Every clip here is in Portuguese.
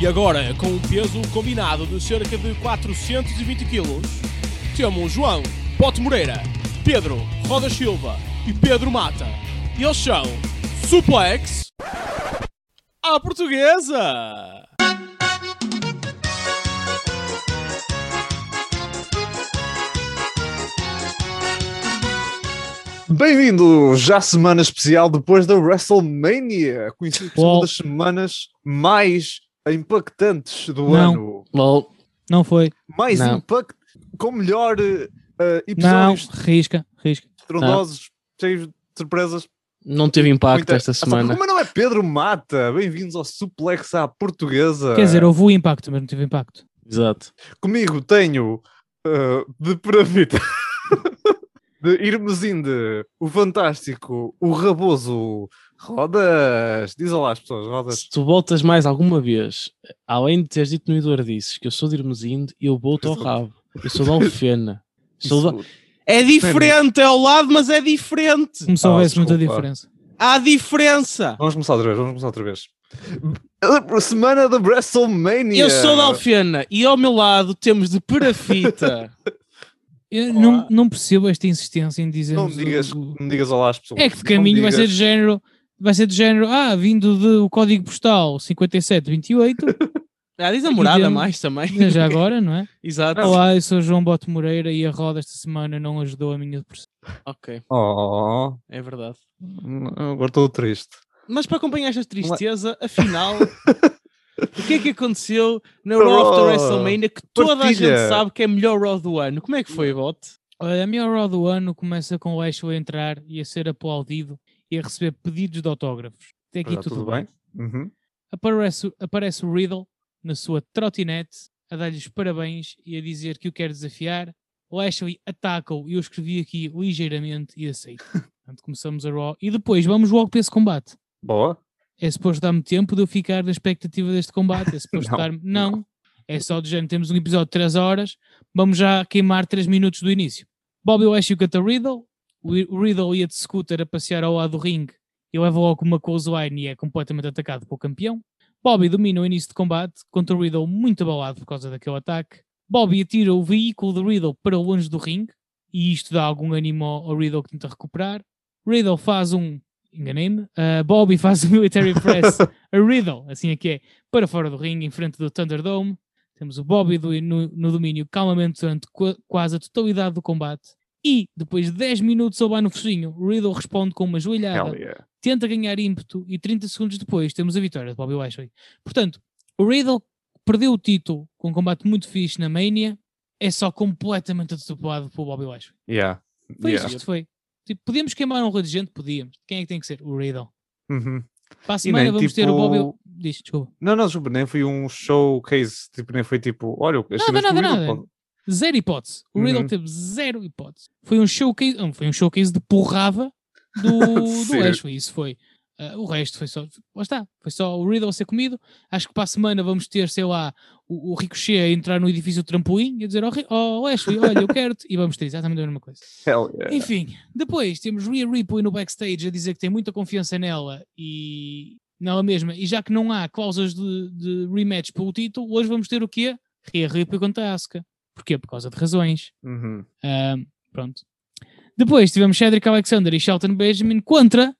E agora, com um peso combinado de cerca de 420 kg, temos João Pote Moreira, Pedro Roda Silva e Pedro Mata. E eles são Suplex à Portuguesa! Bem-vindo já à semana especial depois da WrestleMania, conhecido por uma das semanas mais impactantes do Não. ano. Lol. Não foi. Mais Não. impact, com melhor Não, episódios risca, risca. estrondosos, cheios de surpresas. Não teve impacto Muita- esta semana. Mas não é Pedro Mata, bem-vindos ao Suplex à Portuguesa. Quer dizer, houve o impacto, mas não teve impacto. Exato. Comigo tenho eh, de Pravita, de Irmesinde, o Fantástico, o Raboso, Rodas. Diz olá às pessoas, Rodas. Se tu voltas mais alguma vez, além de teres dito no Idordices que eu sou de Irmesinde, eu volto ao rabo. Eu sou da Alfena. Sou É diferente, é ao lado, mas é diferente. Como se Ah, houvesse muita diferença. Há diferença. Vamos começar outra vez, vamos começar outra vez. A Semana da WrestleMania. Eu sou da Alfena e ao meu lado temos de Perafita. Eu não, não percebo esta insistência em dizer. Não me digas, não me digas olá às pessoas. É que de Não caminho vai ser de género. Vai ser de género. Ah, vindo do código postal 5728. Ah, diz a morada dentro- mais também. já agora, não é? Exato. Olá, eu sou João Bote Moreira e a roda esta semana não ajudou a minha depressão. Ok, Oh, é verdade. agora estou triste. Mas para acompanhar esta tristeza, afinal, o que é que aconteceu na Raw of the Oh, WrestleMania que toda a partilha. gente sabe que é a melhor Raw do ano? Como é que foi, Bot? Olha, a minha Raw do ano começa com o Lashley a entrar e a ser aplaudido e a receber pedidos de autógrafos. Até aqui Ah, tudo, tudo bem. bem? Uhum. Aparece, aparece o Riddle na sua trotinete a dar-lhe os parabéns e a dizer que o quer desafiar. Lashley ataca-o e eu escrevi aqui ligeiramente e aceito. Portanto, começamos a Raw e depois vamos logo para esse combate. Boa. É suposto dar-me tempo de eu ficar na expectativa deste combate. É suposto Não, dar-me. Não. É só do género. Temos um episódio de 3 horas. Vamos já queimar 3 minutos do início. Bobby Lashley canta Riddle. O Ri- o Riddle ia de scooter a passear ao lado do ringue e leva logo uma clothesline e é completamente atacado pelo campeão. Bobby domina o início de combate contra o Riddle muito abalado por causa daquele ataque. Bobby atira o veículo de Riddle para longe do ringue e isto dá algum ânimo ao Riddle que tenta recuperar. Riddle faz um. Enganei-me. Uh, Bobby faz um military press a Riddle, assim é que é, para fora do ringue, em frente do Thunderdome. Temos o Bobby do- no, no domínio calmamente durante qua- quase a totalidade do combate. E, depois de 10 minutos ao no focinho, Riddle responde com uma joelhada, yeah. tenta ganhar ímpeto e 30 segundos depois temos a vitória de Bobby Lashley. Portanto, o Riddle perdeu o título com um combate muito fixe na Mania, é só completamente atropelado pelo Bobby Lashley. Yeah. Foi Yeah. isto que foi. Tipo, podíamos queimar um rei de gente? Podíamos. Quem é que tem que ser? O Riddle. Uhum. Para a semana nem, vamos ter o Bobby... tipo, Diz, desculpa. Não, não, desculpa, nem foi um showcase, tipo, nem foi tipo, olha, Nada, nada, nada. pode- Zero hipótese. O Riddle Uhum. teve zero hipótese. Foi um showcase, foi um showcase de porrada do, do? Lashley. Isso foi. Ah, o resto foi só. Lá está. Foi só o Riddle a ser comido. Acho que para a semana vamos ter, sei lá, o, o Ricochet a entrar no edifício do trampolim e a dizer: Oh, oh Lashley, olha, eu quero-te. E vamos ter exatamente a mesma coisa. Yeah. Enfim, depois temos Rhea Ripley no backstage a dizer que tem muita confiança nela e nela mesma. E já que não há cláusulas de, de rematch pelo título, hoje vamos ter o quê? Rhea Ripley contra Asuka. Porquê? Por causa de razões. Uhum. Ahm, pronto. Depois tivemos Cedric Alexander e Shelton Benjamin contra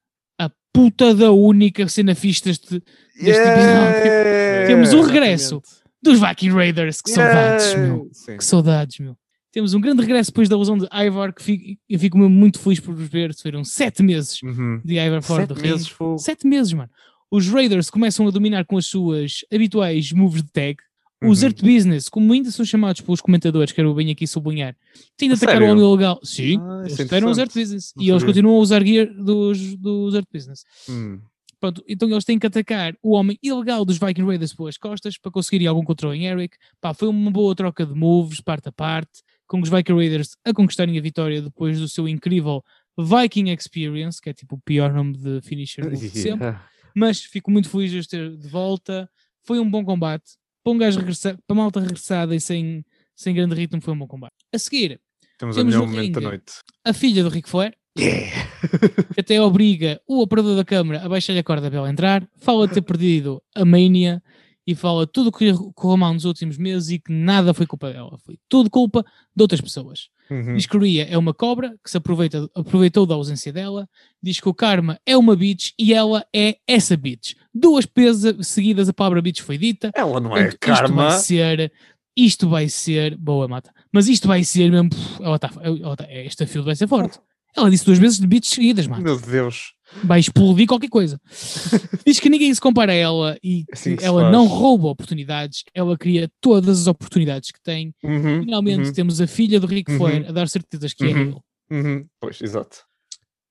puta da única cena fixe deste, deste episódio. Yeah! Temos um regresso Exatamente. dos Viking Raiders. Que saudades, meu. Yeah! Sim. Que saudades, meu. Temos um grande regresso depois da lesão de Ivar, que fico- eu fico muito feliz por os ver. Foram sete meses Uhum. de Ivar fora Sete do meses foi. Sete meses, mano. Os Raiders começam a dominar com as suas habituais moves de tag. Os Uhum. Earth Business, como ainda são chamados pelos comentadores, quero bem aqui sublinhar, têm de A atacar o homem legal. Sim, Ah, eles é fizeram os Earth interessante. Business. Não e eles sabia. continuam a usar gear dos, dos Earth Business. Hum. Pronto, então eles têm que atacar o homem ilegal dos Viking Raiders pelas costas para conseguirem algum controle em Eric. Pá, foi uma boa troca de moves, parte a parte, com os Viking Raiders a conquistarem a vitória depois do seu incrível Viking Experience, que é tipo o pior nome de finisher de sempre. Mas fico muito feliz de os ter de volta. Foi um bom combate. Para um gajo regressar, para malta regressada e sem, sem grande ritmo, foi um bom combate. A seguir, Temos, Temos o momento da noite. a filha do Ric Flair, que até obriga o operador da câmara a baixar-lhe a corda para ela entrar, fala de ter perdido a Mania e fala tudo o que correu mal nos últimos meses e que nada foi culpa dela, foi tudo culpa de outras pessoas. Uhum. Diz que Rhea é uma cobra que se aproveita, aproveitou da ausência dela. Diz que o Karma é uma bitch e ela é essa bitch. Duas vezes seguidas a palavra bitch foi dita. Ela não é Portanto, Isto karma. vai ser, isto vai ser, boa mata, mas isto vai ser mesmo, ela tá, ela tá, esta field vai ser forte. Ela disse duas vezes de bitch seguidas, mano. Meu Deus. Vai explodir qualquer coisa. Diz que ninguém se compara a ela e Assim ela faz. não rouba oportunidades, ela cria todas as oportunidades que tem. Uhum, Finalmente uhum, temos a filha do Ric Uhum. Flair a dar certezas que é Uhum. ele. uhum. Pois, exato.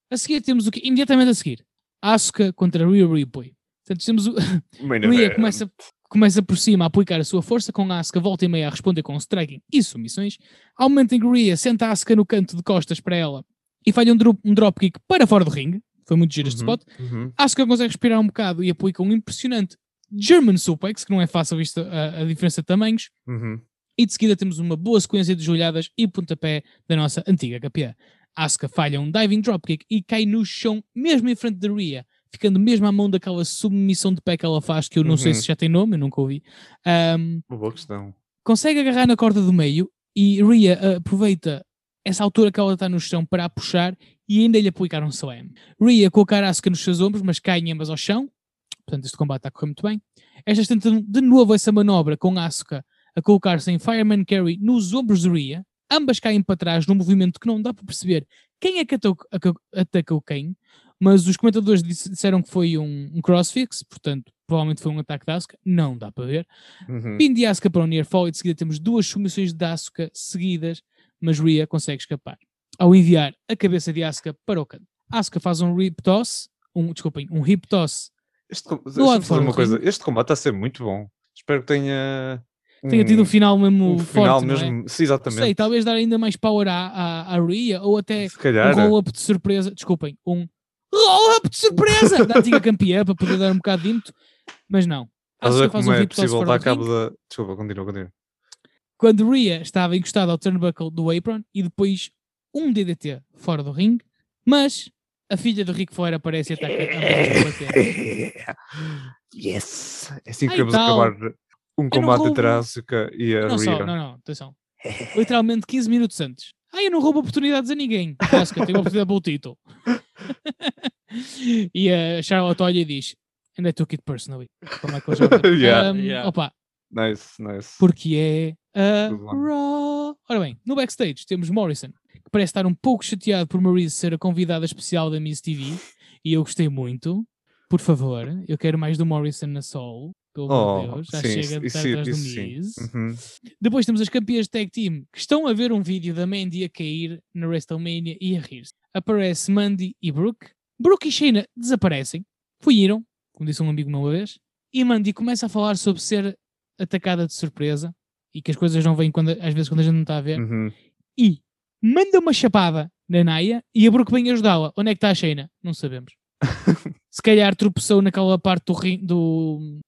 A seguir temos o que? Imediatamente a seguir. Asuka contra Rhea Ripley. Portanto, temos o, Rhea começa, começa por cima a aplicar a sua força, com a Asuka volta e meia a responder com striking e submissões. Ao momento em que Rhea senta a Asuka no canto de costas para ela e falha um, drop, um dropkick para fora do ringue. Foi muito giro este Uhum, spot. uhum. Asuka consegue respirar um bocado e aplica um impressionante German Suplex, que não é fácil visto a, a diferença de tamanhos. Uhum. E de seguida temos uma boa sequência de joelhadas e pontapé da nossa antiga campeã. Asuka falha um diving dropkick e cai no chão, mesmo em frente da Rhea, ficando mesmo à mão daquela submissão de pé que ela faz, que eu não sei Uhum. se já tem nome, eu nunca ouvi. Ahm, Uma boa questão. consegue agarrar na corda do meio e Rhea ah, aproveita essa altura que ela está no chão para a puxar e ainda lhe aplicar um slam. Rhea colocar a Asuka nos seus ombros, mas caem ambas ao chão. Portanto, este combate está a correr muito bem. Estas tentam de novo essa manobra com a Asuka a colocar-se em Fireman Carry nos ombros de Rhea. Ambas caem para trás num movimento que não dá para perceber quem é que atacou, quem, mas os comentadores disse- disseram que foi um, um crossfix, portanto, provavelmente foi um ataque da Asuka. Não dá para ver. Uhum. Pin de Asuka para o Near Fall e de seguida temos duas submissões de Asuka seguidas, mas Rhea consegue escapar. Ao enviar a cabeça de Asuka para o canto. Asuka faz um hip toss, um, desculpem, um hip toss, Este, fazer uma coisa. Este combate está a ser muito bom. Espero que tenha. tenha tido um final mesmo um forte, final é? mesmo. Sim, Não exatamente. sei, talvez dar ainda mais power à, à, à Rhea, ou até calhar. um roll-up de surpresa, desculpem, um roll-up de surpresa da antiga campeã para poder dar um bocado de ímpeto, mas não. Estás a ver como um é possível dar cabo da. Desculpa, continua, continua. Quando Rhea estava encostada ao turnbuckle do apron e depois um DDT fora do ringue, mas a filha do Ric Flair aparece e ataca combatentes. yes! É assim que tal. acabar um combate entre a roubo- Asuka e a Não só, Rhea. não, não, atenção. Literalmente 15 minutos antes. Ah, eu não roubo oportunidades a ninguém. Asuka, tenho oportunidade pelo título. e a Charlotte olha e diz And I took it personally. Para Michael Jordan. Yeah. Um, Yeah. Opa, Nice, nice. porque é Raw. Ora bem, no backstage temos Morrison, que parece estar um pouco chateado por Maurice ser a convidada especial da Miss TV, e eu gostei muito. Por favor, eu quero mais do Morrison na Soul. Pelo amor de Oh, Deus, já sim, chega de estar atrás do. Miz. Uhum. Depois temos as campeãs de tag team que estão a ver um vídeo da Mandy a cair na WrestleMania e a rir-se. Aparece Mandy e Brooke. Brooke e Shayna desaparecem, fugiram, como disse um amigo meu uma vez, e Mandy começa a falar sobre ser atacada de surpresa e que as coisas não vêm quando, às vezes quando a gente não está a ver. Uhum. E manda uma chapada na Naya e a Brooke vem ajudá-la. Onde é que está a Shayna? Não sabemos. Se calhar tropeçou naquela parte do ring, do,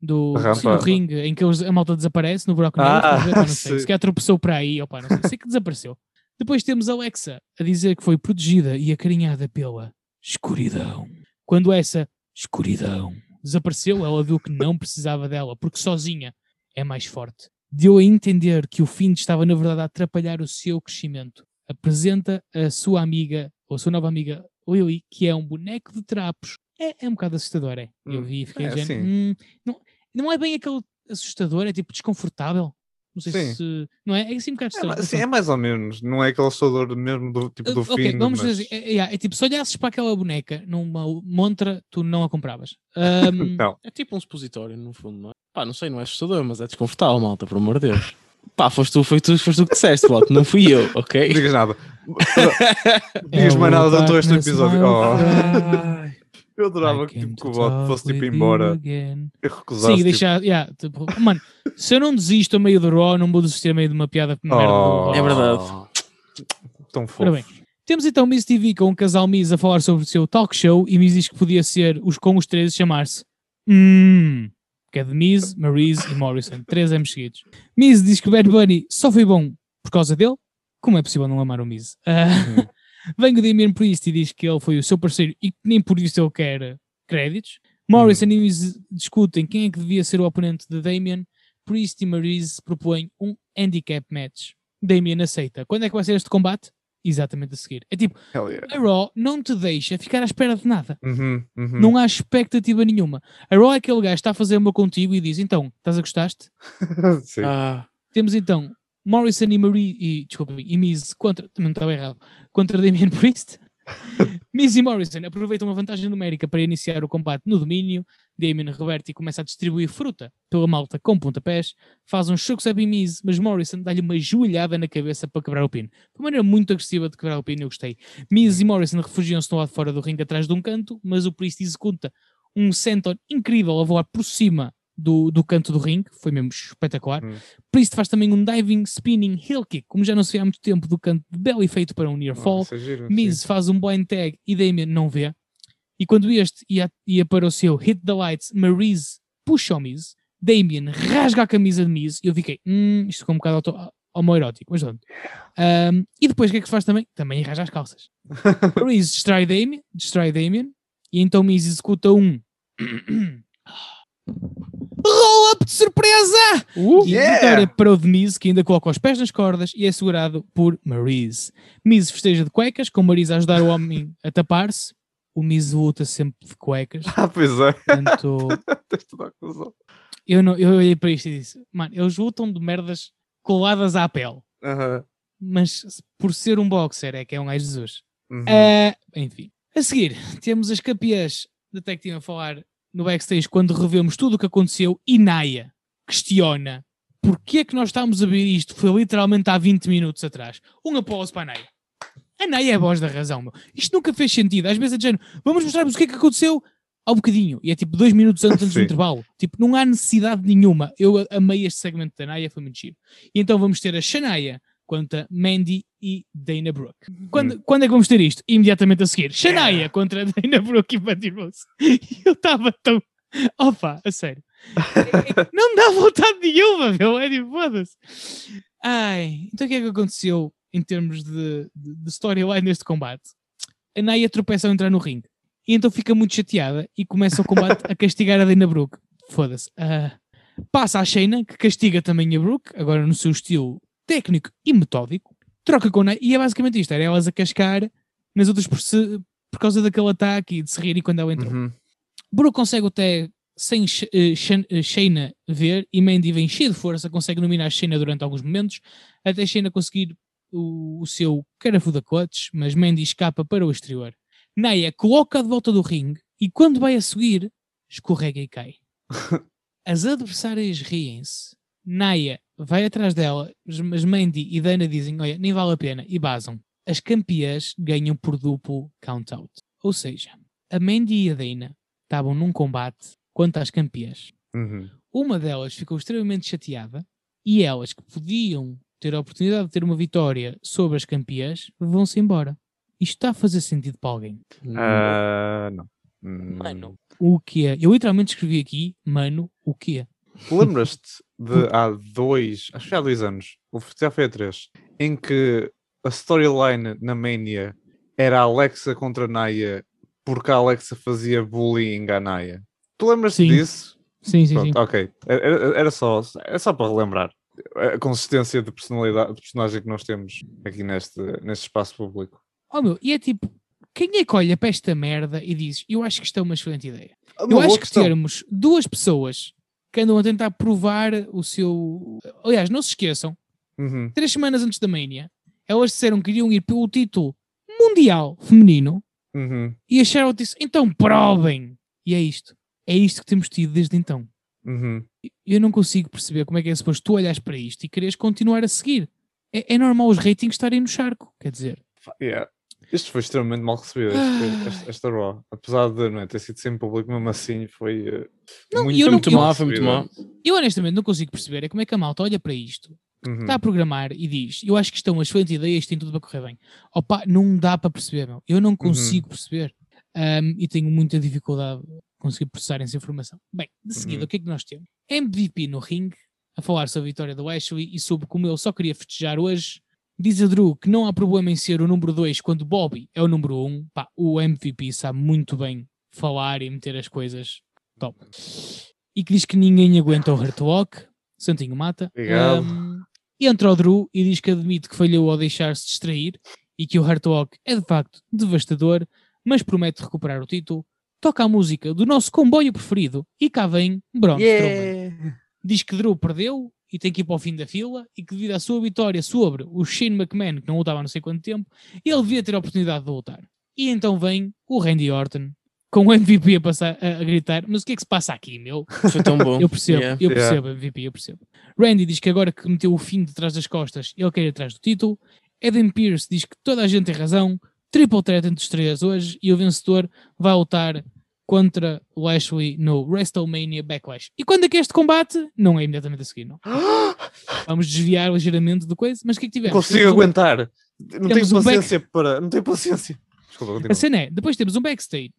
do, do ringue em que a malta desaparece no buraco negro. Ah, ver? Não sei. Se calhar tropeçou para aí, opa, não sei. Sei que desapareceu. Depois temos a Alexa a dizer que foi protegida e acarinhada pela escuridão. Quando essa escuridão desapareceu, ela viu que não precisava dela, porque sozinha é mais forte. Deu a entender que o fim estava, na verdade, a atrapalhar o seu crescimento. Apresenta a sua amiga, ou a sua nova amiga, Lily, que é um boneco de trapos. É, é um bocado assustador, é. Eu Hum, vi e fiquei é, dizendo, sim. "Hum, não, não é bem aquele assustador, é tipo desconfortável. Não sei Sim. se. Não é? É assim um bocado É, estranho. ma- sim, é mais ou menos. Não é aquele assustador mesmo do tipo do Uh, ok, fim. vamos mas... dizer, é, é, é tipo, se olhasses para aquela boneca numa montra, tu não a compravas. Ahm, Não. É tipo um supositório, no fundo, não é? Pá, não sei, não é assustador, mas é desconfortável, malta, por amor de Deus. Pá, foste tu, foi tu, foste tu que disseste, Bloco, não fui eu, ok? Não digas nada. É digas mais nada durante este darkness, episódio. Oh. Eu adorava que, tipo, que o voto talk fosse tipo embora. again. Eu recusasse. Sim, tipo, deixar. yeah, tipo, mano, se eu não desisto a meio do Raw, não vou desistir a meio de uma piada merda do oh, Raw. É verdade. Tão fofo. Ora bem, temos então Miss TV com o casal Miss a falar sobre o seu talk show e Miss diz que podia ser os, com os três chamar-se Mmm, que é de Miss, Maryse e Morrison, três M's seguidos. Miss diz que Bad Bunny só foi bom por causa dele. Como é possível não amar o Miss? Ah, Uhum. Vem o Damien Priest e diz que ele foi o seu parceiro e que nem por isso ele quer créditos. Morrison e Miz discutem quem é que devia ser o oponente de Damian. Priest e Maryse propõem um handicap match. Damian aceita. Quando é que vai ser este combate? Exatamente a seguir. É tipo, yeah. a Raw não te deixa ficar à espera de nada. Uhum, uhum. Não há expectativa nenhuma. A Raw é aquele gajo que está a fazer uma contigo e diz: Então, estás a gostaste? Sim. Ah, Temos então Morrison e Marie e, desculpa, e Miz contra, também não estava errado, contra Damian Priest. E Morrison aproveitam a vantagem numérica para iniciar o combate no domínio. Damian reverte e começa a distribuir fruta pela malta com pontapés. Faz um choque em Miz, mas Morrison dá-lhe uma joelhada na cabeça para quebrar o pino. De uma maneira muito agressiva de quebrar o pino, eu gostei. Miz e Morrison refugiam-se no lado fora do ringue atrás de um canto, mas o Priest executa um senton incrível a voar por cima do, do canto do ringue, foi mesmo espetacular. Hum. Priest faz também um diving spinning heel kick, como já não se vê há muito tempo, do canto de belly feito para um near fall. Isso é giro, Miz sim. faz um blind tag e Damian não vê. E quando este ia, ia para o seu hit the lights, Maryse puxa o Miz, Damian rasga a camisa de Miz e eu fiquei, hum, isto ficou um bocado auto, homoerótico, mas pronto. Um, e depois o que é que faz também? Também rasga as calças. Maryse distrai Damian, distrai Damian e então Miz executa um roll-up de surpresa! Uh, yeah! vitória para o de Miz, que ainda coloca os pés nas cordas e é segurado por Maryse. Miz festeja de cuecas, com Maryse a ajudar o homem a tapar-se. O Miz luta sempre de cuecas, Ah, pois é. portanto, Tens toda a razão. eu, não, eu olhei para isto e disse: Mano, eles lutam de merdas coladas à pele, mas por ser um boxer é que é um gajo de Jesus. Uhum. Ah, enfim, a seguir temos as campeãs da Tech Team a falar no backstage quando revemos tudo o que aconteceu e Naya questiona porque é que nós estamos a ver isto foi literalmente há 20 minutos atrás. Um aplauso para a Naya. A Naya é a voz da razão, meu. Isto nunca fez sentido. Às vezes é de género, vamos mostrar-vos o que é que aconteceu ao bocadinho. E é tipo dois minutos antes, antes do intervalo. Tipo, não há necessidade nenhuma. Eu a- amei este segmento da Naya, foi muito giro. E então vamos ter a Shania contra Mandy e Dana Brooke. Quando, quando é que vamos ter isto? Imediatamente a seguir. Shania contra Dana Brooke e Mandy Rose. E eu estava tão... Opa, a sério. Não dá vontade nenhuma, meu. É tipo, foda-se. Ai, então o que é que aconteceu em termos de, de, de storyline neste combate? A Naya tropeça ao entrar no ringue. E então fica muito chateada e começa o combate a castigar a Dana Brooke. Foda-se. Ah, passa a Shayna, que castiga também a Brooke, agora no seu estilo técnico e metódico. Troca com. E é basicamente isto. Era elas a cascar nas outras por, se- por causa daquele ataque e de se rirem quando ela entrou. Uhum. Brooke consegue o tag sem eh, Shayna ver e Mandy vem cheio de força, consegue dominar Shayna durante alguns momentos, até Shayna conseguir o, o seu carafu da clutch, mas Mandy escapa para o exterior. Naya coloca de volta do ringue e quando vai a seguir, escorrega e cai. As adversárias riem-se. Naya vai atrás dela, mas- Mandy e Dana dizem: Olha, nem vale a pena, e basam. As campeãs ganham por duplo count-out. Ou seja, a Mandy e a Dana estavam num combate contra as campeãs. Uhum. Uma delas ficou extremamente chateada e elas que podiam ter a oportunidade de ter uma vitória sobre as campeãs vão-se embora. Isto está a fazer sentido para alguém. Ah, não. Hum. Mano, O que é? Eu literalmente escrevi aqui, mano, o que é? Lembras-te de há dois, acho que há dois anos, ou já foi há três, em que a storyline na Mania era a Alexa contra a Naya porque a Alexa fazia bullying à Naya. Tu lembras-te Sim. disso? Sim, sim, sim. Pronto, ok. Era, era só, era só para relembrar a consistência de personalidade, de personagem que nós temos aqui neste, neste espaço público. Oh meu, e é tipo, quem é que olha para esta merda e diz, eu acho que isto é uma excelente ideia? Uma Eu acho que questão. termos duas pessoas que andam a tentar provar o seu. Aliás, não se esqueçam, Uhum. três semanas antes da Mania, elas disseram que iriam ir pelo título mundial feminino Uhum. e a Charlotte disse: então provem! E é isto. É isto que temos tido desde então. Uhum. Eu não consigo perceber como é que é suposto tu olhares para isto e quereres continuar a seguir. É, é normal os ratings estarem no charco, quer dizer. Yeah. Isto foi extremamente mal recebido, este- esta Raw. Apesar de não é, ter sido sempre público, mesmo assim foi eh, Não, muito, eu foi não- muito eu- mal, foi muito mal. Eu honestamente não consigo perceber é como é que a malta olha para isto Uhum. está a programar e diz: Eu acho que isto é uma excelente ideia, isto tem tudo para correr bem. Opa, não dá para perceber, meu. Eu não consigo perceber. Um, e tenho muita dificuldade em conseguir processar essa informação. Bem, de seguida, Uhum. o que é que nós temos? MVP no ringue, a falar sobre a vitória do Ashley e sobre como ele só queria festejar hoje. Diz a Drew que não há problema em ser o número 2 quando Bobby é o número 1. Um. Pá, o MVP sabe muito bem falar e meter as coisas Top. E que diz que ninguém aguenta o Hurt Walk. Santinho mata. Obrigado. Um, entra o Drew e diz que admite que falhou ao deixar-se distrair e que o Hurt Walk é de facto devastador, mas promete recuperar o título. Toca a música do nosso comboio preferido e cá vem Braun Strowman. Diz que Drew perdeu e tem que ir para o fim da fila e que devido à sua vitória sobre o Shane McMahon, que não lutava há não sei quanto tempo, ele devia ter a oportunidade de lutar. E então vem o Randy Orton com o MVP a, passar, a, a gritar, mas o que é que se passa aqui, meu? Foi tão bom. Eu percebo, Yeah. eu Yeah. percebo, MVP, eu percebo. Randy diz que agora que meteu o fim de trás das costas, ele quer ir atrás do título. Adam Pearce diz que toda a gente tem razão. Triple threat entre os três hoje e o vencedor vai lutar contra o Lashley no WrestleMania Backlash. E quando é que é este combate? Não é imediatamente a seguir, não. Vamos desviar ligeiramente do coisa, mas o que é que Não tivemos? consigo Temos um- aguentar. Não temos tenho um back- paciência para. Não tenho paciência. Desculpa, A continua. cena é, depois temos um backstage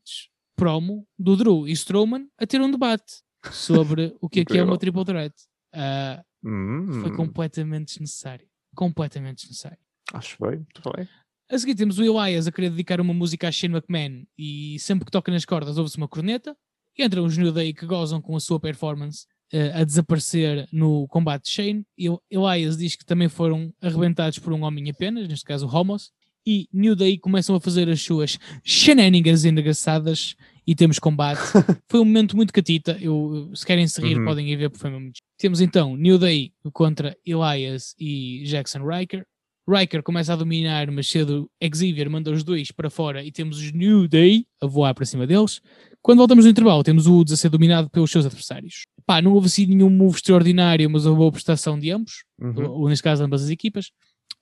promo do Drew e Strowman a ter um debate sobre o que é que é uma triple threat. Ah, Hum, foi completamente desnecessário. Completamente desnecessário. Acho bem, muito bem. A seguir temos o Elias a querer dedicar uma música a Shane McMahon e sempre que toca nas cordas ouve-se uma corneta. Entram os New Day que gozam com a sua performance eh, a desaparecer no combate de Shane. E o Elias diz que também foram arrebentados por um homem apenas, neste caso o Homos. E New Day começam a fazer as suas shenanigans engraçadas e temos combate. foi um momento muito catita. Eu, se querem se rir, Uhum. podem ir ver porque foi muito. Temos então New Day contra Elias e Jackson Riker. Riker começa a dominar, mas cedo Xavier manda os dois para fora e temos os New Day a voar para cima deles. Quando voltamos no intervalo, temos o Woods a ser dominado pelos seus adversários. Pá, não houve assim nenhum move extraordinário, mas houve boa prestação de ambos, Uhum. ou, neste caso ambas as equipas.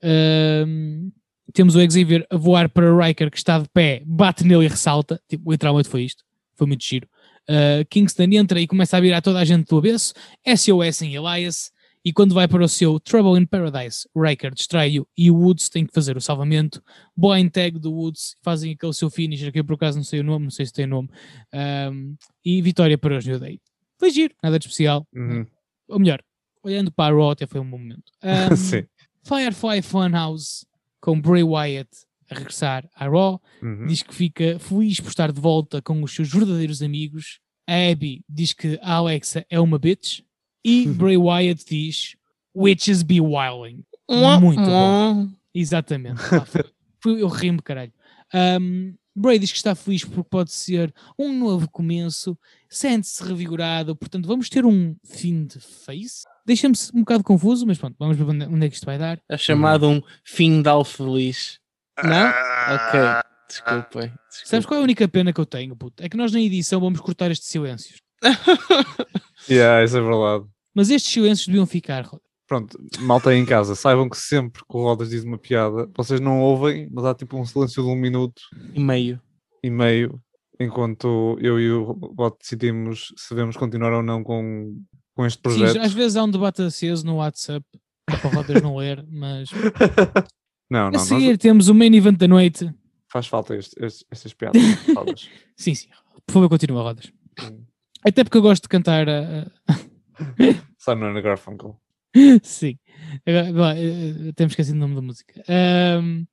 Ahm, temos o Xavier a voar para Riker que está de pé, bate nele e ressalta. Tipo, literalmente foi isto. Foi muito giro. Uh, Kingston entra e começa a virar toda a gente do avesso. SOS em Elias. E quando vai para o seu Trouble in Paradise, Riker distrai-o e o Woods tem que fazer o salvamento. Blind tag do Woods, fazem aquele seu finisher, que eu por acaso não sei o nome, não sei se tem nome. Um, e vitória para os New Day. Foi giro, nada de especial. Uhum. Ou melhor, olhando para a Raw até foi um bom momento. Um, Sim. Firefly Funhouse com Bray Wyatt a regressar à Raw Uhum. diz que fica feliz por estar de volta com os seus verdadeiros amigos. A Abby diz que a Alexa é uma bitch. E Bray Wyatt diz Witches be wilding. Muito bom. Exatamente. Foi. Foi- Eu rimo, caralho. Um, Bray diz que está feliz porque pode ser um novo começo, sente-se revigorado, portanto vamos ter um fim de face. Deixa-me um bocado confuso, mas pronto, vamos ver onde é que isto vai dar. É chamado um findal feliz. Não? Ok. Desculpem. Sabes qual é a única pena que eu tenho, puto? É que nós na edição vamos cortar estes silêncios. Yeah, isso é verdade. Mas estes silêncios deviam ficar. Pronto, malta aí em casa, saibam que sempre que o Rodas diz uma piada, vocês não ouvem, mas há tipo um silêncio de um minuto E meio. e meio, enquanto eu e o Bot decidimos se devemos continuar ou não com, com este Sim, projeto. às vezes há um debate aceso no WhatsApp, é para o Rodas não ler, mas Não, a não, seguir nós- temos o main event da noite. faz falta este, este- estas piadas. Rodas. Sim, sim, por favor, continua, Rodas. Sim. Até porque eu gosto de cantar. a- a- Simon and Garfunkel. Sim. Agora, vá, eh, temos esquecido o nome da música. Ahm,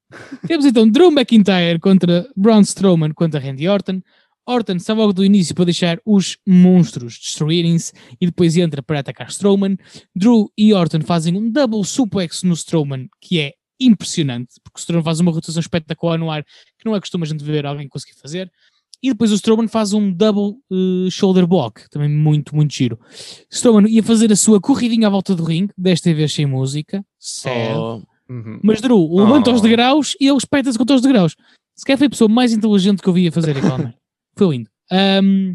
temos então Drew McIntyre contra Braun Strowman contra Randy Orton. Orton está logo do início para deixar os monstros destruírem-se e depois entra para atacar Strowman. Drew e Orton fazem um double suplex no Strowman que é impressionante, porque o Strowman faz uma rotação espetacular no ar que não é costume a gente ver alguém conseguir fazer. E depois o Strowman faz um double eh, shoulder block, também muito, muito giro. Strowman ia fazer a sua corridinha à volta do ringue, desta vez sem música, sad. Oh, Uhum. Mas Drew levanta os Oh. degraus e ele espeta-se contra os degraus. Se calhar foi a pessoa mais inteligente que eu vi a fazer aquela. Foi lindo. Um,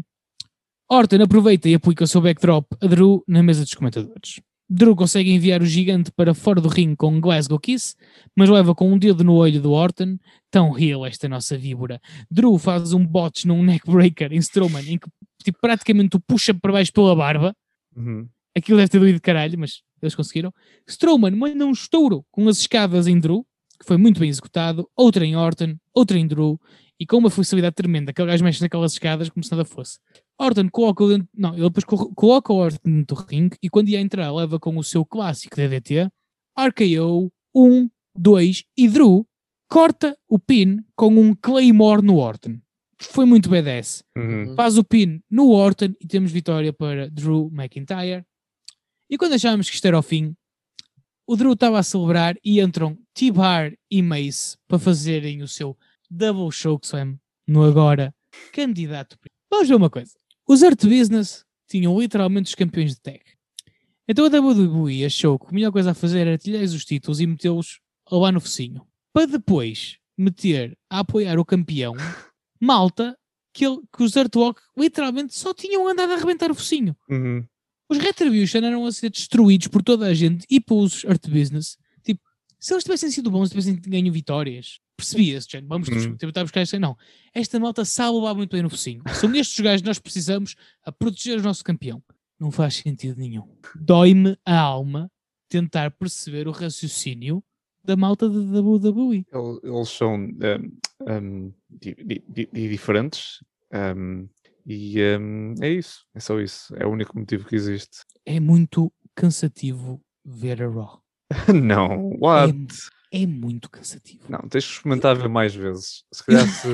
Orton aproveita e aplica o seu backdrop a Drew na mesa dos comentadores. Drew consegue enviar o gigante para fora do ringue com um Glasgow Kiss, mas leva com um dedo no olho do Orton. Tão real esta nossa víbora. Drew faz um botch num neckbreaker em Strowman, em que tipo, praticamente o puxa para baixo pela barba. Uhum. Aquilo deve ter doído de caralho, mas eles conseguiram. Strowman manda um estouro com as escadas em Drew, que foi muito bem executado. Outra em Orton, outra em Drew, e com uma facilidade tremenda. Aquele gajo mexe naquelas escadas como se nada fosse. Orton coloca o dentro, não, ele depois co- coloca o Orton dentro do ringue e quando ia entrar leva com o seu clássico DDT, RKO, 1, 2 e Drew corta o pin com um Claymore no Orton. foi muito badass. Uhum. Faz o pin no Orton e temos vitória para Drew McIntyre. E quando achávamos que isto era o fim, o Drew estava a celebrar e entram T-Bar e Mace para fazerem o seu Double Chokeslam no agora candidato. Vamos ver uma coisa. Os Art Business tinham literalmente os campeões de tag. Então a WWE achou que a melhor coisa a fazer era tirar-lhes os títulos e metê-los lá no focinho. Para depois meter a apoiar o campeão, malta, que, ele, que os Art Walk literalmente só tinham andado a arrebentar o focinho. Uhum. Os Retribution eram a ser destruídos por toda a gente e pelos Art Business. Tipo, se eles tivessem sido bons, tivessem ganho vitórias, percebia-se. Vamos Uhum. tentar buscar isto. Não. Esta malta sabe levar muito bem no focinho. São estes gajos que nós precisamos a proteger o nosso campeão. Não faz sentido nenhum. Dói-me a alma tentar perceber o raciocínio da malta da WWE. El- Eles são um, um, di- di- di- di- diferentes um, e um, é isso, é só isso. É o único motivo que existe. É muito cansativo ver a Raw. Não, what? É muito cansativo. Não, tens que experimentar ver mais vezes. Se calhar se.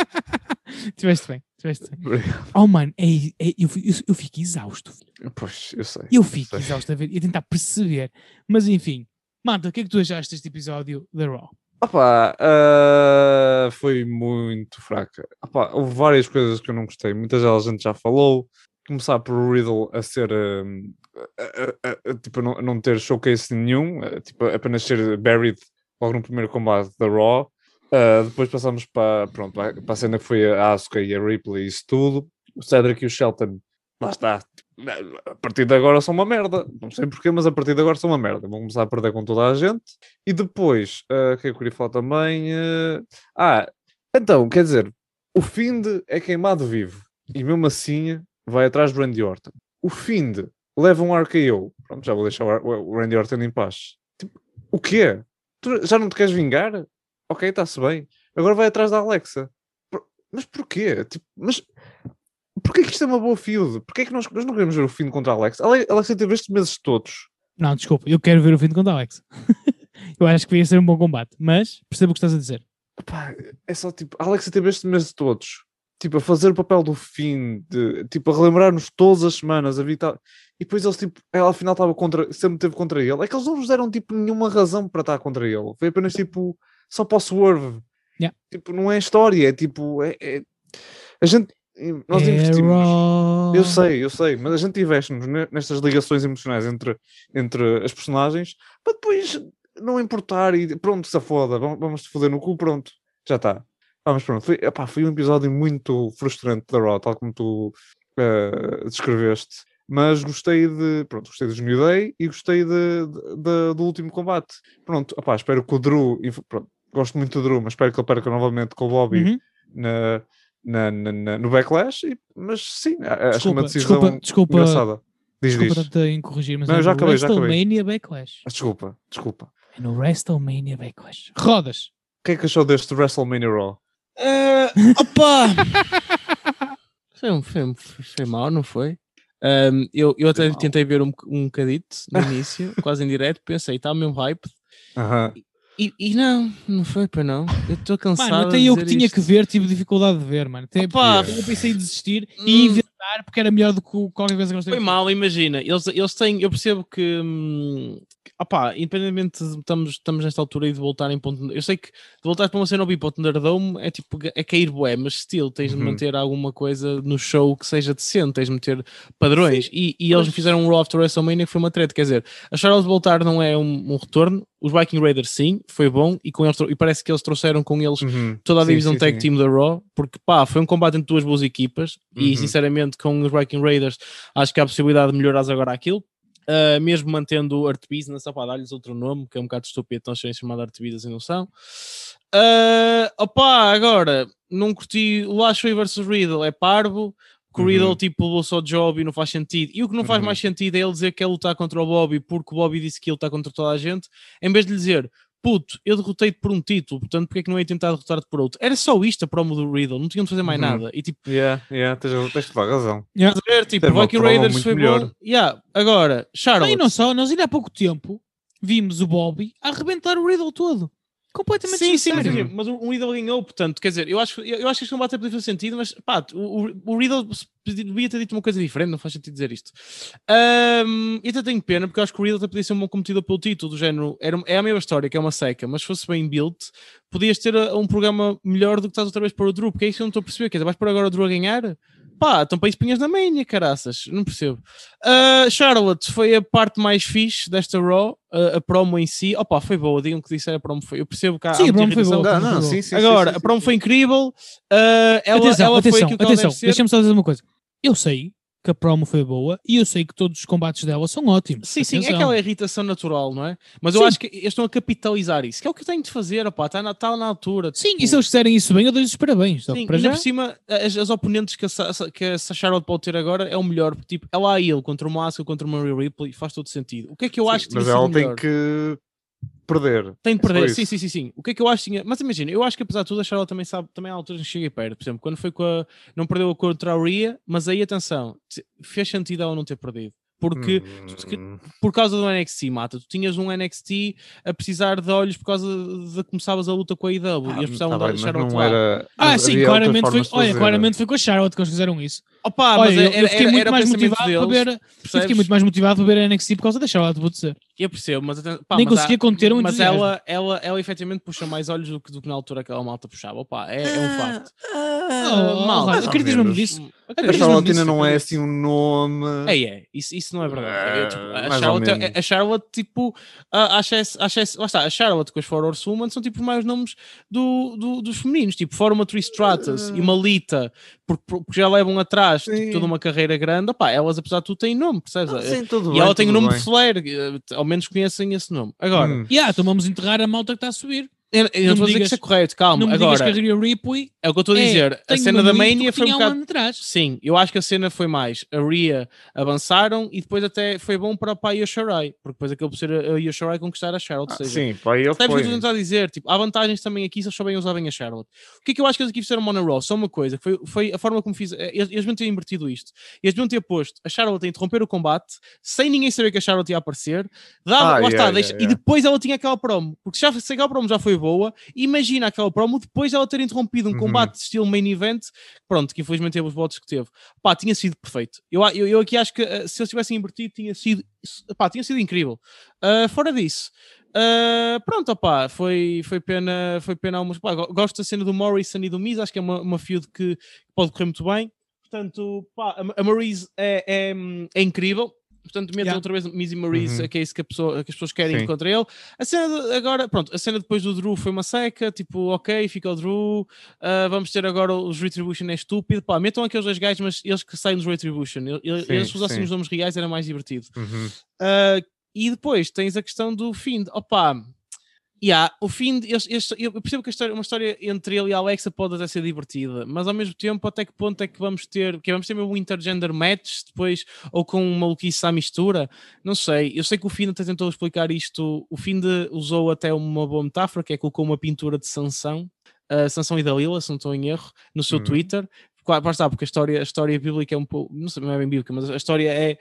tiveste bem, tiveste bem. Oh, mano, é, é- eu, eu, eu fico exausto. filho. pois, eu sei. Eu fico sei. exausto a ver e a tentar perceber. Mas enfim, Manta, o que é que tu achaste deste episódio da Raw? Opa, ah, foi muito fraca. Opa, houve várias coisas que eu não gostei. Muitas delas a gente já falou. Começar por o Riddle a ser hum, a, a- a- tipo, não, não ter showcase nenhum, a, tipo, apenas ser buried logo no primeiro combate da Raw. Ah, depois passamos para, pronto, para para a cena que foi a Asuka e a Ripley e isso tudo. O Cedric e o Shelton, lá está. A partir de agora são uma merda. Não sei porquê, mas a partir de agora são uma merda. Vão começar a perder com toda a gente. E depois, ah, o é que eu queria falar também? ah, ah, então, quer dizer, o Find é queimado vivo e mesmo assim vai atrás do Randy Orton. O Find leva um RKO. Pronto, já vou deixar o Randy Orton em paz. Tipo, o quê? Tu já não te queres vingar? Ok, está-se bem. Agora vai atrás da Alexa. Mas porquê? Tipo, mas porquê que isto é uma boa feud? Porquê que nós, nós não queremos ver o Find contra a Alexa? A Ale- a Alexa teve estes meses todos. Não, desculpa, eu quero ver o fim de conta, Alex. eu acho que ia ser um bom combate, mas percebo o que estás a dizer. Pá, é só tipo, a Alexa teve estes meses todos, tipo, a fazer o papel do fim, de, tipo, a relembrar-nos todas as semanas a vital. E depois eles, tipo, ela ao final estava contra, sempre teve contra ele. É que eles não nos deram, tipo, nenhuma razão para estar contra ele. Foi apenas, tipo, só para o swerve. Yeah. Tipo, não é história, é tipo, é, é- a gente, nós É investimos. Eu sei, eu sei, mas a gente investe-nos ne- nestas ligações emocionais entre, entre as personagens para depois não importar e pronto, se foda, vamos, vamos te foder no cu, pronto, já está. Ah, mas pronto, foi, epá, foi um episódio muito frustrante da Raw, tal como tu eh, descreveste. Mas gostei de, pronto, gostei dos New Day e gostei de, de- de- do último combate. Pronto, epá, espero que o Drew, pronto, gosto muito do Drew, mas espero que ele perca novamente com o Bobby Uhum. na, na, na- no backlash, e- mas sim, a- acho que é uma Desculpa, decisão desculpa, desculpa, engraçada. Diz, desculpa diz. estar em corrigir, mas Não, é já acabei, já acabei. WrestleMania Backlash. Ah, Desculpa, desculpa. É no WrestleMania Backlash. Rodas. O que é que achou deste WrestleMania Raw? Ah, opa! foi, um- foi, um- foi mal, não foi? Ahm, eu, eu até tentei ver um, um bocadito no início, quase em direto, pensei, está mesmo hype. Aham. E, e não, não foi para não. Eu estou cansado. Mano, até eu que tinha isto. que ver, tive dificuldade de ver, mano. Até Opa! eu pensei em desistir e Inventar porque era melhor do que qualquer coisa que eles têm Foi mal, imagina. Eles, eles têm, eu percebo que, hum, opá, independentemente de estamos, estamos nesta altura e de voltar em ponto. Eu sei que de voltar para uma cena ao para o Thunderdome é tipo é cair bué, mas still tens de Uhum. manter alguma coisa no show que seja decente, tens de meter padrões. e, e eles mas- fizeram um Raw after WrestleMania que foi uma treta. Quer dizer, a Charlotte voltar não é um, um retorno. Os Viking Raiders sim, foi bom e, com eles, e parece que eles trouxeram com eles Uhum. toda a Sim, divisão sim, tag sim. team da Raw, porque pá, foi um combate entre duas boas equipas e Uhum. Com os Viking Raiders acho que há a possibilidade de melhorar agora aquilo. Uh, mesmo mantendo Art Business, opá, dá-lhes outro nome, que é um bocado estúpido, então serem chamado Art Business e não são. Uh, opá, agora, não curti o Lashley versus Riddle, é parvo, que o Uhum. Riddle tipo levou só o job e não faz sentido. E o que não faz Uhum. mais sentido é ele dizer que quer lutar contra o Bobby porque o Bobby disse que ele está contra toda a gente, em vez de lhe dizer puto, eu derrotei-te por um título, portanto, porque é que não ia tentar derrotar-te por outro? Era só isto a promo do Riddle, não tinham de fazer mais Uhum. nada. E tipo, Yeah, yeah, tens, tens toda a razão. Yeah. ver, tipo, Teve uma Viking Raiders foi melhor. bom. Yeah. Agora, Não, Charlotte. e não só, nós ainda há pouco tempo vimos o Bobby a arrebentar o Riddle todo. Completamente Sim, sim, mas, o o Riddle ganhou, portanto, quer dizer, eu acho, eu, eu acho que este combate podia fazer sentido, mas pá, o, o- Riddle devia ter dito uma coisa diferente, não faz sentido dizer isto. Ahm, e até tenho pena, porque eu acho que o Riddle até podia ser um bom competidor pelo título, do género, era, é a mesma história, que é uma seca, mas se fosse bem built, podias ter uh, um programa melhor do que estás outra vez para o Drew, porque é isso que eu não estou a perceber, quer dizer, vais por agora o Drew a ganhar? Pá, então para isso punhas na mania, caraças, não percebo. Uh, Charlotte foi a parte mais fixe desta Raw, uh, a promo em si, opa, foi boa, digam que disseram a promo foi, eu percebo que há, Sim, a promo foi boa. Não, não, Foi sim, sim. Agora, sim, a promo foi incrível, uh, ela, atenção, ela foi atenção, ela atenção. Deixa-me só dizer uma coisa. Eu sei que a promo foi boa e eu sei que todos os combates dela são ótimos. Sim, sim, é Atenção. aquela irritação natural, não é? Mas eu Sim. acho que eles estão a capitalizar isso, que é o que eu tenho de fazer, opá, está na, tá na altura. Sim, tipo, e se eles fizerem isso bem, eu dou-lhes os parabéns. Sim, para já, por cima, as, as oponentes que a, que a Sa- Charlotte pode ter agora é o melhor. porque, Tipo, ela há ele contra o Massa, contra o Murray Ripley, faz todo sentido. O que é que eu acho que Mas ela tem melhor? que perder. Tem de perder, Só sim, sim, sim, sim. O que é que eu acho que tinha. Mas imagina, eu acho que apesar de tudo, a Charlotte também sabe, também há alturas em que chega perto. Por exemplo, quando foi com a. Não perdeu a contra a Rhea, mas aí atenção, te- fez sentido ela não ter perdido. Porque Hum, por causa do NXT, mata. Tu tinhas um NXT a precisar de olhos por causa de que começavas a luta com a IW e ah, eles precisavam tá da bem, era. Ah, sim, claramente foi, de olha, claramente foi com a Charlotte que eles fizeram isso. Opa, olha, mas eu, era, eu fiquei muito mais motivado para deles, ver. Eu percebes? fiquei muito mais motivado para ver a NXT por causa da Charlotte, vou dizer. Eu percebo, mas, pá, Nem mas conseguia há- conter o Mas entusiasmo. ela, ela, ela efetivamente puxa mais olhos do que, do que na altura aquela malta puxava. Opa, é, é um facto. Oh, mal, oh, mais ou Acreditas-me disso? A Acreditas-me Charlotte ainda não é assim um nome. É, é, isso, isso não é verdade. É, tipo, a, mais ou Charlotte, menos. a Charlotte, tipo, a, a, Chess- a, Chess- lá está, a Charlotte com as Four Horsewomen são tipo os maiores nomes do, do- dos femininos, tipo, fora uma Tristratus e uma Lita, porque, porque já levam atrás tipo, toda uma carreira grande. Opa, elas, apesar de tudo, têm nome, percebes? Ah, sim, tudo e bem, ela tem o nome bem. de Flair, eh, ao menos conhecem esse nome. Agora, Hum. Yeah, então vamos enterrar a malta que está a subir. Eu, eu Não não estou a dizer que isso é correto, calma. não me digas que Agora, a Rhea Ripley é o que eu estou a é, dizer. A tem cena da Mania foi um um bocado. ano atrás. Sim, eu acho que a cena foi mais a Rhea avançaram e depois até foi bom para, para a Io Shirai, porque depois acabou por ser a, a Io Shirai conquistar a Charlotte. Ah, seja, sim, para ele Sabes o que eu foi. estou a dizer? Tipo, há vantagens também aqui se eles souberem usar bem a Charlotte. O que é que eu acho que eles aqui fizeram Mona Raw? Só uma coisa, que foi, foi a forma como fiz. Eles, eles deviam ter invertido isto. Eles deviam ter posto a Charlotte a interromper o combate sem ninguém saber que a Charlotte ia aparecer. Dava, Ah, lá yeah, está, yeah, deixa, yeah. e depois ela tinha aquela promo. Porque já, se aquela promo já foi boa, imagina aquela promo depois ela ter interrompido um Uhum. combate de estilo main event. Pronto, que infelizmente teve os votos que teve. Pá, tinha sido perfeito. Eu, eu, eu aqui acho que eh, se eles tivessem invertido, tinha sido, pá, tinha sido incrível. Ah, fora disso. Uh, pronto, opá, foi, foi pena, foi pena algumas. pá, go- gosto da cena do Morrison e do Miz, acho que é uma, uma feud que pode correr muito bem. Portanto, pá, a, a Maryse é, é, é incrível. Portanto, metam Yeah. outra vez Miz e Maryse, Uhum. que é isso que, a pessoa- que as pessoas querem Sim. contra ele. A cena de- agora, pronto, a cena depois do Drew foi uma seca, tipo, ok, fica o Drew. uh, vamos ter agora os Retribution é estúpido. Pá, metam aqueles dois gajos, mas eles que saem dos Retribution. Ele- ele- Sim, Eles se usassem sim. os nomes reais era mais divertido. Uhum. Uh, e depois tens a questão do Find. Opa, yeah, o Find, este- este- eu percebo que a história, uma história entre ele e a Alexa pode até ser divertida, mas ao mesmo tempo, até que ponto é que vamos ter? Que vamos ter mesmo um intergender match depois, ou com uma maluquice à mistura? Não sei. Eu sei que o Find até tentou explicar isto. O Find usou até uma boa metáfora, que é colocou uma pintura de Sansão. Uh, Sansão e Dalila, se não estou em erro, no seu Uhum. Twitter. Claro, lá está, porque a história, a história bíblica é um pouco, não sei, não é bem bíblica, mas a história é,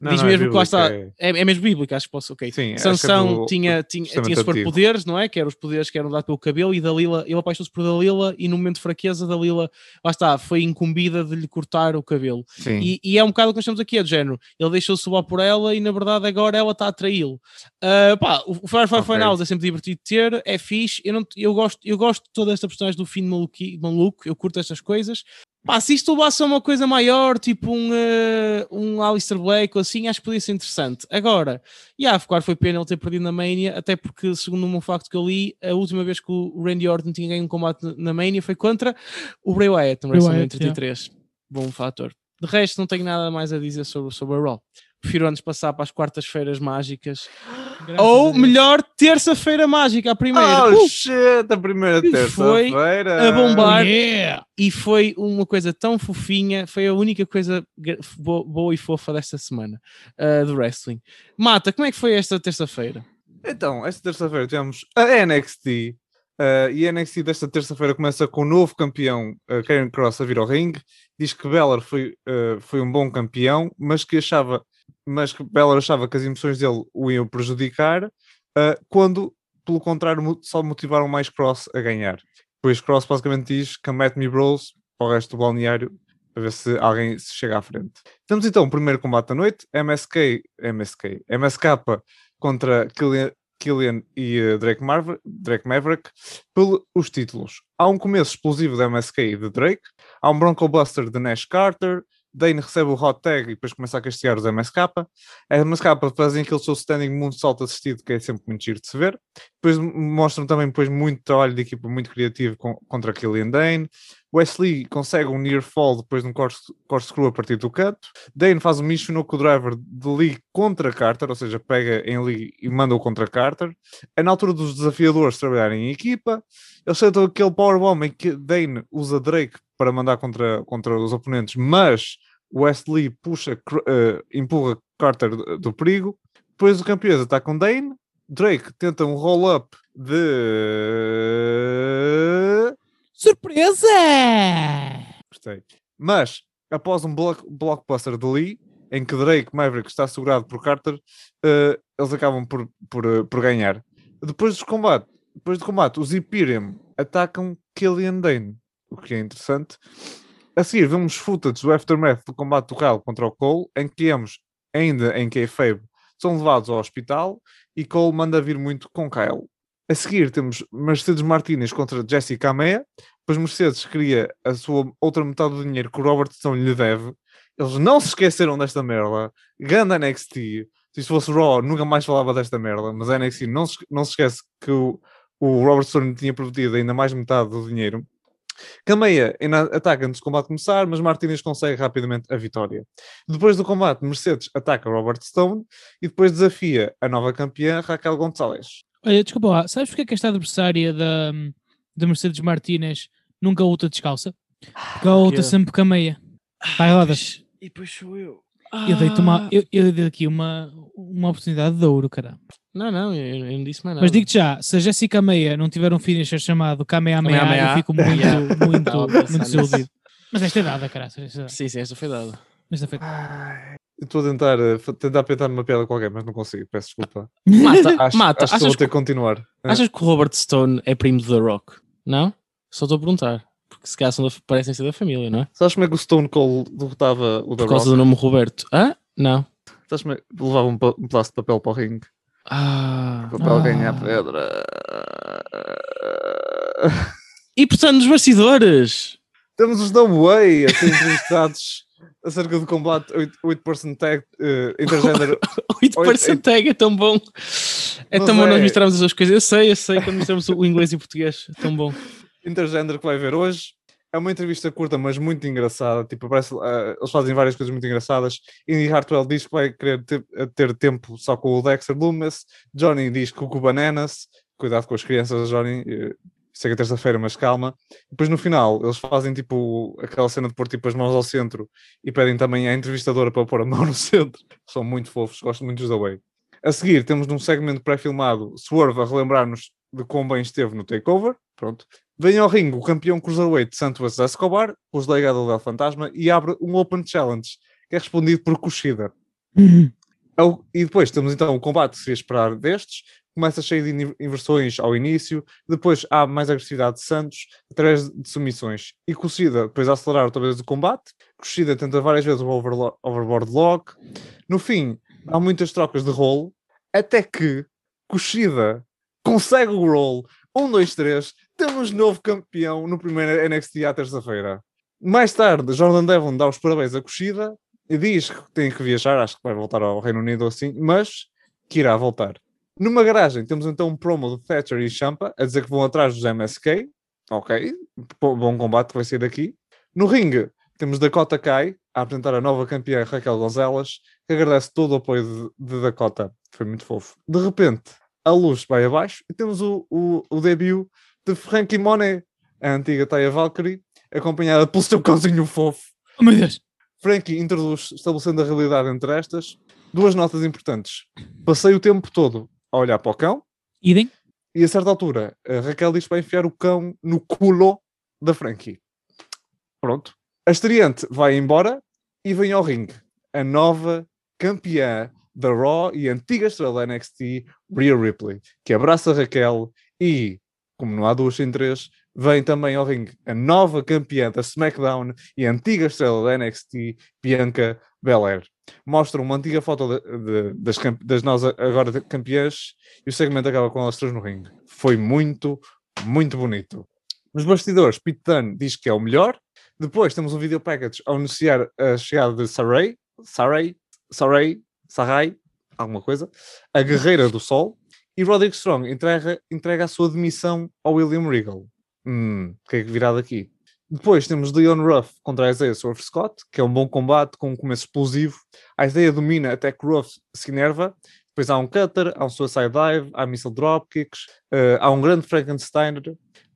Não, diz não, é mesmo que lá está, bíblica, é, é mesmo bíblica, acho que posso, ok. Sim, é Sansão do- tinha, do tinha, tinha superpoderes, não é? Que eram os poderes que eram dados pelo cabelo, e Dalila, ele apaixonou-se por Dalila, e no momento de fraqueza, Dalila, lá está, foi incumbida de lhe cortar o cabelo. Sim. E, e é um bocado o que nós estamos aqui, é de género. Ele deixou-se levar por ela e na verdade agora ela está a traí-lo. Ah, pá, o Firefly Ok. Finals é sempre divertido de ter, é fixe. Eu, não, eu, gosto, eu gosto de toda esta personagem do fim maluqui- maluco, eu curto estas coisas. Pá, se isto levasse a uma coisa maior, tipo um, eh, um Alistair Blake ou assim, acho que podia ser interessante. Agora, yeah, claro, foi pena ele ter perdido na Mania, até porque, segundo um facto que eu li, a última vez que o Randy Orton tinha ganho um combate na Mania foi contra o Bray Wyatt no WrestleMania Wyatt, 33. Bom fator. De resto, não tenho nada mais a dizer sobre, sobre a Raw. Prefiro antes passar para as quartas-feiras mágicas. Graças Ou melhor, terça-feira mágica, a primeira. Oh Uh, shit, a primeira foi terça-feira. a bombar. Yeah. e foi uma coisa tão fofinha, foi a única coisa boa e fofa desta semana uh, do wrestling. Mata, como é que foi esta terça-feira? Então, esta terça-feira tivemos a NXT. uh, e a NXT desta terça-feira começa com o novo campeão, uh, Karen Cross, a vir ao ringue. Diz que Beller foi, uh, foi um bom campeão, mas que achava, mas que Beller achava que as emoções dele o iam prejudicar uh, quando pelo contrário, só motivaram mais Cross a ganhar. Depois Cross basicamente diz come at me bros para o resto do balneário para ver se alguém se chega à frente. Temos então o primeiro combate da noite, MSK, MSK, MSK contra Killian, Killian e eh, Drake, Marver, Drake Maverick pelos títulos. Há um começo explosivo da MSK e de Drake, há um Bronco Buster de Nash Carter, Dane recebe o hot tag e depois começa a castigar os MSK. A MSK fazem aquele seu standing moonsault assistido que é sempre muito giro de se ver. Depois mostram também depois muito trabalho de equipa muito criativo com- contra Killian Dane. Wesley consegue um near fall depois de um corkscrew a partir do canto. Dane faz um Michinoku Driver de Lee contra Carter, ou seja, pega em Lee e manda-o contra Carter. É na altura dos desafiadores trabalharem em equipa. Eles sentam aquele powerbomb em que Dane usa Drake para mandar contra, contra os oponentes, mas Wesley puxa, eh, empurra Carter do, perigo. Depois o campeão está com Dane. Drake tenta um roll-up de. Surpresa! Gostei. Mas, após um block, blockbuster de Lee, em que Drake Maverick está segurado por Carter, eh, eles acabam por, por, eh, por ganhar. Depois do combate, depois do combate, os Imperium atacam Killian Dane, o que é interessante. A seguir, vemos footage do aftermath do combate do Kyle contra o Cole, em que ambos, ainda em kayfabe, são levados ao hospital e Cole manda vir muito com Kyle. A seguir, temos Mercedes Martinez contra Jessica Amea, depois Mercedes queria a sua outra metade do dinheiro que o Robert Stone lhe deve. Eles não se esqueceram desta merda. Ganda NXT. Se isto fosse Raw, nunca mais falava desta merda. Mas a NXT não se, não se esquece que o, o Robert Stone lhe tinha prometido ainda mais metade do dinheiro. Cameia ainda ataca antes do combate começar, mas Martinez consegue rapidamente a vitória. Depois do combate, Mercedes ataca Robert Stone e depois desafia a nova campeã Raquel Gonçalves. Olha, desculpa lá, sabes porque é que esta adversária da, da Mercedes Martínez nunca luta descalça? Porque ela luta quê? sempre com a meia. Vai rodas. E depois sou eu. Eu dei-te uma, Ah. eu, eu dei aqui uma, uma oportunidade de ouro, caramba. Não, não, eu, eu não disse mais nada. Mas digo-te já, se a Jéssica Meia não tiver um finisher chamado Kamehameha, eu fico muito, muito, muito desiludido. Mas esta é dada, cara. Esta, esta, Sim, sim, esta foi dada. esta foi... Eu Estou a tentar, eh, tentar pensar numa piada qualquer, mas não consigo. Peço desculpa. Mata, Acho, mata. acho que vou ter que, continuar. Ah, achas que o Robert Stone é primo de The Rock? Não? Só estou a perguntar. Porque se calhar da, parecem ser da família, não é? Sabes como é que o Stone Cold derrotava o The Por causa Rock? do nome Roberto. Hã? Não. Sabes como é que levava um, um pedaço de papel para o ringue? Ah. Papel Ah. ganha a pedra. E portanto, nos bastidores. Temos os Dumway a ser entrevistados acerca do combate 8, 8% tag eh, intergender. 8% tag é tão bom. É Mas tão bom nós é- misturarmos as duas coisas. Eu sei, eu sei quando misturamos o inglês e o português. É tão bom. intergender que vai ver hoje. É uma entrevista curta, mas muito engraçada. Tipo, parece, ah, eles fazem várias coisas muito engraçadas. Indy Hartwell diz que vai querer ter, a ter tempo só com o Dexter Loomis. Johnny diz que o Bananas. Cuidado com as crianças, Johnny. eh, Sei que é terça-feira, mas calma. Depois no final, eles fazem tipo aquela cena de pôr tipo as mãos ao centro e pedem também à entrevistadora para pôr a mão no centro. São muito fofos, gosto muito dos da Way. A seguir, temos num segmento pré-filmado Swerve a relembrar-nos de quão bem esteve no Takeover. Pronto. Vem ao ringue o campeão Cruiserweight Santos Escobar, com os delegados do El Fantasma, e abre um Open Challenge, que é respondido por Kushida. É o- E depois temos então o combate que se ia esperar destes, começa cheio de inversões ao início, depois há mais agressividade de Santos, através de submissões. E Kushida, depois a acelerar outra vez o combate, Kushida tenta várias vezes o overboard lock, no fim há muitas trocas de rolo, até que Kushida consegue o roll, 1, 2, 3, temos novo campeão no primeiro NXT à terça-feira. Mais tarde, Jordan Devon dá os parabéns a Kushida e diz que tem que viajar, acho que vai voltar ao Reino Unido assim, mas que irá voltar. Numa garagem temos então um promo de Thatcher e Champa a dizer que vão atrás dos MSK. Ok, bo- bom combate que vai ser daqui. No ringue temos Dakota Kai a apresentar a nova campeã Raquel Gonzalez, que agradece todo o apoio de, de Dakota. Foi muito fofo. De repente, a luz vai abaixo e temos o, o, o debut de Frankie Monet, a antiga Taya Valkyrie, acompanhada pelo seu cãozinho fofo. Oh meu Deus! Frankie introduz, estabelecendo a realidade entre estas, duas notas importantes. Passei o tempo todo a olhar para o cão Idem? e a certa altura a Raquel diz para enfiar o cão no culo da Frankie. Pronto. A estreante vai embora e vem ao ringue. A nova campeã da Raw e antiga estrela da NXT, Rhea Ripley, que abraça Raquel e, como não há duas sem três, vem também ao ringue a nova campeã da SmackDown e antiga estrela da NXT, Bianca Belair. Mostra uma antiga foto de- de- das, das nós agora campeãs e o segmento acaba com elas três no ringue. Foi muito, muito bonito. Nos bastidores, Pete Dunne diz que é o melhor. Depois temos um video package a anunciar a chegada de Saray, Saray, Saray, Sarai, alguma coisa, a guerreira do sol. E Roderick Strong entrega, entrega a sua demissão ao William Regal. Hum, o que é que virá daqui? Depois temos Leon Ruff contra Isaiah Swerve Scott, que é um bom combate com um começo explosivo. A Isaiah domina até que Ruff se enerva. Depois há um cutter, há um suicide dive, há missile dropkicks, eh, há um grande Frankenstein.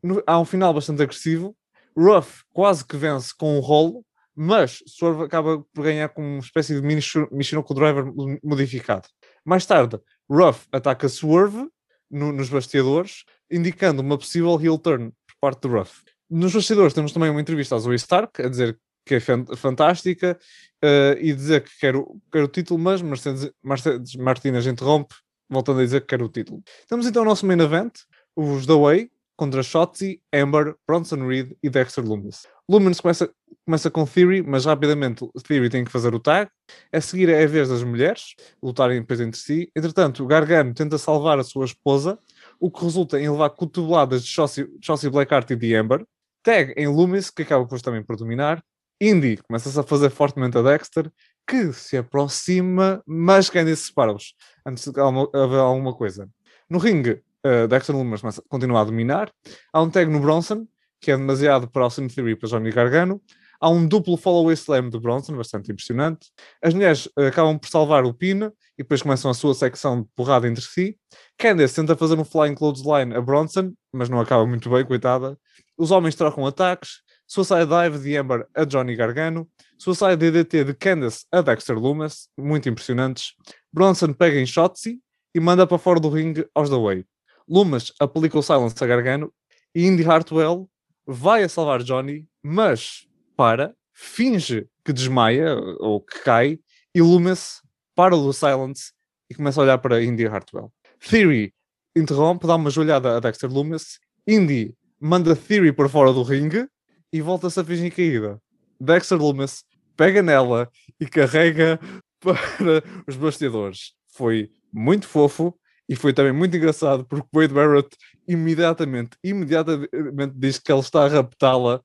No- há um final bastante agressivo. Ruff quase que vence com um rolo, mas Swerve acaba por ganhar com uma espécie de mini Michinoku Driver mo- modificado. Mais tarde, Ruff ataca Swerve no- nos bastidores, indicando uma possível heel turn por parte do Ruff. Nos bastidores temos também uma entrevista a Zoe Stark, a dizer que é fan- fantástica eh, e dizer que quer o, o título, mas Mercedes, Mercedes Martinez interrompe, voltando a dizer que quer o título. Temos então o nosso main event, os The Way, contra Shotzi, Amber, Bronson Reed e Dexter Lumis. Lumis começa, começa com Theory, mas rapidamente Theory tem que fazer o tag. A seguir é a vez das mulheres lutarem depois entre si. Entretanto, Gargano tenta salvar a sua esposa, o que resulta em levar cotoveladas de Shotzi, Shotzi Blackheart e de Amber. Tag em Loomis, que acaba depois também por dominar. Indy começa-se a fazer fortemente a Dexter, que se aproxima, mas Candice separa-os antes de haver alguma coisa. No ringue, uh, Dexter Lumis começa- continua a dominar. Há um tag no Bronson, que é demasiado para Austin Theory para Johnny Gargano. Há um duplo follow slam do Bronson, bastante impressionante. As mulheres uh, acabam por salvar o pin e depois começam a sua secção de porrada entre si. Candice tenta fazer um flying clothesline a Bronson, mas não acaba muito bem, coitada. Os homens trocam ataques. Suicide Dive de Amber a Johnny Gargano. Suicide DDT de Candice a Dexter Lumis, muito impressionantes. Bronson pega em Shotzi e manda para fora do ringue aos The Way. Lumas aplica o silence a Gargano e Indy Hartwell vai a salvar Johnny, mas para, finge que desmaia ou que cai e Loomis para o silence e começa a olhar para Indy Hartwell. Theory interrompe, dá uma joelhada a Dexter Loomis. Indy manda Theory para fora do ringue e volta-se a fingir caída. Dexter Loomis pega nela e carrega para os bastidores. Foi muito fofo e foi também muito engraçado porque Wade Barrett imediatamente, imediatamente diz que ele está a raptá-la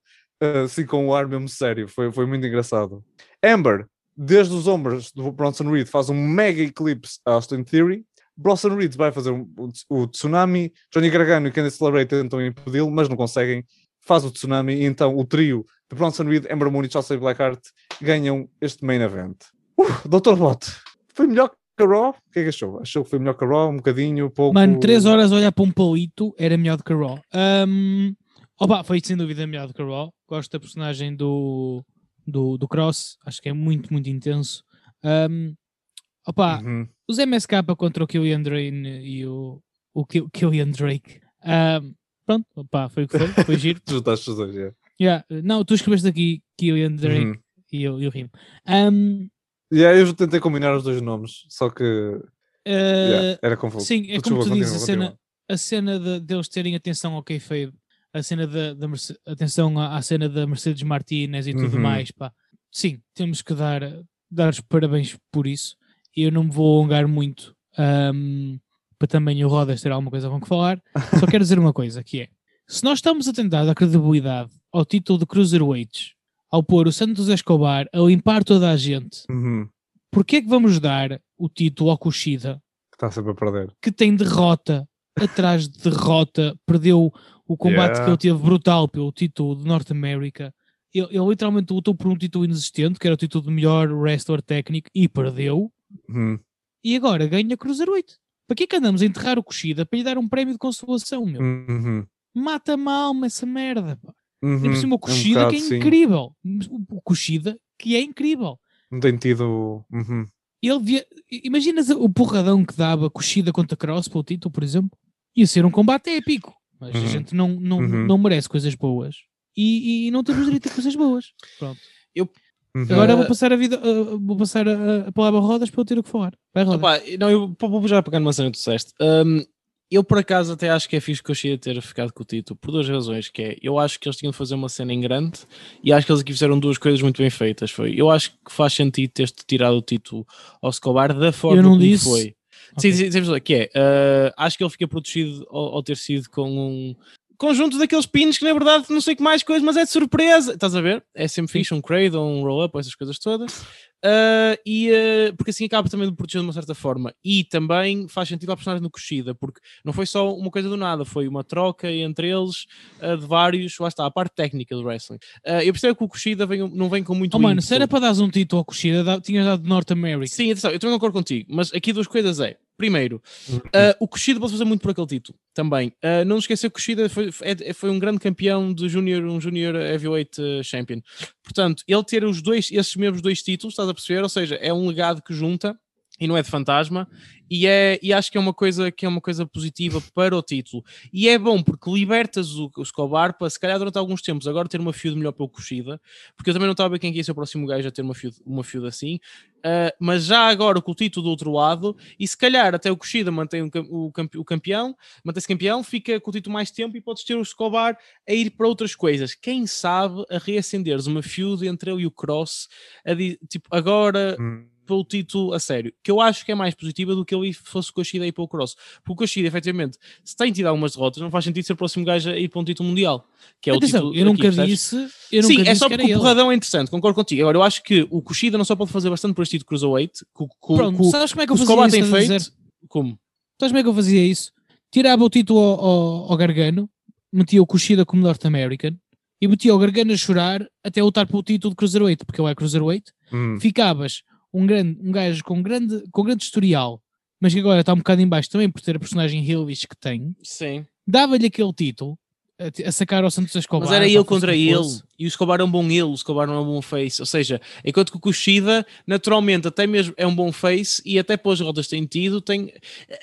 assim com o ar mesmo sério. Foi, foi muito engraçado. Amber, desde os ombros do Bronson Reed, faz um mega eclipse a Austin Theory. Bronson Reed vai fazer um, o, o tsunami. Johnny Gargano e Candice LeRae tentam impedi-lo, mas não conseguem. Faz o tsunami e então o trio de Bronson Reed, Amber Moon e Chelsea Blackheart ganham este main event. Uh, Dr. Bot, foi melhor que a Raw? O que é que achou? Achou que foi melhor que a Raw? Um bocadinho, pouco? Mano, 3 horas a olhar para um palito era melhor do que a Raw. Um, opa, foi sem dúvida melhor do que a Raw. Gosto da personagem do, do, do Cross, acho que é muito, muito intenso. Um, opa, Uhum. Os MSK contra o Killian Drake e o, o Kill- Killian Drake. Um, pronto, opa, foi o que foi, foi giro. Juntaste os dois, é. Yeah, Não, tu escreveste aqui Killian Drake Uhum. e eu, eu rimo. Um, Yeah, eu tentei combinar os dois nomes, só que uh, yeah, era confuso. Sim, é como tu dizes, a cena, a cena de, deles terem atenção ao kayfabe, a cena da, da Merce- atenção à, à cena da Mercedes Martinez e tudo Uhum. mais, pá. Sim, temos que dar, dar os parabéns por isso. Eu não me vou alongar muito ahm, para também o Rodas ter alguma coisa com que falar. Só quero dizer uma coisa, que é, se nós estamos a tentar dar credibilidade ao título de Cruiserweights, ao pôr o Santos Escobar a limpar toda a gente, Uhum, porquê é que vamos dar o título ao Kushida que está sempre a perder. que tem derrota atrás de derrota, perdeu o combate Yeah. que ele teve brutal pelo título de North America. Ele, ele literalmente lutou por um título inexistente, que era o título de melhor wrestler técnico, e perdeu. Uhum. E agora ganha Cruiserweight. Para que é que andamos a enterrar o Kushida para lhe dar um prémio de consolação, meu? Uhum. Mata-me a alma essa merda, pá. E Uhum. por cima o É um que é sim. incrível. O Kushida que é incrível. Não tem tido. Uhum. Ele via... Imaginas o porradão que dava Kushida contra Cross pelo título, por exemplo? Ia ser um combate épico. Mas a Uhum. gente não, não, Uhum. não merece coisas boas. E, e não temos direito a coisas boas. Pronto. Uhum. Agora vou passar a vida, uh, vou passar a, a palavra a rodas para eu ter o que falar. Vai, rodas. Opa, não, eu vou já pegar numa cena que tu disseste. Um, eu, por acaso, até acho que é fixe que eu cheguei a ter ficado com o título, por duas razões, que é, eu acho que eles tinham de fazer uma cena em grande, e acho que eles aqui fizeram duas coisas muito bem feitas, foi, eu acho que faz sentido teres tirado o título ao Escobar da forma não como disse. foi. Ok. Sim, sim, sim, que é, uh, acho que ele fica protegido ao, ao ter sido com um conjunto daqueles pinos que na verdade não sei que mais coisas, mas é de surpresa, estás a ver? É sempre fixe, um cradle, um roll-up, essas coisas todas. Uh, e uh, porque assim acaba também de proteger de uma certa forma e também faz sentido a personagem no Kushida porque não foi só uma coisa do nada, foi uma troca entre eles uh, de vários, lá está, a parte técnica do wrestling. Eu percebo que o Kushida vem, não vem com muito Oh, mano, se era para dares um título ao dá- tinhas dado North America. Sim, atenção, eu também concordo contigo, mas aqui duas coisas é. Primeiro, uh, o Kushida pode fazer muito por aquele título também. Uh, não esquecer que o Kushida foi, é- foi um grande campeão de junior, um junior heavyweight uh, champion. Portanto, ele ter os dois, esses mesmos dois títulos, estás a perceber? Ou seja, é um legado que junta e não é de fantasma. E, é, e acho que é uma coisa que é uma coisa positiva para o título. E é bom porque libertas o, o Escobar para se calhar durante alguns tempos agora ter uma feud melhor pelo Kushida, porque eu também não estava quem que ia ser o próximo gajo a ter uma feud, uma feud assim. Uh, mas já agora com o título do outro lado, e se calhar até o Kushida mantém o, o o campeão, mantém-se campeão, fica com o título mais tempo e podes ter o Escobar a ir para outras coisas. Quem sabe a reacenderes uma feud entre ele e o Cross, a tipo, agora Hum. Pelo título a sério, que eu acho que é mais positiva do que ele fosse com o Kushida e pelo Cross. Porque o Kushida, efetivamente, se tem tido algumas derrotas, não faz sentido ser o próximo gajo a ir para um título mundial. Que é o Atenção, título eu nunca aqui, disse. Eu nunca Sim, disse é só que porque o porradão é interessante, concordo contigo. Agora, eu acho que o Kushida não só pode fazer bastante por este título Cruiserweight, que, o- que, o- Pronto, que o- sabes como é que eu o fazia isso? tem feito. dizer? Como? Sabes como é que eu fazia isso? Tirava o título ao, ao, ao Gargano, metia o Kushida como North American e metia o Gargano a chorar até lutar pelo título de Cruiserweight, porque ele é Cruiserweight. Hum. Ficavas um, grande, um gajo com grande, com grande historial, mas que agora está um bocado em baixo também por ter a personagem Hilvish que tem. Sim. Dava-lhe aquele título a, a sacar ao Santos Escobar. Mas era ele contra ele. E o Escobar é um bom ele, o Escobar não é um bom face. Ou seja, enquanto que o Kushida, naturalmente, até mesmo é um bom face e até pelas rodas tem tido, tem.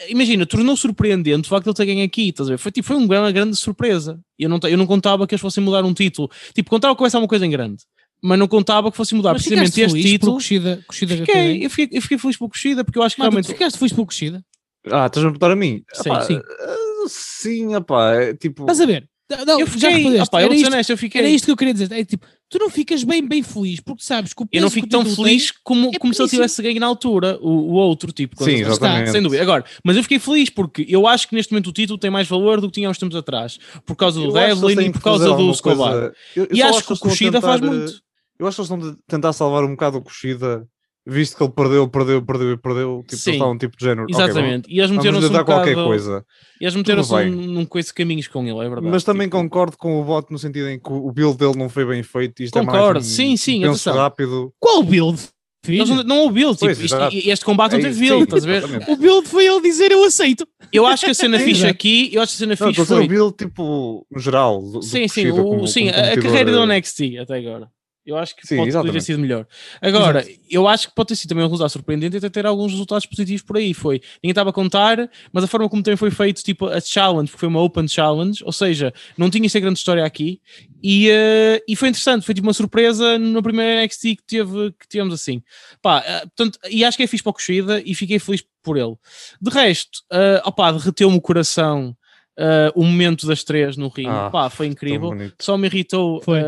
Imagina, tornou surpreendente o facto de ele ter ganho aqui. Estás a ver? Foi, tipo, foi um uma grande surpresa. Eu não, eu não contava que eles fossem mudar um título. Tipo, contava que começar uma coisa em grande. Mas não contava que fosse mudar Mas precisamente este feliz título. Kushida ter Fiquei, eu, fiquei, eu fiquei feliz pelo Kushida porque eu acho que tu realmente. ficaste feliz pelo Kushida? Ah, estás a perguntar a mim? Sim, Epá, sim. ah, sim, opá, é tipo. Estás a ver? Não, Eu já fiquei. opá, eu isto- honesto, eu fiquei. Era isto que eu queria dizer. É tipo, tu não ficas bem, bem feliz porque sabes que o Eu não fico tão feliz como, é como se ele tivesse ganho na altura, o, o outro tipo. Sim, exatamente. Sem dúvida. Agora, mas eu fiquei feliz porque eu acho que neste momento o título tem mais valor do que tinha há uns tempos atrás, por causa do Devlin e por causa do Escobar. coisa- eu- eu E acho que o eles estão a Kushida faz tentar, muito. Eu acho que eles estão a tentar salvar um bocado o Kushida, visto que ele perdeu, perdeu, perdeu e perdeu. Tipo, Sim. eles estavam tipo de género. Exatamente. e eles vamos, meteram-se vamos um tentar qualquer bocado- coisa. E eles meteram-se num, coisa de caminhos com ele, é verdade. Mas também Tipo, concordo com o voto no sentido em que o build dele não foi bem feito. Isto Concordo. é mais um Sim, sim, penso rápido. Qual build? não, não houve build, tipo, Pois, isto- este combate não É teve build, sim, estás a ver? O build foi ele dizer eu aceito. Eu acho que a cena Exato. aqui, eu acho que a cena Não, fixe estou a dizer foi. o build tipo no geral. do- do Sim, sim, Kushida o- sim como a, a carreira do NXT até agora. Eu acho que Sim, pode, ter sido melhor. Agora, eu acho que pode ter sido também um resultado surpreendente e até ter alguns resultados positivos por aí. Foi, ninguém estava a contar, mas a forma como também foi feito, tipo, a challenge, porque foi uma open challenge, ou seja, não tinha esta grande história aqui, e, eh, e foi interessante, foi tipo uma surpresa no primeiro NXT que, teve, que tivemos assim. Pá, eh, portanto, e acho que é fixe para o Kushida e fiquei feliz por ele. De resto, uh, opá, derreteu-me o coração eh, o momento das três no ringue, Ah, pá, foi incrível. Só me irritou Foi.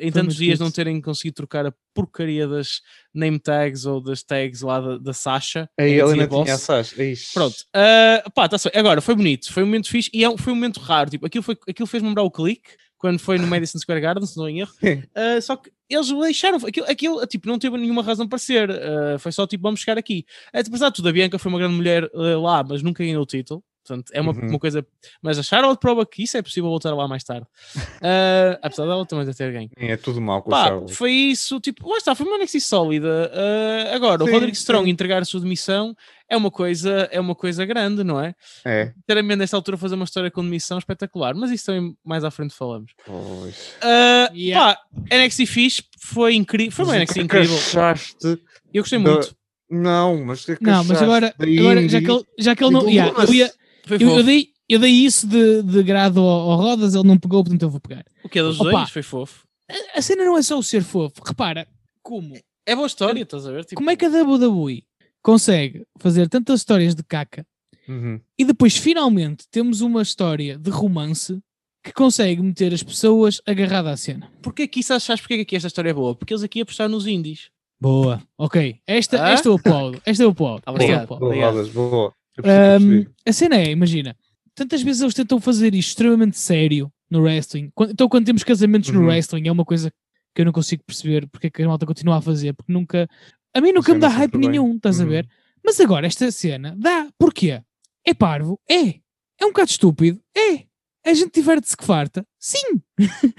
Em tantos dias não terem conseguido trocar a porcaria das name tags ou das tags lá da, da Sasha. Aí ele ainda tinha a Sasha. Ixi. Pronto, uh, pá, tá só. Agora, foi bonito, foi um momento fixe e é foi um momento raro. Tipo, aquilo, foi, aquilo fez-me lembrar o clique quando foi no Madison Square Garden, se não em erro. Uh, só que eles deixaram aquilo, aquilo tipo, não teve nenhuma razão para ser. uh, foi só tipo, vamos chegar aqui. É, apesar de tudo, a Bianca foi uma grande mulher lá, mas nunca ganhou o título. Portanto, é uma, Uhum. uma coisa. Mas a Charlotte prova que isso é possível voltar lá mais tarde. Uh, apesar dela também já ter ganho. É tudo mal com o Pá, Charlotte. foi isso, tipo, lá está, foi uma NXT sólida. Uh, agora, o Sim, Roderick Strong sim. entregar a sua demissão é uma coisa, é uma coisa grande, não é? É. Sinceramente, nesta altura, fazer uma história com demissão espetacular, mas isso também mais à frente falamos. Pois. Uh, Yeah. pá, NXT fixe, foi incrível, foi uma o NXT é incrível. achaste Eu gostei da- muito. Não, mas o que é Não, mas agora, agora já, que ele, já que ele não. Yeah, eu, ia- eu, eu dei, eu dei isso de, de grado ao, ao Rodas, ele não pegou, portanto eu vou pegar. O que é dos Opa. dois? Foi fofo. A- A cena não é só o ser fofo. Repara, como É boa história, estás a ver? Tipo, Como é que a WWE consegue fazer tantas histórias de caca Uhum. e depois finalmente temos uma história de romance que consegue meter as pessoas agarradas à cena? Porque aqui, sabes, sabes porque é que aqui esta história é boa? Porque eles aqui apostaram nos indies. Boa, ok. Esta, Ah? esta eu aplaudo. Esta eu aplaudo. Esta eu Obrigado. aplaudo. Boa, Obrigado. Rodas, boa. Um, a cena é, imagina, tantas vezes eles tentam fazer isto extremamente sério no wrestling. Então, quando temos casamentos no Uhum. wrestling, é uma coisa que eu não consigo perceber porque é que a malta continua a fazer, porque nunca. A mim nunca me dá Funciona hype bem. nenhum, estás a Uhum. ver? Mas agora esta cena dá. Porquê? É parvo? É. É um bocado estúpido? É. A gente diverte-se que farta? Sim.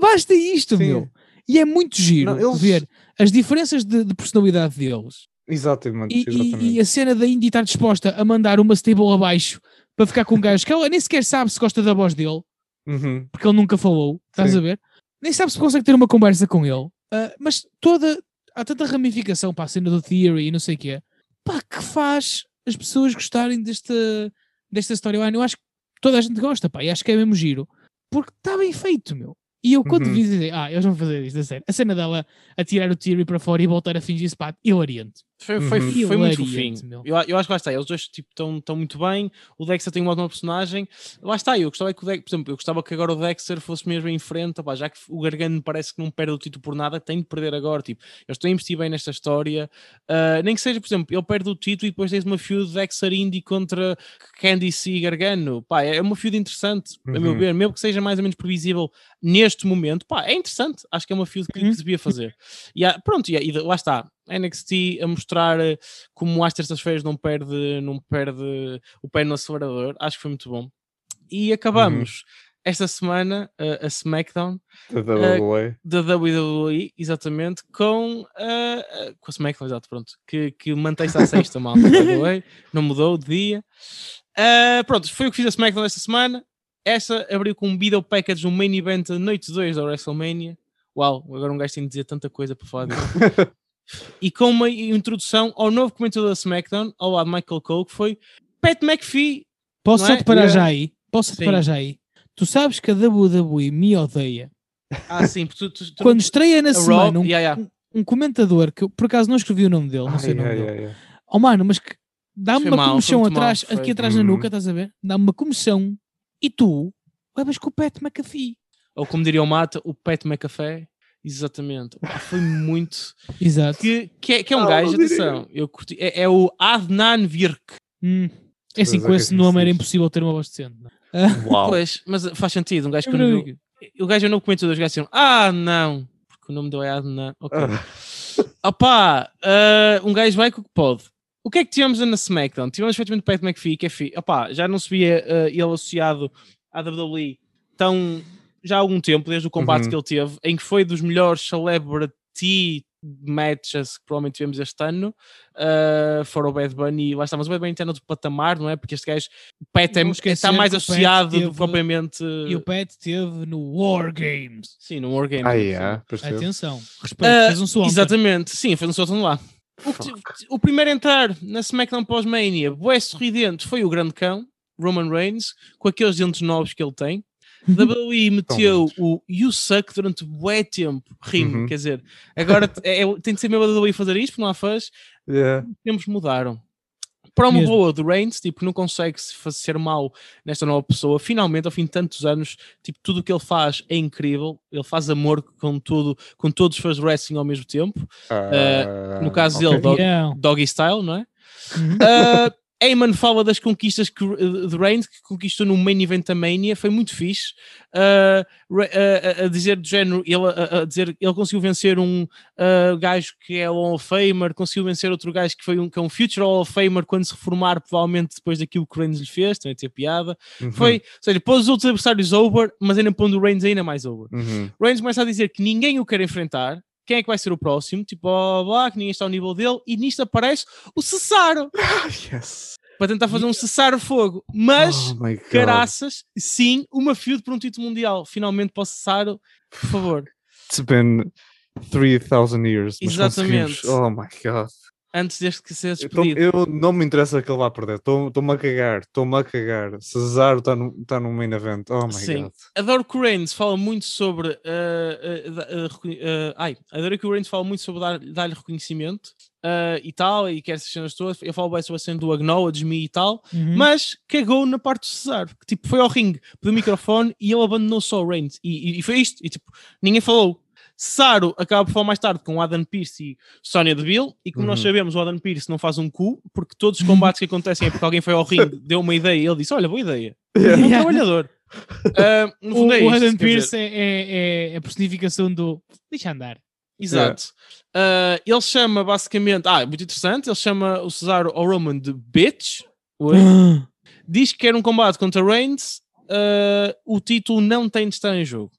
Basta isto, Sim. meu. E é muito giro Não, eles- ver as diferenças de, de personalidade deles. Exatamente, E, exatamente. e a cena da Indy estar disposta a mandar uma stable abaixo para ficar com um gajo que ela nem sequer sabe se gosta da voz dele, Uhum. porque ele nunca falou, estás Sim. a ver? Nem sabe se consegue ter uma conversa com ele. Ah, mas toda. Há tanta ramificação para a cena do Theory e não sei o quê. Pá, que faz as pessoas gostarem desta, desta storyline? Eu acho que toda a gente gosta, pá, e acho que é mesmo giro. Porque está bem feito, meu. E eu quando Uhum. vi dizer, ah, eles vão fazer isto, a sério. A cena dela a tirar o Theory para fora e voltar a fingir-se, pá, hilariante. Foi, foi, Uhum. foi muito fofinho. Eu, eu acho que lá está, eles dois estão tipo, muito bem. O Dexter tem uma ótima personagem. Lá está, eu gostava que o Dexter, por exemplo, eu gostava que agora o Dexter fosse mesmo em frente, opá, já que o Gargano parece que não perde o título por nada, tem de perder agora. Tipo, eles estão a investir bem nesta história. Ah, nem que seja, por exemplo, ele perde o título e depois tens uma feud Dexter Indy contra Candice e Gargano. Pá, é uma feud interessante, a meu Uhum. ver, mesmo que seja mais ou menos previsível neste momento. Pá, é interessante. Acho que é uma feud que, Uhum. que se devia fazer. E há- pronto, e, e lá está. NXT a mostrar eh, como às terças-feiras não perde, não perde o pé no acelerador. Acho que foi muito bom. E acabamos esta semana eh, a SmackDown Da WWE. da WWE, exatamente, com, eh, eh, com a SmackDown, exato, pronto, que, que mantém-se à sexta, the way, não mudou de dia. Eh, pronto, foi o que fiz a SmackDown esta semana. Esta abriu com um video package no main event noite 2 da WrestleMania. Uau, agora um gajo tem de dizer tanta coisa para falar disso. e com uma introdução ao novo comentador da SmackDown, ao lado de Michael Cole, que foi Pat McPhee. Posso só é? te parar Yeah. já aí? Posso te parar já aí? Tu sabes que a WWE me odeia. Ah, sim, porque tu, tu, tu Quando estreia na a semana Raw, um, yeah, yeah. um comentador, que eu por acaso não escrevi o nome dele, não sei o Ai, nome ai, dele. ai. Oh mano, mas que dá-me uma mal, comoção mal, atrás, foi. aqui atrás na Uhum. nuca, estás a ver? Dá-me uma comoção. E tu levas com o Pat McAfee. ou como diria o Mata, o Pat McAfee. Exatamente. Foi muito. Exato. Que, que, é, que é um Ah, gajo, não atenção, eu curti, é, é o Adnan Virk. Hum. É assim, é, com esse é nome era impossível ter uma voz decente. não é? Uau. Pois, mas faz sentido. Um gajo É que viu, o gajo é no comentário dos gajos disseram, ah, não, porque o nome dele é Adnan. Ok. Ah, Opá, ah, um gajo vai com o que pode. O que é que tivemos na SmackDown? Tivemos efetivamente o Pat McPhee, que é fi... Opá, já não se via ah, ele associado à WWE tão já há algum tempo, desde o combate Uhum. que ele teve, em que foi dos melhores celebrity matches que provavelmente tivemos este ano, ah, fora o Bad Bunny, e lá está, mas o Bad Bunny está no outro patamar, não é? Porque este gajo, o Pat é- está mais o Pat associado do teve- que propriamente. E o Pat teve no War Games. Sim, no Wargame. Ah, sim. yeah, percebo. Atenção. Respeito. Ah, fez um swamp. Exatamente, sim, fez um Swanton lá. O, o primeiro a entrar na SmackDown pós-Mania, bué sorridente, foi o grande cão, Roman Reigns, com aqueles dentes novos que ele tem. WWE meteu o You Suck durante bué tempo, rime, Uhum. quer dizer, agora é- é- tem de ser mesmo a WWE fazer isto, porque não há fãs, Yeah. os tempos mudaram. Para uma Mesmo. boa do Reigns, tipo, não consegue se fazer ser mau nesta nova pessoa. Finalmente, ao fim de tantos anos, tipo, tudo o que ele faz é incrível. Ele faz amor com tudo, com todos os fãs de wrestling ao mesmo tempo. Ah, no caso ok. dele, Dog- Yeah. Doggy style, não é? Uh, Heyman fala das conquistas que, uh, de Reigns, que conquistou no main event da Mania, foi muito fixe. Uh, Re- uh, a- a dizer do género, ele, a, a dizer, ele conseguiu vencer um uh, gajo que é Hall of Famer, conseguiu vencer outro gajo que foi um, que é um Future Hall of Famer quando se reformar, provavelmente depois daquilo que o Reigns lhe fez, também tinha piada. Uhum. Foi, ou seja, pôs os outros adversários over, mas ainda pondo o Reigns ainda mais over. Uhum. Reigns começa a dizer que ninguém o quer enfrentar. Quem é que vai ser o próximo? Tipo, blá, blá, blá, que ninguém está ao nível dele. E nisto aparece o Cesaro Yes. para tentar fazer um cessar-fogo. Mas, oh caraças, sim, uma feud por um título mundial. Finalmente para o Cesaro, por favor. It's been 3000 years. Exatamente. Oh my God. Antes deste que Eu tô- despedido. Eu não me interessa que ele vá perder. Estou-me a cagar. Estou-me a cagar. Cesaro está no, tá no main event. Oh my Sim. god. Adoro que o Reigns fala muito sobre. uh, uh, uh, uh, ai, adoro que o Reigns fala muito sobre dar- dar-lhe reconhecimento uh, e tal, e quer essas cenas todas. Eu falo bem sobre a cena do Acknowledge Me e tal, Uhum. mas cagou na parte do Cesaro. Que tipo, foi ao ringue, pediu o microfone e ele abandonou só o Reigns. E, e- e foi isto. E tipo, ninguém falou. Cesaro acaba por falar mais tarde com o Adam Pearce e Sonya Deville, e como nós Uhum. sabemos, o Adam Pearce não faz um cu, porque todos os combates que acontecem é porque alguém foi ao ringue, deu uma ideia e ele disse: Olha, boa ideia. É um Yeah. trabalhador. No O, é o isto, Adam quer dizer, Pearce é, é- é a personificação do deixa andar. Exato. Ah, ele chama basicamente. Ah, muito interessante. Ele chama o Cesaro ao Roman de bitch. Oi. Diz que quer um combate contra Reigns. ah, o título não tem de estar em jogo.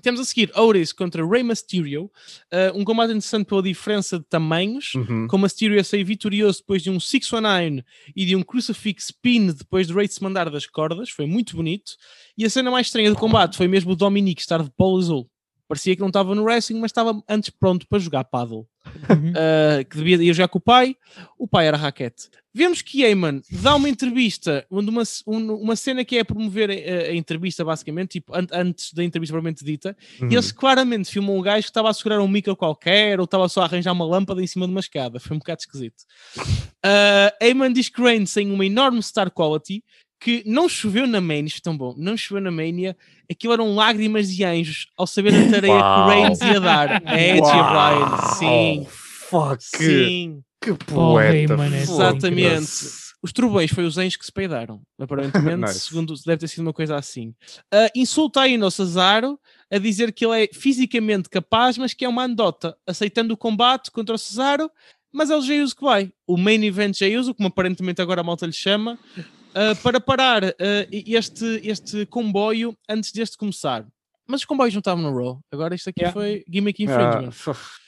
Temos a seguir Otis contra Rey Mysterio. ah, um combate interessante pela diferença de tamanhos. Uhum. Com Mysterio a sair vitorioso depois de um 619 e de um Crucifix Pin depois de Rey se mandar das cordas. Foi muito bonito. E a cena mais estranha do combate foi mesmo o Dominic estar de polo azul. Parecia que não estava no wrestling, mas estava antes pronto para jogar paddle. Uhum. Uh, que devia ir já com o pai. O pai era raquete. Vemos que Heyman dá uma entrevista, onde uma, um- uma cena que é promover a, a entrevista, basicamente, tipo, an- antes da entrevista propriamente dita, Uhum. e eles claramente filmam um gajo que estava a segurar um micro qualquer ou estava só a arranjar uma lâmpada em cima de uma escada. Foi um bocado esquisito. Uh, Heyman diz que Reigns tem uma enorme star quality que não choveu na Mania, isto é tão bom, não choveu na Mania, aquilo eram lágrimas de anjos ao saber a tarefa que o Reigns ia dar a Edge e a Bryan. Sim, Fuck. sim. Que poeta. é Exatamente. Os trovões foi os anjos que se peidaram, aparentemente, Nice. segundo deve ter sido uma coisa assim. Uh, insulta ainda o Cesaro a dizer que ele é fisicamente capaz, mas que é uma andota, aceitando o combate contra o Cesaro, mas é o Jey que vai. O main event Jey Uso, como aparentemente agora a malta lhe chama, uh, para parar uh, este, este comboio antes deste começar. Mas os comboios não estavam no Raw. Agora isto aqui Yeah. foi gimmick Ah, infringement. f-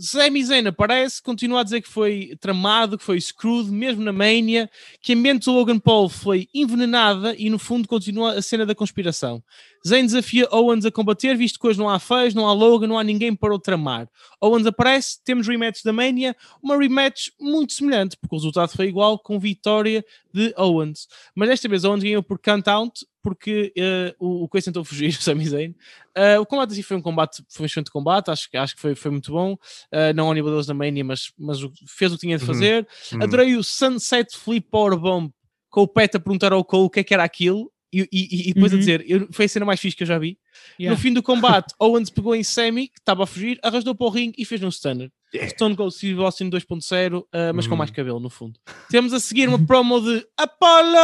Sami Zayn aparece, continua a dizer que foi tramado, que foi screwed, mesmo na Mania, que a mente do Logan Paul foi envenenada e no fundo continua a cena da conspiração. Zayn desafia Owens a combater, visto que hoje não há fãs, não há Logan, não há ninguém para o tramar. Owens aparece, temos rematch da Mania, uma rematch muito semelhante, porque o resultado foi igual, com vitória de Owens. Mas desta vez Owens ganhou por count out, porque eh, o, o Coisa tentou fugir, o Sami Zayn. Eh, o combate assim foi um combate, foi um excelente combate, acho, que- acho que foi, foi muito bom. Uh, não ao nível deles da Mania, mas, mas fez o que tinha de Uhum. fazer. Hum. Adorei o Sunset Flip Powerbomb com o Pet a perguntar ao Cole o que é que era aquilo e, e- e depois a Uhum. dizer, eu, foi a cena mais fixe que eu já vi. Yeah. No fim do combate, Owens pegou em Sammy, que estava a fugir, arrastou para o ringue e fez um stunner. Stone Cold Steve Austin 2.0, uh, mas com Uhum. mais cabelo no fundo. Temos a seguir uma promo de Apollo!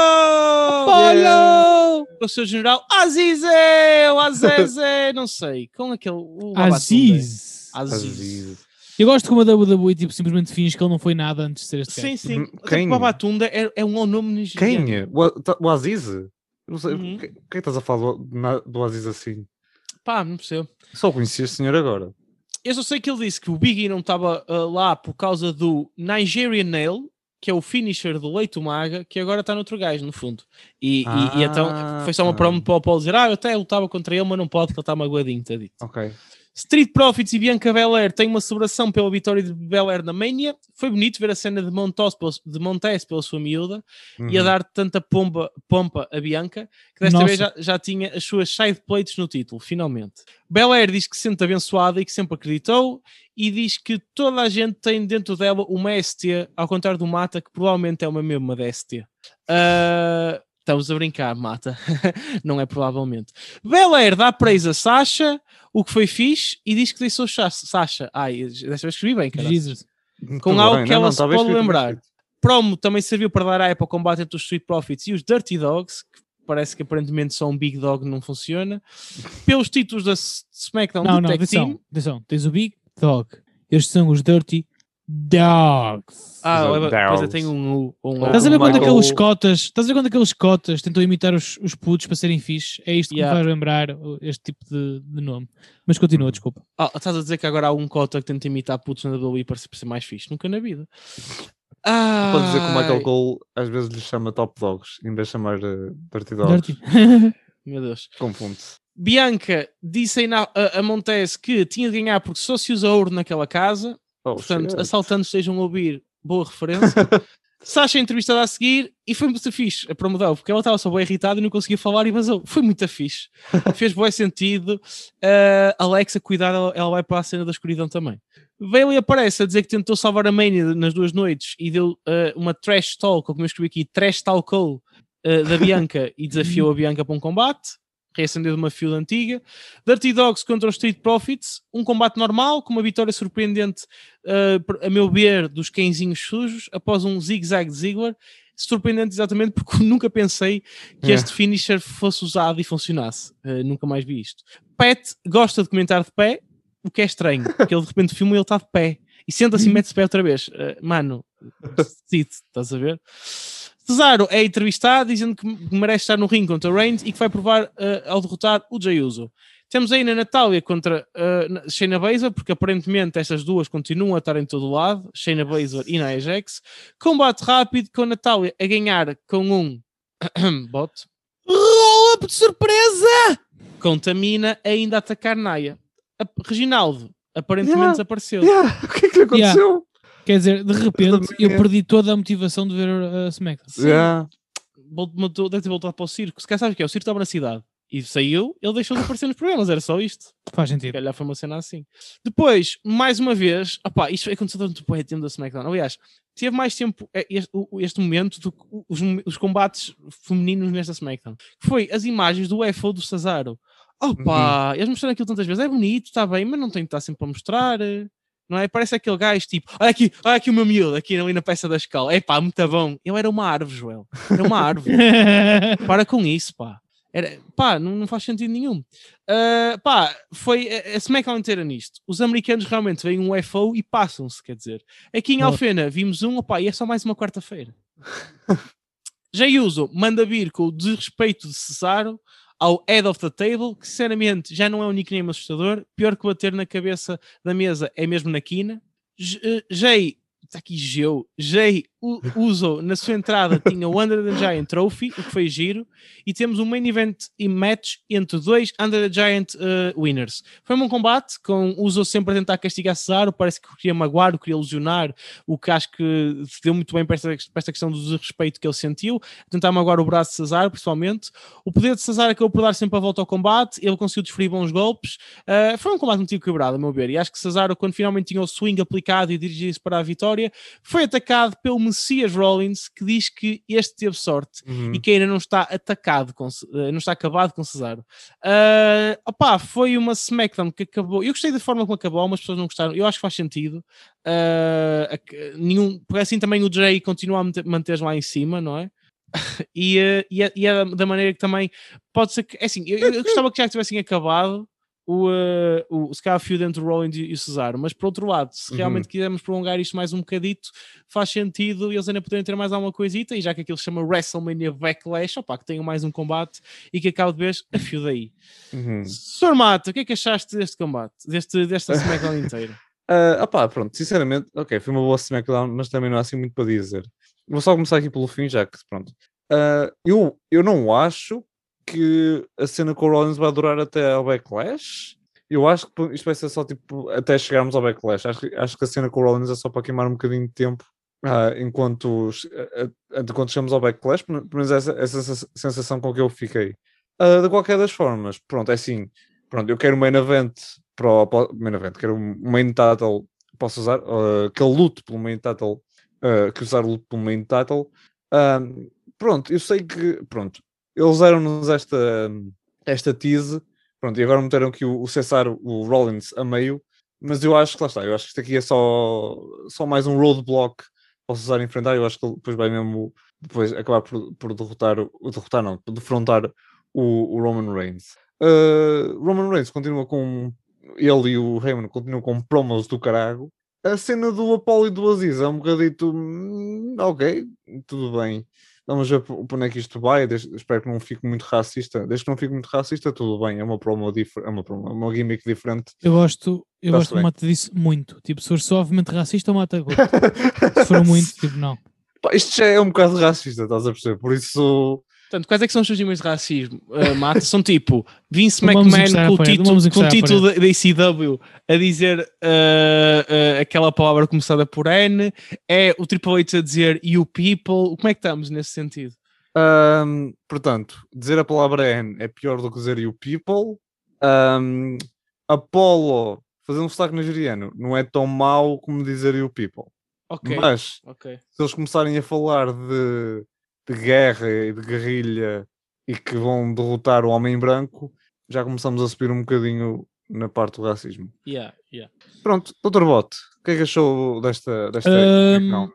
Apollo! Com o seu general Azizeu, Azeze, não sei, com aquele... o. Aziz. Aziz. Aziz. Eu gosto como a WWE tipo, simplesmente finge que ele não foi nada antes de ser este Sim, gajo. sim. Hum, Até quem? porque Babatunda é, é um nome nigeriano. Quem? O, A- o Aziz? Não sei, Uhum. quem, quem estás a falar do, na- do Aziz assim? Pá, não percebo. Só conheci este senhor agora. Eu só sei que ele disse que o Biggie não estava ah, lá por causa do Nigerian Nail, que é o finisher do Leito Maga, que agora está noutro gajo, no fundo. E, e- e então foi só uma Ah. promo para o Paulo dizer: Ah, eu até lutava contra ele, mas não pode, porque ele está magoadinho, está dito. Ok. Street Profits e Bianca Belair têm uma celebração pela vitória de Belair na Mania. Foi bonito ver a cena de Montes, pela- de Montes pela sua miúda e a Uhum. dar tanta pomba, pompa a Bianca que desta Nossa. vez já, já tinha as suas side plates no título, finalmente. Belair diz que se sente abençoada e que sempre acreditou e diz que toda a gente tem dentro dela uma ST, ao contrário do Mata, que provavelmente é uma mesma da ST. Estamos a brincar, Mata. Não é provavelmente. Belair dá praise a Sasha, o que foi fixe, e diz que deixou Sa- Sasha. Ai, desta vez escrevi bem, cara Jesus. Muito com algo bem. que Não, ela não, se pode lembrar. promo também serviu para dar hype ao combate entre os Street Profits e os Dirty Dogs, que parece que aparentemente só um Big Dog não funciona. Pelos títulos da SmackDown Não, do não, Tag atenção, Team. atenção. Tens o Big Dog. Estes são os Dirty Dogs. Ah, leva- depois eu tenho um. Um. Estás a ver quando aqueles cotas, estás a ver quando aqueles cotas tentam imitar os, os putos para serem fixe? É isto que Yeah. me faz lembrar uh, este tipo de, de nome. Mas continua, desculpa. Ah, estás a dizer que agora há um cota que tenta imitar putos na WWE para ser, mais fixe? Nunca na vida. Ah, Pode dizer que o Michael Cole às vezes lhe chama Top Dogs em vez de chamar eh, Dirty Dogs. Dirty. Meu Deus. Confunde-se. Bianca disse aí na- a, a Montes que tinha de ganhar porque só se usa ouro naquela casa. Oh, Portanto, shit. assaltantes estejam a ouvir, boa referência. Sasha entrevistada a seguir e foi muito fixe a promoção, porque ela estava só bem irritada e não conseguia falar e vazou. Foi muito fixe. Fez bom sentido. Uh, Alexa, cuidado, ela- vai para a cena da escuridão também. Bailey aparece a dizer que tentou salvar a Mania nas duas noites e deu uh, uma trash talk, ou como eu escrevi aqui, trash talk da Bianca e desafiou a Bianca para um combate. Reacendeu de uma field antiga. Dirty Dogs contra os Street Profits, um combate normal, com uma vitória surpreendente, uh, a meu ver, dos cãezinhos sujos, após um zig-zag de Ziggler. Surpreendente exatamente porque nunca pensei que É. este finisher fosse usado e funcionasse. Uh, nunca mais vi isto. Pat gosta de comentar de pé, o que é estranho, porque ele de repente filma e ele está de pé. E senta-se e mete-se de pé outra vez. Uh, mano, estás a ver? Cesaro é entrevistado dizendo que merece estar no ringue contra Reigns e que vai provar eh, ao derrotar o Jey Uso. Temos ainda a Natália contra na- Shayna Baszler, porque aparentemente estas duas continuam a estar em todo o lado, Shayna Baszler e Nia Jax. Combate rápido com a Natália a ganhar com um bot. Roll-up de surpresa! Com Tamina ainda a atacar Nia. A- Reginaldo aparentemente Yeah. desapareceu. Yeah, O que é que lhe Yeah. Quer dizer, de repente eu é. perdi toda a motivação de ver a SmackDown. Yeah. Vol- voltou- deve ter voltado para o circo. Se calhar sabes o que é? O circo estava na cidade. E saiu, ele deixou de aparecer nos programas, era só isto. Faz Se sentido. calhar foi uma cena assim. Depois, mais uma vez, opá, isto aconteceu durante o tempo da SmackDown. Aliás, teve mais tempo eh, este, este momento do que os, os combates femininos nesta SmackDown. Foi as imagens do UFO do Cesaro. Opa, eles mostraram aquilo tantas vezes. É bonito, está bem, mas não tem que estar sempre a mostrar. Não é? Parece aquele gajo tipo, olha aqui, olha aqui o meu miúdo, aqui ali na peça da escala. É pá, muito bom. Ele era uma árvore, Joel. Era uma árvore. Para com isso, pá. Era, pá, não, não faz sentido nenhum. Ah, pá, foi a, a SmackDown inteira nisto. Os americanos realmente veem um UFO e passam-se, quer dizer. Aqui em. Alfena vimos um, opá, e é só mais uma quarta-feira. Já Uso manda vir com o desrespeito de Cesaro ao head of the table, que sinceramente já não é um nickname assustador. Pior que bater na cabeça da mesa é mesmo na quina. Eh, Jay, está aqui Geu, Jay Uso na sua entrada tinha o Under the Giant Trophy, o que foi giro, e temos um main event e match entre dois Under the Giant eh, winners. Foi um bom combate, com Uso sempre a tentar castigar Cesaro, parece que queria magoar, queria ilusionar, o que acho que deu muito bem para esta, para esta questão do desrespeito que ele sentiu, tentar magoar o braço de Cesaro, principalmente. O poder de Cesaro acabou por dar sempre a volta ao combate, ele conseguiu desferir bons golpes. Uh, foi um combate muito equilibrado, a meu ver, e acho que Cesaro, quando finalmente tinha o swing aplicado e dirigia-se para a vitória, foi atacado pelo Messias Rollins, que diz que este teve sorte Uhum. e que ainda não está atacado, com, eh, não está acabado com Cesaro. Uh, opá, foi uma SmackDown que acabou. Eu gostei da forma como acabou, algumas pessoas não gostaram. Eu acho que faz sentido. Uh, nenhum, porque assim também o Jay continua a manter- manter lá em cima, não é? e, eh, e, é, e é da maneira que também pode ser que. é Assim, eu, eu gostava que já tivessem acabado o, uh, o, se calhar, o entre o Rollins e, e o Cesaro, mas por outro lado, se Uhum. realmente quisermos prolongar isto mais um bocadito, faz sentido eles ainda poderem ter mais alguma coisita, e já que aquilo se chama WrestleMania Backlash, opá, que tenham mais um combate e que acabe de vez a fio daí. Uhum. Sr. Mata, o que é que achaste deste combate, deste, desta SmackDown inteira? Ah, opá, pronto, sinceramente, ok, foi uma boa SmackDown, mas também não há assim muito para dizer. Vou só começar aqui pelo fim, já que pronto. Ah, eu, eu não acho que a cena com o Rollins vai durar até ao Backlash. Eu acho que isto vai ser só tipo até chegarmos ao Backlash. Acho, acho que a cena com o Rollins é só para queimar um bocadinho de tempo ah, enquanto, enquanto chegamos ao Backlash. Pelo menos essa, essa sens- sensação com que eu fiquei. Ah, de qualquer das formas, pronto, é assim. Pronto, eu quero um main event para o, main event, quero um main title posso usar, uh, que ele lute pelo main title, uh, que usar lute pelo main title. Pronto, eu sei que, pronto, eles deram-nos esta, esta tease, pronto, e agora meteram aqui o, o Cesar, o Rollins a meio, mas eu acho que lá está, eu acho que isto aqui é só, só mais um roadblock para o Cesar enfrentar, eu acho que ele depois vai mesmo depois acabar por, por derrotar, derrotar não, por defrontar o, o Roman Reigns. Uh, Roman Reigns continua com ele e o Heyman continuam com promos do carago. A cena do Apollo e do Aziz é um bocadito hum, ok, tudo bem. Vamos ver por onde é que isto vai. desde- espero que não fique muito racista. Desde que não fique muito racista, tudo bem. É uma promo diferente, é uma, promo, uma gimmick diferente. Eu gosto, eu gosto de bem. mata disso muito. Tipo, se for suavemente racista, mata gosto. Se for muito, tipo, não. Pá, isto já é um bocado racista, estás a perceber? Por isso, Portanto, quais é que são os seus níveis de racismo, uh, Mata? São tipo Vince McMahon com o título, com o título da, ECW a dizer uh, uh, aquela palavra começada por N, é o Triple H a dizer you people. Como é que estamos nesse sentido? Ahm, portanto, dizer a palavra N é pior do que dizer you people. Ahm, Apollo, fazer um sotaque nigeriano, não é tão mau como dizer you people. Ok, Mas ok. se eles começarem a falar de, de guerra e de guerrilha e que vão derrotar o homem branco, já começamos a subir um bocadinho na parte do racismo. Yeah, yeah. Pronto, Dr. Bot, o que é que achou desta, desta edição?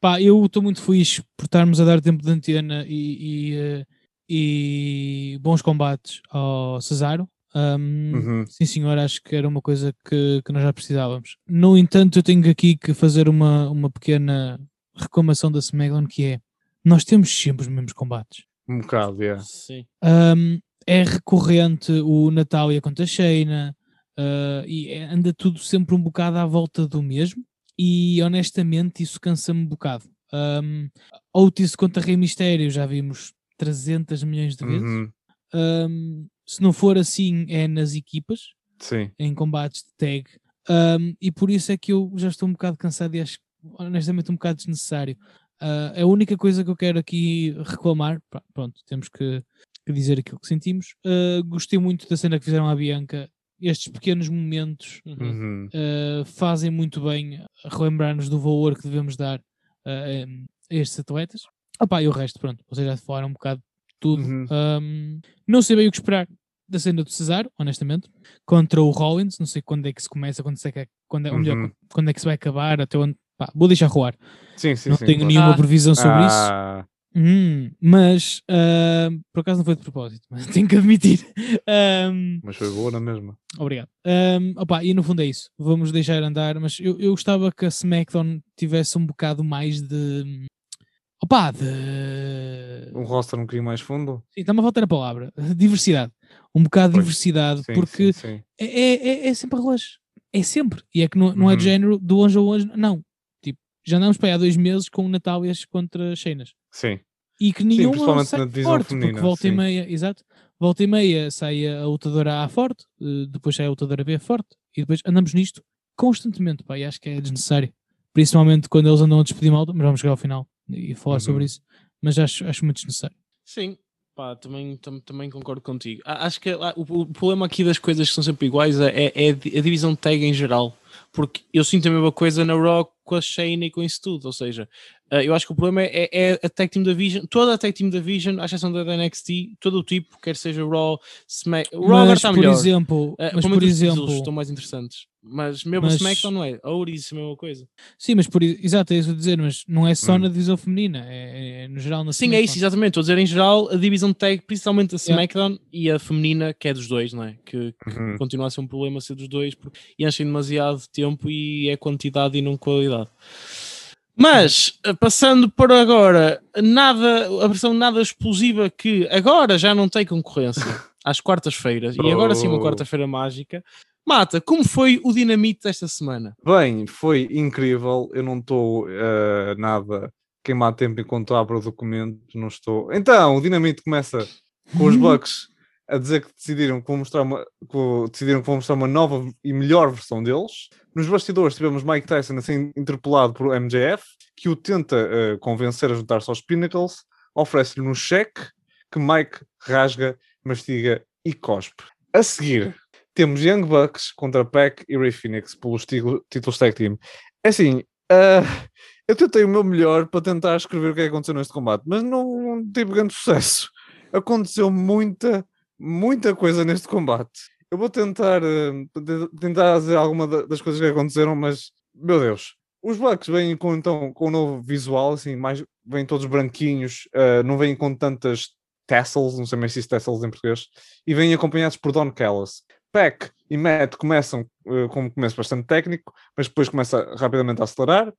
Pá, eu estou muito feliz por estarmos a dar tempo de antena e, e, eh, e bons combates ao Cesaro. Ahm, Uhum. Sim, senhor, acho que era uma coisa que, que nós já precisávamos. No entanto, eu tenho aqui que fazer uma, uma pequena reclamação da SmackDown que é nós temos sempre os mesmos combates. Um bocado, yeah. Sim. Um, é recorrente o Natália contra a Shayna uh, e é- anda tudo sempre um bocado à volta do mesmo e honestamente isso cansa-me um bocado. Um, Otis contra Rei Mistério já vimos 300 milhões de vezes. Uhum. Um, se não for assim é nas equipas, Sim. em combates de tag um, e por isso é que eu já estou um bocado cansado e acho honestamente um bocado desnecessário. Uh, a única coisa que eu quero aqui reclamar, pronto, temos que, que dizer aquilo que sentimos. Uh, gostei muito da cena que fizeram à Bianca. Estes pequenos momentos Uhum. Uhum. uh, fazem muito bem relembrar-nos do valor que devemos dar a estes atletas. Opa, e o resto, pronto, vocês já falaram um bocado de tudo. Uhum. Um, não sei bem o que esperar da cena do Cesaro, honestamente, contra o Rollins. Não sei quando é que se começa, quando, é, que, quando, é, ou melhor, Uhum. quando é que se vai acabar, até onde. Pá, vou deixar rolar. Sim, sim, não sim. tenho claro. nenhuma Ah. previsão sobre isso. Ah, Hum, mas ah, por acaso não foi de propósito, mas tenho que admitir. Ahm, Mas foi boa na mesma. obrigado. Ahm, opa, e no fundo é isso. Vamos deixar andar, mas eu, eu gostava que a SmackDown tivesse um bocado mais de. Opa, de. Um roster um bocadinho mais fundo. Sim, está-me a faltar a palavra. Diversidade. Um bocado de diversidade, Sim, porque sim, sim. é, é, é- é sempre relógio. É sempre. E é que não, não é Uhum. de género do anjo ao anjo. Não. Já andamos para aí há dois meses com Natálias contra Cheinas. Sim. E que nenhuma principalmente sai na divisão forte, feminina, porque volta e sim. meia, exato, volta e meia sai a lutadora A forte, eh, depois sai a lutadora B forte, e depois andamos nisto constantemente, pá, e acho que é desnecessário. Principalmente quando eles andam a despedir malta, mas vamos chegar ao final e falar Uhum. sobre isso, mas acho, acho muito desnecessário. Sim, pá, também, tam- também concordo contigo. Acho que ah, o, o problema aqui das coisas que são sempre iguais é, é a di- a divisão de tag em geral. Porque eu sinto a mesma coisa na Raw com a Shane e com isso tudo. Ou seja, ah, eu acho que o problema é, é a Tag Team Division, toda a Tag Team Division, à exceção da da NXT, todo o tipo, quer seja Raw, Smack. Raw mas, está por melhor. exemplo, Ah, mas por exemplo, estão mais interessantes. Mas mesmo Mas- o SmackDown não é. A é a mesma coisa. sim, mas por, exato, é isso que eu estou a dizer, mas não é só Hum. na divisão feminina, é, é no geral na Sim, é isso, SmackDown. exatamente. Estou a dizer em geral a divisão de tag, principalmente a Yeah. SmackDown e a feminina, que é dos dois, não é? Que, que Uhum. continua a ser um problema ser dos dois, porque enchem demasiado tempo e é quantidade e não qualidade. Mas, eh, passando para agora, nada, a versão nada explosiva que agora já não tem concorrência às quartas-feiras, e agora sim uma Oh. quarta-feira mágica. Mata, como foi o dinamite desta semana? Bem, foi incrível. Eu não estou eh, nada queimar tempo enquanto abro o documento. Não estou. Então, o Dinamite começa com os Bucks a dizer que decidiram que vão mostrar uma, que decidiram que vão mostrar uma nova e melhor versão deles. Nos bastidores tivemos Mike Tyson a ser interpelado por MJF, que o tenta eh, convencer a juntar-se aos Pinnacles, oferece-lhe um cheque que Mike rasga, mastiga e cospe. A seguir, temos Young Bucks contra Pac e Ray Phoenix pelos títulos tag team. É assim, ah, eu tentei o meu melhor para tentar escrever o que é que aconteceu neste combate, mas não, não tive grande sucesso. Aconteceu muita, muita coisa neste combate. Eu vou tentar, te- tentar dizer alguma da- das coisas que aconteceram, mas meu Deus. Os Bucks vêm com, então, com um novo visual, assim, mais, vêm todos branquinhos, ah, não vêm com tantas tassels, não sei mais se diz tassels em português, e vêm acompanhados por Don Callis. Peck e Matt começam eh, com um começo bastante técnico, mas depois começa rapidamente a acelerar.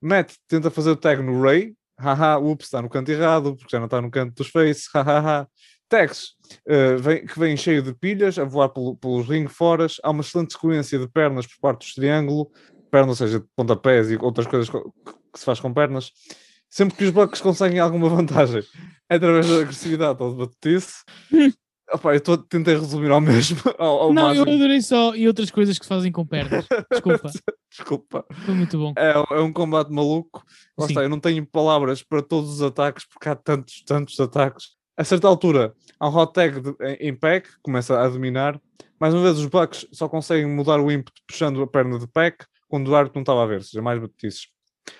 Matt tenta fazer o tag no Ray, haha, ups, está no canto errado, porque já não está no canto dos face, hahaha. Tex, eh, vem- que vem cheio de pilhas, a voar pelo- pelos ring foras, há uma excelente sequência de pernas por parte do triângulo, pernas, ou seja, de pontapés e outras coisas co- que se faz com pernas. Sempre que os Bucks conseguem alguma vantagem é através da agressividade ou de batutice. Opa, eu tô, tentei resumir ao mesmo. Ao, ao não, eu máximo. adorei só e outras coisas que se fazem com pernas. Desculpa, Desculpa. foi muito bom. É, é um combate maluco. Lá está, eu não tenho palavras para todos os ataques, porque há tantos, tantos ataques. A certa altura, há um hot tag de- em, em pack, começa a dominar. Mais uma vez, os Bucks só conseguem mudar o ímpeto puxando a perna de pack, quando o árbitro não estava a ver, seja, mais batutices.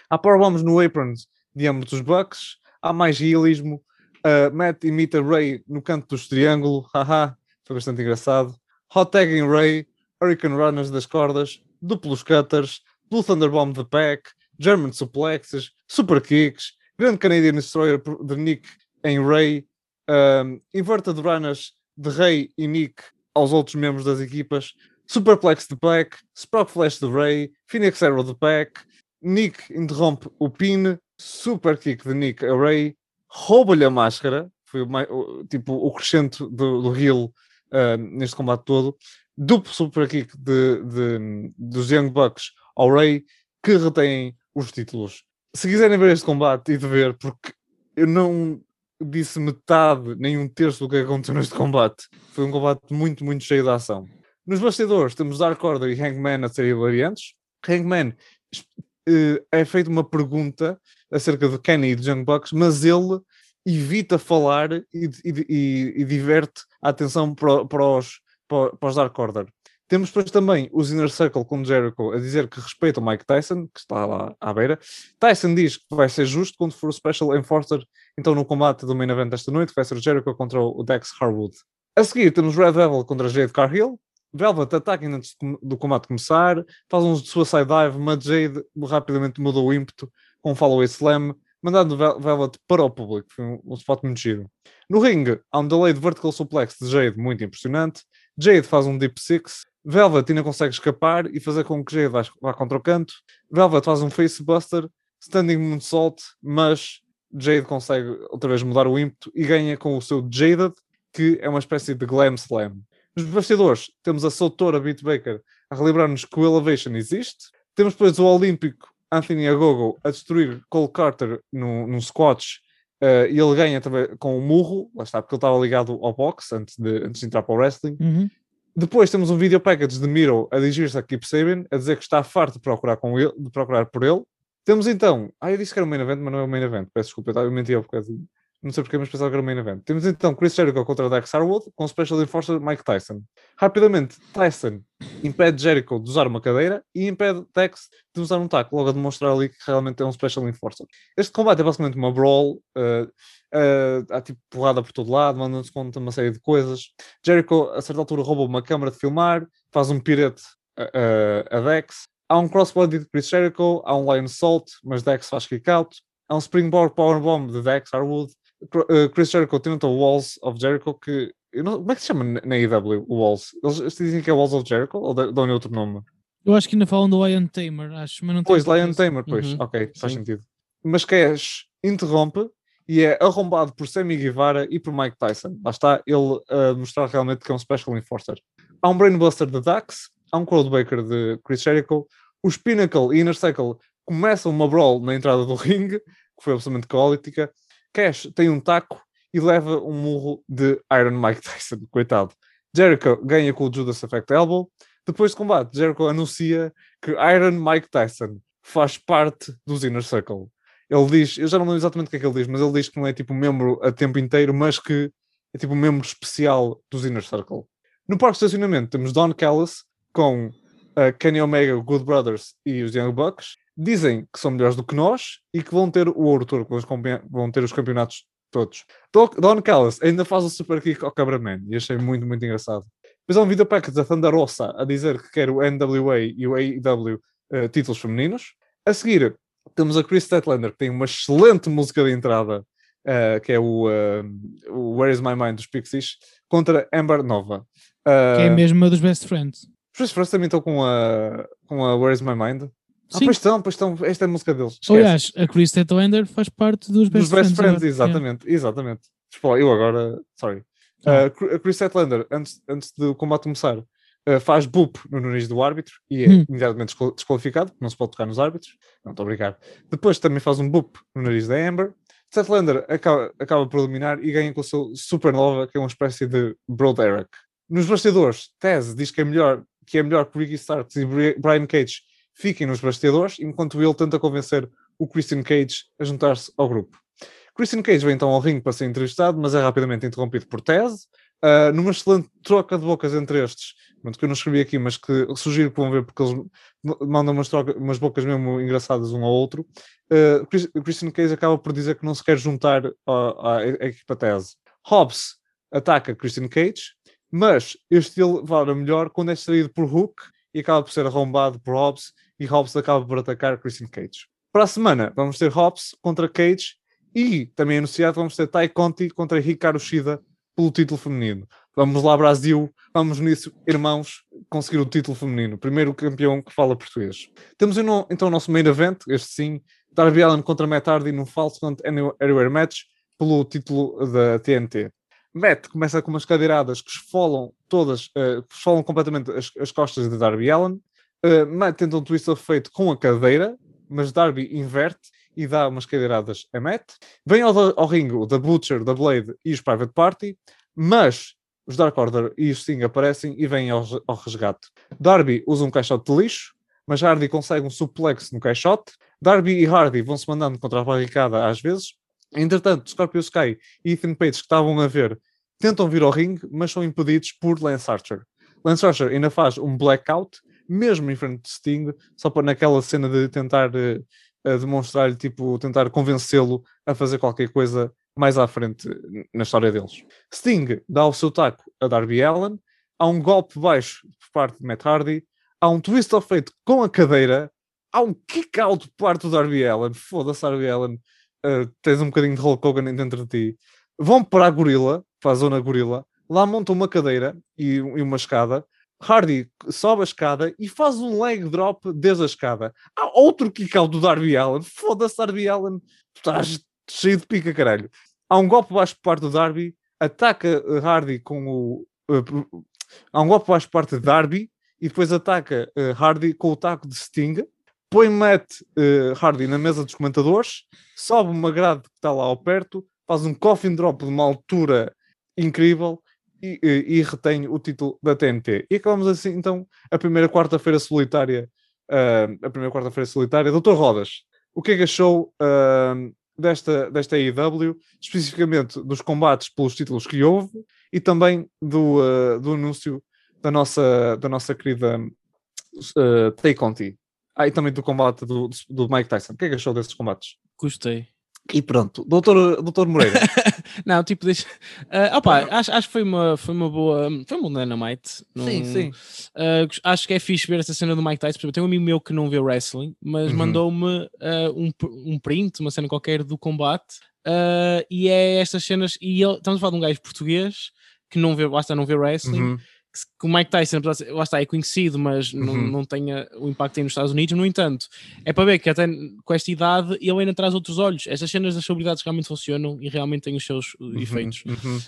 Há powerbombs no aprons de ambos os Bucks. Há mais realismo. Uh, Matt imita Ray no canto dos triângulo. Haha, foi bastante engraçado. Hot tag em Ray. Hurricane Runners das cordas. Duplos cutters. Blue Thunderbomb de pack. German suplexes. Super kicks. Grande Canadian Destroyer de Nick em Ray. Um, inverted runners de Ray e Nick aos outros membros das equipas. Superplex de Pack, Sprock Flash de Ray, Phoenix Arrow de Pack, Nick interrompe o pin, Super Kick de Nick a Ray, rouba-lhe a máscara, foi o, o- tipo o crescente do, do heel ah, neste combate todo, duplo Super Kick de, de- dos Young Bucks ao Ray, que retém os títulos. Se quiserem ver este combate e de ver, porque eu não disse metade, nem um terço do que aconteceu neste combate. Foi um combate muito, muito cheio de ação. Nos bastidores temos Dark Order e Hangman a serem hilariantes. Hangman eh, é feita uma pergunta acerca de Kenny e de Young Bucks, mas ele evita falar e, e- e- diverte a atenção para, para os, para, para os Dark Order. Temos depois também os Inner Circle com Jericho a dizer que respeita o Mike Tyson, que está lá à beira. Tyson diz que vai ser justo quando for o Special Enforcer, então no combate do main event desta noite, vai ser Jericho contra o Dex Harwood. A seguir temos Red Velvet contra Jade Cargill. Velvet ataca antes do- do combate começar, faz um suicide dive, mas Jade rapidamente muda o ímpeto com follow slam, mandando Vel- Velvet para o público. Foi um, spot muito giro. No ringue, há um delay de vertical suplex de Jade muito impressionante. Jade faz um deep six. Velvet ainda consegue escapar e fazer com que Jade vá, contra o canto. Velvet faz um face buster, standing moonsault, mas Jade consegue outra vez mudar o ímpeto e ganha com o seu Jaded, que é uma espécie de glam slam. Nos bastidores, temos a Soutora Beat Baker a relembrar-nos que o Elevation existe. Temos depois o Olímpico Anthony Agogo a destruir Cole Carter num, num squash eh, e ele ganha também com o murro, lá está, porque ele estava ligado ao boxe antes de, antes de entrar para o wrestling. Uhum. Depois temos um video package de Miro a dirigir-se a Keep Sabin, a dizer que está farto de procurar, com ele, de procurar por ele. Temos então, ah, eu disse que era o main event, mas não é o main event, peço desculpa, eu menti ao bocadinho. Não sei porque, mas pensava que era o main event. Temos então Chris Jericho contra Dex Harwood, com Special Enforcer Mike Tyson. Rapidamente, Tyson impede Jericho de usar uma cadeira e impede Dex de usar um taco, logo a demonstrar ali que realmente é um Special Enforcer. Este combate é basicamente uma brawl, uh, uh, há tipo porrada por todo lado, mandam-se conta uma série de coisas. Jericho, a certa altura, rouba uma câmara de filmar, faz um pirete a, a Dex. Há um crossbody de Chris Jericho, há um Lion Salt, mas Dex faz kick out. Há um Springboard Powerbomb de Dex Harwood. Uh, Chris Jericho tenta o Walls of Jericho, que eu não- como é que se chama na AEW o Walls? Eles, dizem que é Walls of Jericho ou dão- dão-lhe outro nome? Eu acho que ainda falam do Lion Tamer, acho, mas não Pois, Lion. Tamer, pois, Uhum, ok, faz sim. sentido. Mas Cash interrompe e é arrombado por Sammy Guevara e por Mike Tyson. Lá está ele a mostrar realmente que é um Special Enforcer. Há um Brainbuster de Dax, há um Crowdbaker de Chris Jericho, os Pinnacle e Inner Circle começam uma brawl na entrada do ringue, que foi absolutamente caótica. Cash tem um taco e leva um murro de Iron Mike Tyson, coitado. Jericho ganha com o Judas Effect Elbow. Depois de combate, Jericho anuncia que Iron Mike Tyson faz parte dos Inner Circle. Ele diz, eu já não lembro exatamente o que é que ele diz, mas ele diz que não é tipo membro a tempo inteiro, mas que é tipo membro especial dos Inner Circle. No parque de estacionamento temos Don Callis com a Kenny Omega, Good Brothers e os Young Bucks. Dizem que são melhores do que nós e que vão ter o ouro todo, que vão ter os campeonatos todos. Don, Callis ainda faz o super kick ao Cabraman e achei muito, muito engraçado. Depois há um video package da Thunder Rosa a dizer que quer o NWA e o AEW eh, títulos femininos. A seguir, temos a Chris Statlander, que tem uma excelente música de entrada, eh, que é o, eh, o Where Is My Mind dos Pixies, contra Amber Nova. Que é mesmo a dos Best Friends. Os Best Friends também estão com a, com a Where Is My Mind? Ah, Sim. pois estão, pois estão. Esta é a música deles. Esquece. Aliás, a Chris Tetlander faz parte dos Best Dos Best Friends. Friends, exatamente, exatamente. Tipo, eu agora, sorry. Ah. Uh, Cr- a Chris Statlander, antes, antes do combate começar, uh, faz boop no nariz do árbitro e é Hum. imediatamente desqual- desqualificado, porque não se pode tocar nos árbitros. Não, estou a brincar. Depois também faz um boop no nariz da Amber. Seth Lander acaba, acaba por eliminar e ganha com o seu Supernova, que é uma espécie de Bro Derek. Nos bastidores, Taz diz que é melhor que, é melhor que Ricky Starks e Bri- Brian Cage fiquem nos bastidores, enquanto ele tenta convencer o Christian Cage a juntar-se ao grupo. Christian Cage vem então ao ringue para ser entrevistado, mas é rapidamente interrompido por Taz. Uh, numa excelente troca de bocas entre estes, que eu não escrevi aqui, mas que sugiro que vão ver porque eles mandam umas, troca- umas bocas mesmo engraçadas um ao outro. Uh, Chris- Christian Cage acaba por dizer que não se quer juntar à, à equipa Taz. Hobbs ataca Christian Cage, mas este ele vale melhor quando é saído por Hook e acaba por ser arrombado por Hobbs e Hobbs acaba por atacar Christian Cage. Para a semana vamos ter Hobbs contra Cage e também anunciado vamos ter Tai Conti contra Hikaru Shida pelo título feminino. Vamos lá Brasil, vamos nisso irmãos conseguir o título feminino. Primeiro campeão que fala português. Temos então o nosso main event, este sim, Darby Allin contra Matt Hardy num falso Anywhere Match pelo título da TNT. Matt começa com umas cadeiradas que esfolam todas, que esfolam completamente as, as costas de Darby Allin. Uh, Matt tenta um twist of fate com a cadeira, mas Darby inverte e dá umas cadeiradas a Matt. Vem ao, ao ringue o The Butcher, The Blade e os Private Party, mas os Dark Order e os Sting aparecem e vêm ao, ao resgate. Darby usa um caixote de lixo, mas Hardy consegue um suplex no caixote. Darby e Hardy vão se mandando contra a barricada às vezes. Entretanto, Scorpio Sky e Ethan Page, que estavam a ver, tentam vir ao ringue, mas são impedidos por Lance Archer. Lance Archer ainda faz um blackout, mesmo em frente de Sting, só para naquela cena de tentar uh, uh, demonstrar-lhe, tipo, tentar convencê-lo a fazer qualquer coisa mais à frente na história deles. Sting dá o seu taco a Darby Allen, há um golpe baixo por parte de Matt Hardy, há um twist of fate com a cadeira, há um kick out por parte do Darby Allen, foda-se Darby Allen, uh, tens um bocadinho de Hulk Hogan dentro de ti. Vão para a gorila, para a zona gorila, lá montam uma cadeira e, e uma escada, Hardy sobe a escada e faz um leg drop desde a escada. Há outro kick out do Darby Allen. Foda-se, Darby Allen. Estás cheio de pica, caralho. Há um golpe baixo por parte do Darby. Ataca uh, Hardy com o. Uh, há um golpe baixo por parte de Darby. E depois ataca uh, Hardy com o taco de Sting. Põe Matt Hardy na mesa dos comentadores. Sobe uma grade que está lá ao perto. Faz um coffin drop de uma altura incrível e, e, e, retém o título da TNT. E acabamos assim, então, a primeira quarta-feira solitária, uh, a primeira quarta-feira solitária. Doutor Rodas, o que é que achou uh, desta, desta AEW, especificamente dos combates pelos títulos que houve e também do, uh, do anúncio da nossa, da nossa querida uh, Tay Conti? Ah, e também do combate do, do Mike Tyson. O que é que achou desses combates? Gostei. E pronto, doutor, doutor Moreira. não, tipo, deixa. Uh, opa, acho, acho que foi uma, foi uma boa. Foi uma Dynamite. Num, sim, sim. Uh, acho que é fixe ver essa cena do Mike Tyson. Por exemplo, tem um amigo meu que não vê wrestling, mas uhum. mandou-me uh, um, um print, uma cena qualquer do combate. Uh, e é estas cenas. E ele, estamos a falar de um gajo português que não vê, basta não ver wrestling. Uhum que o Mike Tyson lá está, é conhecido, mas uhum. não, não tenha o impacto que tem nos Estados Unidos. No entanto, é para ver que até com esta idade ele ainda traz outros olhos. Estas cenas das celebridades realmente funcionam e realmente têm os seus uhum. efeitos. Uhum.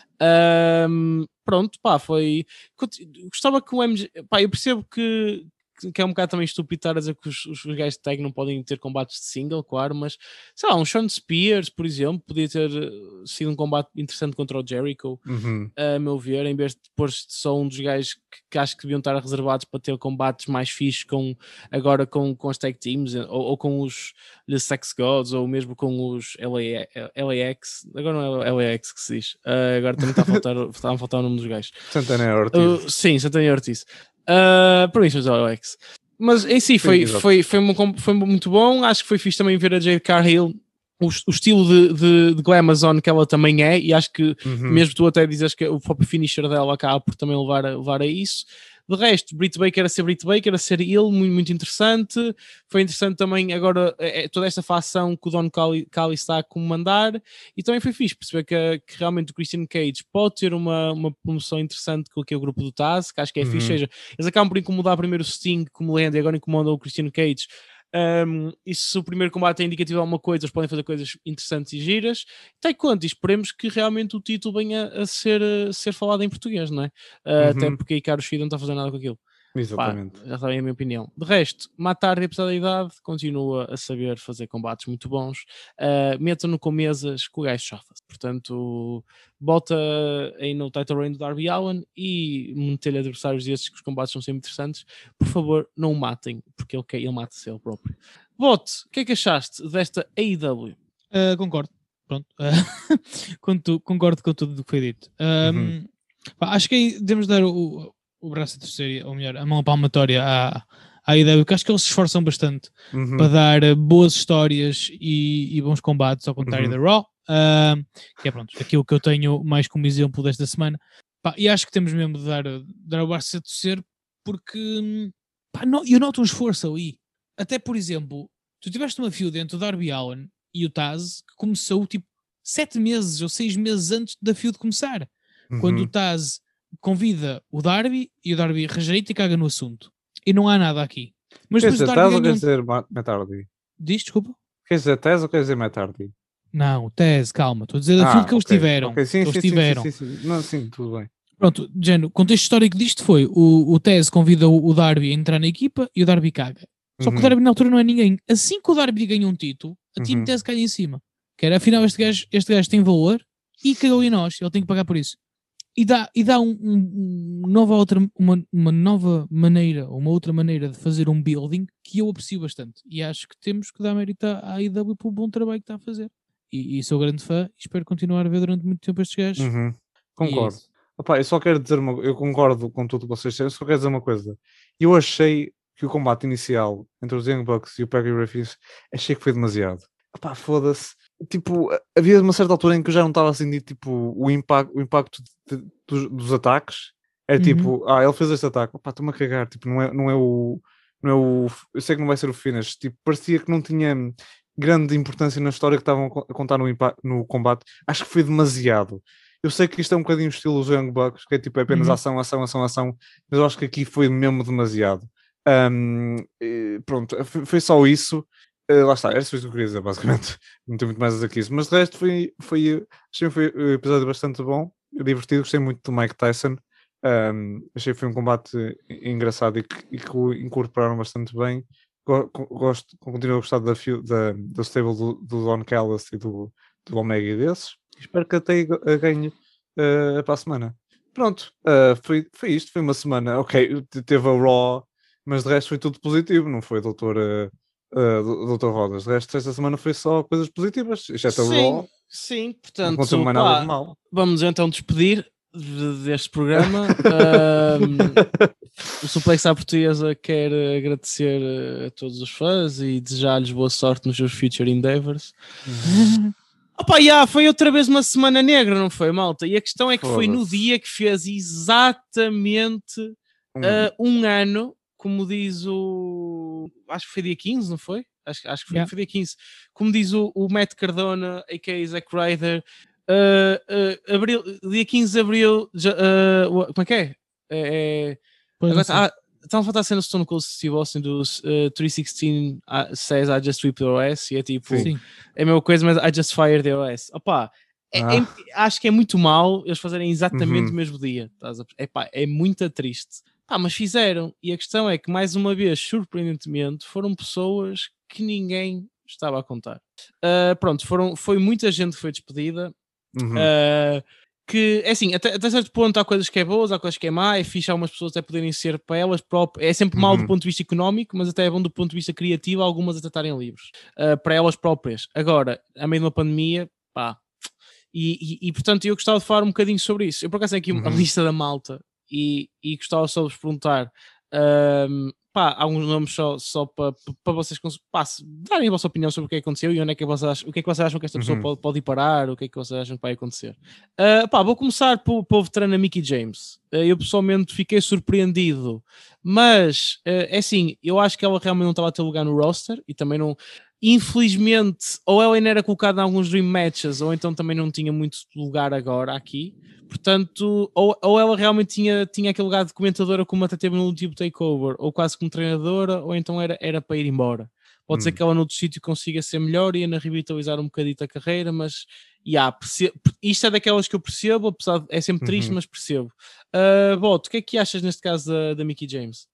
Um, pronto, pá, foi. Gostava que o MG. Pá, eu percebo que, que é um bocado também estúpido estar a dizer que os, os gajos de tag não podem ter combates de single, claro, mas sei lá, um Sean Spears, por exemplo, podia ter eh, sido um combate interessante contra o Jericho, uhum. a meu ver, em vez de pôr só um dos gajos que, que, acho que deviam estar reservados para ter combates mais fixos com, agora com, com as tag teams, ou, ou com os The Sex Gods, ou mesmo com os LA, LAX, agora não é LAX que se diz, uh, agora também está a faltar, está a faltar o nome dos gajos. Santana Ortiz. Uh, sim, Santana Ortiz. Uh, por isso, Alex. Mas em si foi, Sim, foi, foi, foi, foi muito bom. Acho que foi fixe também ver a Jade Cargill, o, o estilo de, de, de Glamazon que ela também é, e acho que Uhum. mesmo tu até dizes que o próprio finisher dela acaba por também levar a, levar a isso. De resto, Britt Baker a ser Britt Baker, a ser ele, muito, muito interessante. Foi interessante também agora é, toda esta facção que o Don Calli está a comandar e também foi fixe perceber que, que, realmente o Christian Cage pode ter uma, uma promoção interessante com aquele grupo do Taz, que acho que é Uhum. fixe. Ou seja, eles acabam por incomodar primeiro o Sting como lenda e agora incomodam o Christian Cage. Um, e se o primeiro combate é indicativo de alguma coisa, eles podem fazer coisas interessantes e giras. E esperemos que realmente o título venha a ser, a ser falado em português, não é? Uh, Uhum. Até porque aí Caro Shida não está a fazer nada com aquilo. Pá, Exatamente. já sabem a minha opinião. De resto, Matardi, apesar da idade, continua a saber fazer combates muito bons. Uh, Metam-no com mesas que o gajo chafa-se. Portanto, bota aí no title reign do Darby Allen e meter-lhe adversários destes que os combates são sempre interessantes. Por favor, não o matem, porque ele, ele mata-se ele próprio. Vote, o que é que achaste desta AEW? Uh, concordo. Pronto. Uh, com concordo com tudo o que foi dito. Um, Uhum. pá, acho que aí devemos dar o, o braço a torcer, ou melhor, a mão palmatória à, à ideia, porque acho que eles se esforçam bastante Uhum. para dar uh, boas histórias e, e bons combates, ao contrário Uhum. da Raw, um, que é pronto, aquilo que eu tenho mais como exemplo desta semana. Pá, e acho que temos mesmo de dar, dar o braço a torcer, porque hum, pá, no- eu noto um esforço ali. Até por exemplo, tu tiveste uma feud entre o Darby Allen e o Taz que começou tipo sete meses ou seis meses antes da feud começar. Quando o Uhum. Taz convida o Darby e o Darby rejeita e caga no assunto. E não há nada aqui. Mas Quer dizer Taz ou quer dizer Ma- Matt Hardy? Diz, desculpa. Quer dizer Taz ou quer dizer Matt Hardy? Não, Taz, calma. Estou a dizer a feud que eles Ah, tiveram. ok, sim, sim, tiveram. Sim, sim. Não, sim, tudo bem. Pronto, Jano, o contexto histórico disto foi o, o Taz convida o, Darby a entrar na equipa e o Darby caga. Só que o Uhum. Darby na altura não é ninguém. Assim que o Darby ganha um título, a Team Uhum. Taz cai em cima. Que era, afinal, este gajo, este gajo tem valor e cagou em nós. Ele tem que pagar por isso. E dá, e dá um, um- nova outra, uma, uma nova maneira, uma outra maneira de fazer um building que eu aprecio bastante. E acho que temos que dar mérito à AEW pelo bom trabalho que está a fazer. E, e sou grande fã e espero continuar a ver durante muito tempo estes gajos. Uhum. É Concordo. Opa, eu só quero dizer uma eu concordo com tudo que vocês disseram, só quero dizer uma coisa. Eu achei que o combate inicial entre os Young Bucks e o Peggy Refuse, achei que foi demasiado. Opa, foda-se. Tipo, havia uma certa altura em que eu já não estava a sentir tipo, o, impacto, o impacto de- dos, dos ataques. Era Uhum. tipo, ah, ele fez este ataque, opa, estou-me a cagar. Tipo, não é, não é o. Não é o. Eu sei que não vai ser o finish. Tipo, parecia que não tinha grande importância na história que estavam a co- a contar no, no combate. Acho que foi demasiado. Eu sei que isto é um bocadinho estilo Young Bucks, que é tipo é apenas Uhum. ação, ação, ação, ação, mas eu acho que aqui foi mesmo demasiado. Eh, pronto, foi só isso. Eh, lá está, era isso que eu queria dizer, basicamente. Não tenho muito mais a dizer que isso. Mas de resto foi, foi, eh, achei que foi um episódio bastante bom, divertido, gostei muito do Mike Tyson. Ahm, achei que foi um combate engraçado e que, e que o incorporaram bastante bem. Gosto, continuo a gostar da, da, do stable do, do Don Callis e do, do Omega e desses. Espero que até eh, ganhe eh, para a semana. Pronto, eh, foi, foi isto. Foi uma semana, ok, te- teve a Raw, mas de resto foi tudo positivo, não foi, doutor, eh, dou- doutor Rodas? De resto, esta semana foi só coisas positivas, exceto a Sim, Raw, sim, não portanto, aconteceu mais nada de mal. vamos então despedir de- deste programa. O Suplex à Portuguesa quer agradecer eh, a todos os fãs e desejar-lhes boa sorte nos seus future endeavors. Opa, já, foi outra vez uma semana negra, não foi, malta? E a questão é que foi no dia que fez exatamente uh, um ano, como diz o. Acho que foi dia 15, não foi? Acho, acho que foi, Yeah. foi dia 15. Como diz o, o Matt Cardona, a.k.a. Zack Ryder, uh, uh, abril, dia 15 de abril. já, uh, como é que é? É. é agora, sei. ah, Estão a faltar a cena Stone Cold Steve Austin dos uh, 316 uh, says I just ripped the OS e é tipo, Sim. É a mesma coisa, mas I just fired the OS. Opa, é- Ah. é- acho que é muito mal eles fazerem exatamente Uhum. o mesmo dia. estás a perce- Epá, é muito triste. Pá, mas fizeram. E a questão é que, mais uma vez, surpreendentemente, foram pessoas que ninguém estava a contar. Ah, pronto, foram, foi muita gente que foi despedida. Uhum. Uh, que é assim, até, até certo ponto há coisas que é boas, há coisas que é má, é fixe algumas pessoas até poderem ser para elas próprias, é sempre do Uhum. ponto de vista económico, mas até é bom do ponto de vista criativo, algumas até estarem livres, uh, para elas próprias. Agora, a meio de uma pandemia, pá, e, e, e, portanto eu gostava de falar um bocadinho sobre isso. Eu por acaso tenho aqui a Uhum. lista da malta e, e gostava só de vos perguntar. um, pá, alguns nomes só, só para para vocês pá, darem a vossa opinião sobre o que é que aconteceu e onde é que vocês acham, o que é que vocês acham que esta pessoa Uhum. pode, pode ir parar, o que é que vocês acham que vai acontecer. Uh, pá, vou começar pelo, pelo veterano Mickey James. Uh, eu pessoalmente fiquei surpreendido, mas uh, é assim, eu acho que ela realmente não estava a ter lugar no roster e também não. Infelizmente, ou ela ainda era colocada em alguns Dream Matches, ou então também não tinha muito lugar agora aqui. Portanto, ou, ou ela realmente tinha, tinha aquele lugar de comentadora como até teve no último takeover, ou quase como treinadora, ou então era, era para ir embora. Pode ser Hum. que ela noutro sítio consiga ser melhor e ainda revitalizar um bocadito a carreira, mas yeah, perce- isto é daquelas que eu percebo, apesar de é sempre triste, Uhum. mas percebo. Uh, Boto, o que é que achas neste caso da, da Mickey James?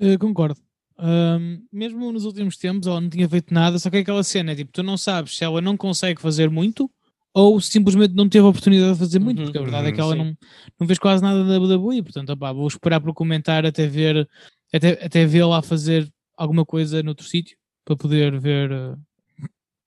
Uh, concordo. Um, mesmo nos últimos tempos ela não tinha feito nada, só que é aquela cena, é tipo, tu não sabes se ela não consegue fazer muito ou simplesmente não teve a oportunidade de fazer muito, Uhum, porque a verdade é uhum, que ela sim. não, não fez quase nada da WWE, portanto, opá, vou esperar por comentar até ver até, até vê-la a fazer alguma coisa noutro sítio para poder ver uh,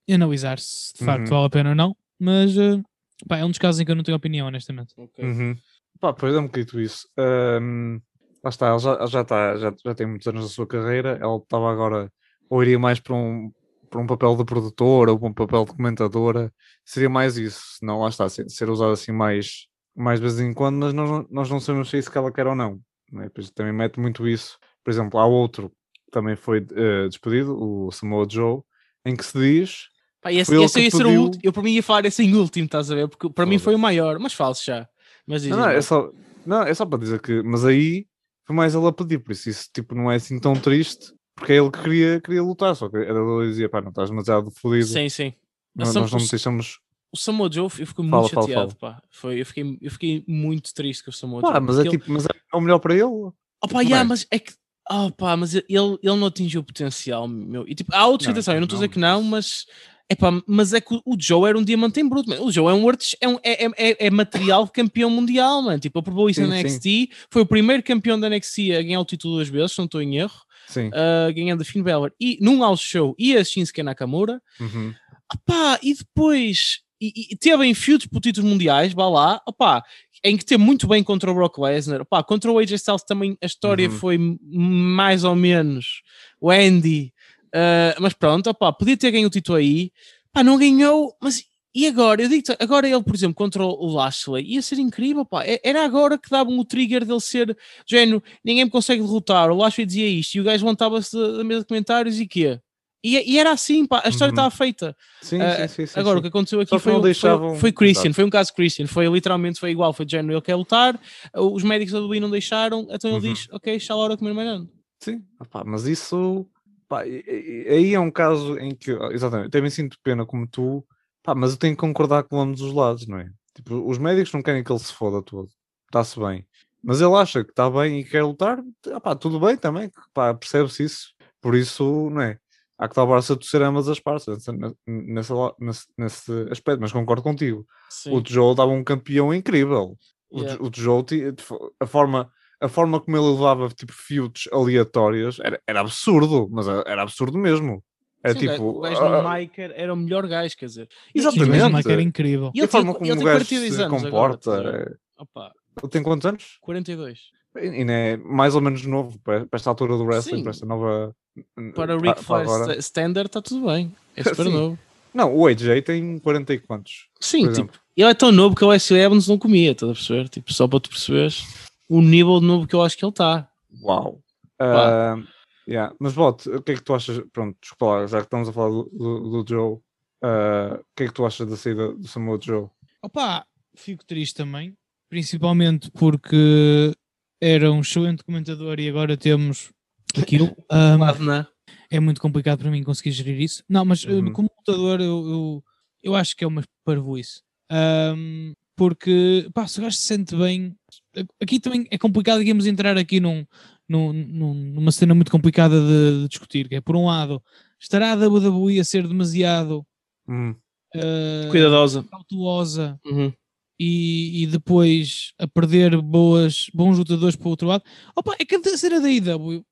e analisar se de facto Uhum. vale a pena ou não, mas uh, pá, é um dos casos em que eu não tenho opinião, honestamente. Ok. Uhum. Pá, pois é um bocadinho isso. Ahm, lá está, ela já, ela já, está, já, já tem muitos anos da sua carreira. Ela estava agora, ou iria mais para um, para um papel de produtora ou para um papel de comentadora. Seria mais isso, não lá está, ser, ser usado assim mais, mais de vez em quando, mas nós, não- nós não sabemos se é isso que ela quer ou não. Né? Depois também mete muito isso. Por exemplo, há outro que também foi eh, despedido, o Samoa Joe, em que se diz. Pá, esse, esse ia ser o último. Eu para mim ia falar esse em último, estás a ver? Porque para mim foi o maior, mas falso já. Mas Não, não, é só, não, é só para dizer que. Mas aí foi mais ele a pedir, por isso isso tipo, não é assim tão triste, porque é ele que queria, queria lutar, só que era ele que dizia, pá, não estás demasiado fodido, Sim, sim. não- Sam- nós não te deixamos. O Samoa Joe, eu fico muito Fala, fala, chateado, pá. Foi, eu, fiquei, eu fiquei muito triste com o Samoa Pá, Joe. mas é ele- tipo, mas é o melhor para ele. Opa, Não yeah, é? mas é que. Oh, pá, mas ele, ele não atingiu o potencial, meu. E tipo, há outros, Não, atenção, eu não estou a dizer que não, mas. Epá, mas é que o- Joe era um diamante em bruto, mano. O Joe é um, artes- é, um é, é, é- é material campeão mundial, mano. Tipo, ele provou isso Sim, na sim. NXT, foi o primeiro campeão da NXT a ganhar o título duas vezes, se não estou em erro, Sim. uh, ganhando a Finn Balor e num house show e a Shinsuke Nakamura. Uhum. Opá, e depois e, e teve em feudos por títulos mundiais, vá lá, opá, em que teve muito bem contra o Brock Lesnar, opá, contra o AJ Styles também a história Uhum. foi mais ou menos o Andy, ah, mas pronto, opá, podia ter ganho o título aí, pá, não ganhou, mas e agora? Eu digo agora ele, por exemplo, contra o Lashley, ia ser incrível, pá, É- era agora que davam o trigger dele ser, género, ninguém me consegue derrotar, o Lashley dizia isto, e o gajo levantava-se da mesa de comentários e quê? E, e era assim, pá, a história Uhum. estava feita. Sim, Ah, sim, sim, Agora, sim. o que aconteceu aqui foi, o- foi, deixavam- foi Christian, Exato. foi um caso Christian, foi literalmente foi igual, foi de género, ele quer lutar, os médicos da WWE não deixaram, então ele Uhum. diz, ok, está a hora de comer mais nada. Sim, opá, mas isso pá, aí é um caso em que, exatamente, eu também sinto pena como tu, pá, mas eu tenho que concordar com ambos os lados, não é? Tipo, os médicos não querem que ele se foda todo, está-se bem, mas ele acha que está bem e quer lutar, opá, tudo bem também, pá, percebe-se isso, por isso, não é? Há que salvar-se a torcer ambas as partes nessa, nesse, nesse aspecto, mas concordo contigo. Sim. O Joe dava um campeão incrível. O, Yeah. o Joe, ti- a forma, a forma como ele levava tipo feuds aleatórios era, era absurdo, mas era era absurdo mesmo. É Sim, tipo. o gajo ah, no mic era o melhor gajo, quer dizer. Exatamente. o Mike era incrível. E e ele a forma como o tem gajo 42 se anos comporta. agora, é- Opa, Ele tem quantos anos? 42. E ainda é mais ou menos novo para, para esta altura do wrestling, Sim. para esta nova. Para o pa- Ric Flair Standard está tudo bem, é super Sim. novo. Não, o AJ tem 40 e quantos? Sim, tipo, ele é tão novo que o Wesley Evans não comia, estás a perceber? Tipo, só para tu perceberes o nível de novo que eu acho que ele está. Uau! Ah, yeah. Mas, Bote, o que é que tu achas? Pronto, desculpa lá, já que estamos a falar do, do, do Joe, ah, o que é que tu achas da saída do Samoa Joe? Opa, fico triste também, principalmente porque era um excelente comentador e agora temos aquilo. Um, na- é muito complicado para mim conseguir gerir isso. Não, mas uh, Uhum. como lutador eu, eu, eu acho que é uma parvoíce. Um, porque, pá, se o gajo se sente bem... Aqui também é complicado, digamos, entrar aqui num, num, num- numa cena muito complicada de, de discutir, que é, por um lado, estará a WWE a ser demasiado Hum, uh, Cuidadosa. cautelosa Uhum. e, e depois a perder boas, bons lutadores para o outro lado. Opa, é que a cena da IW,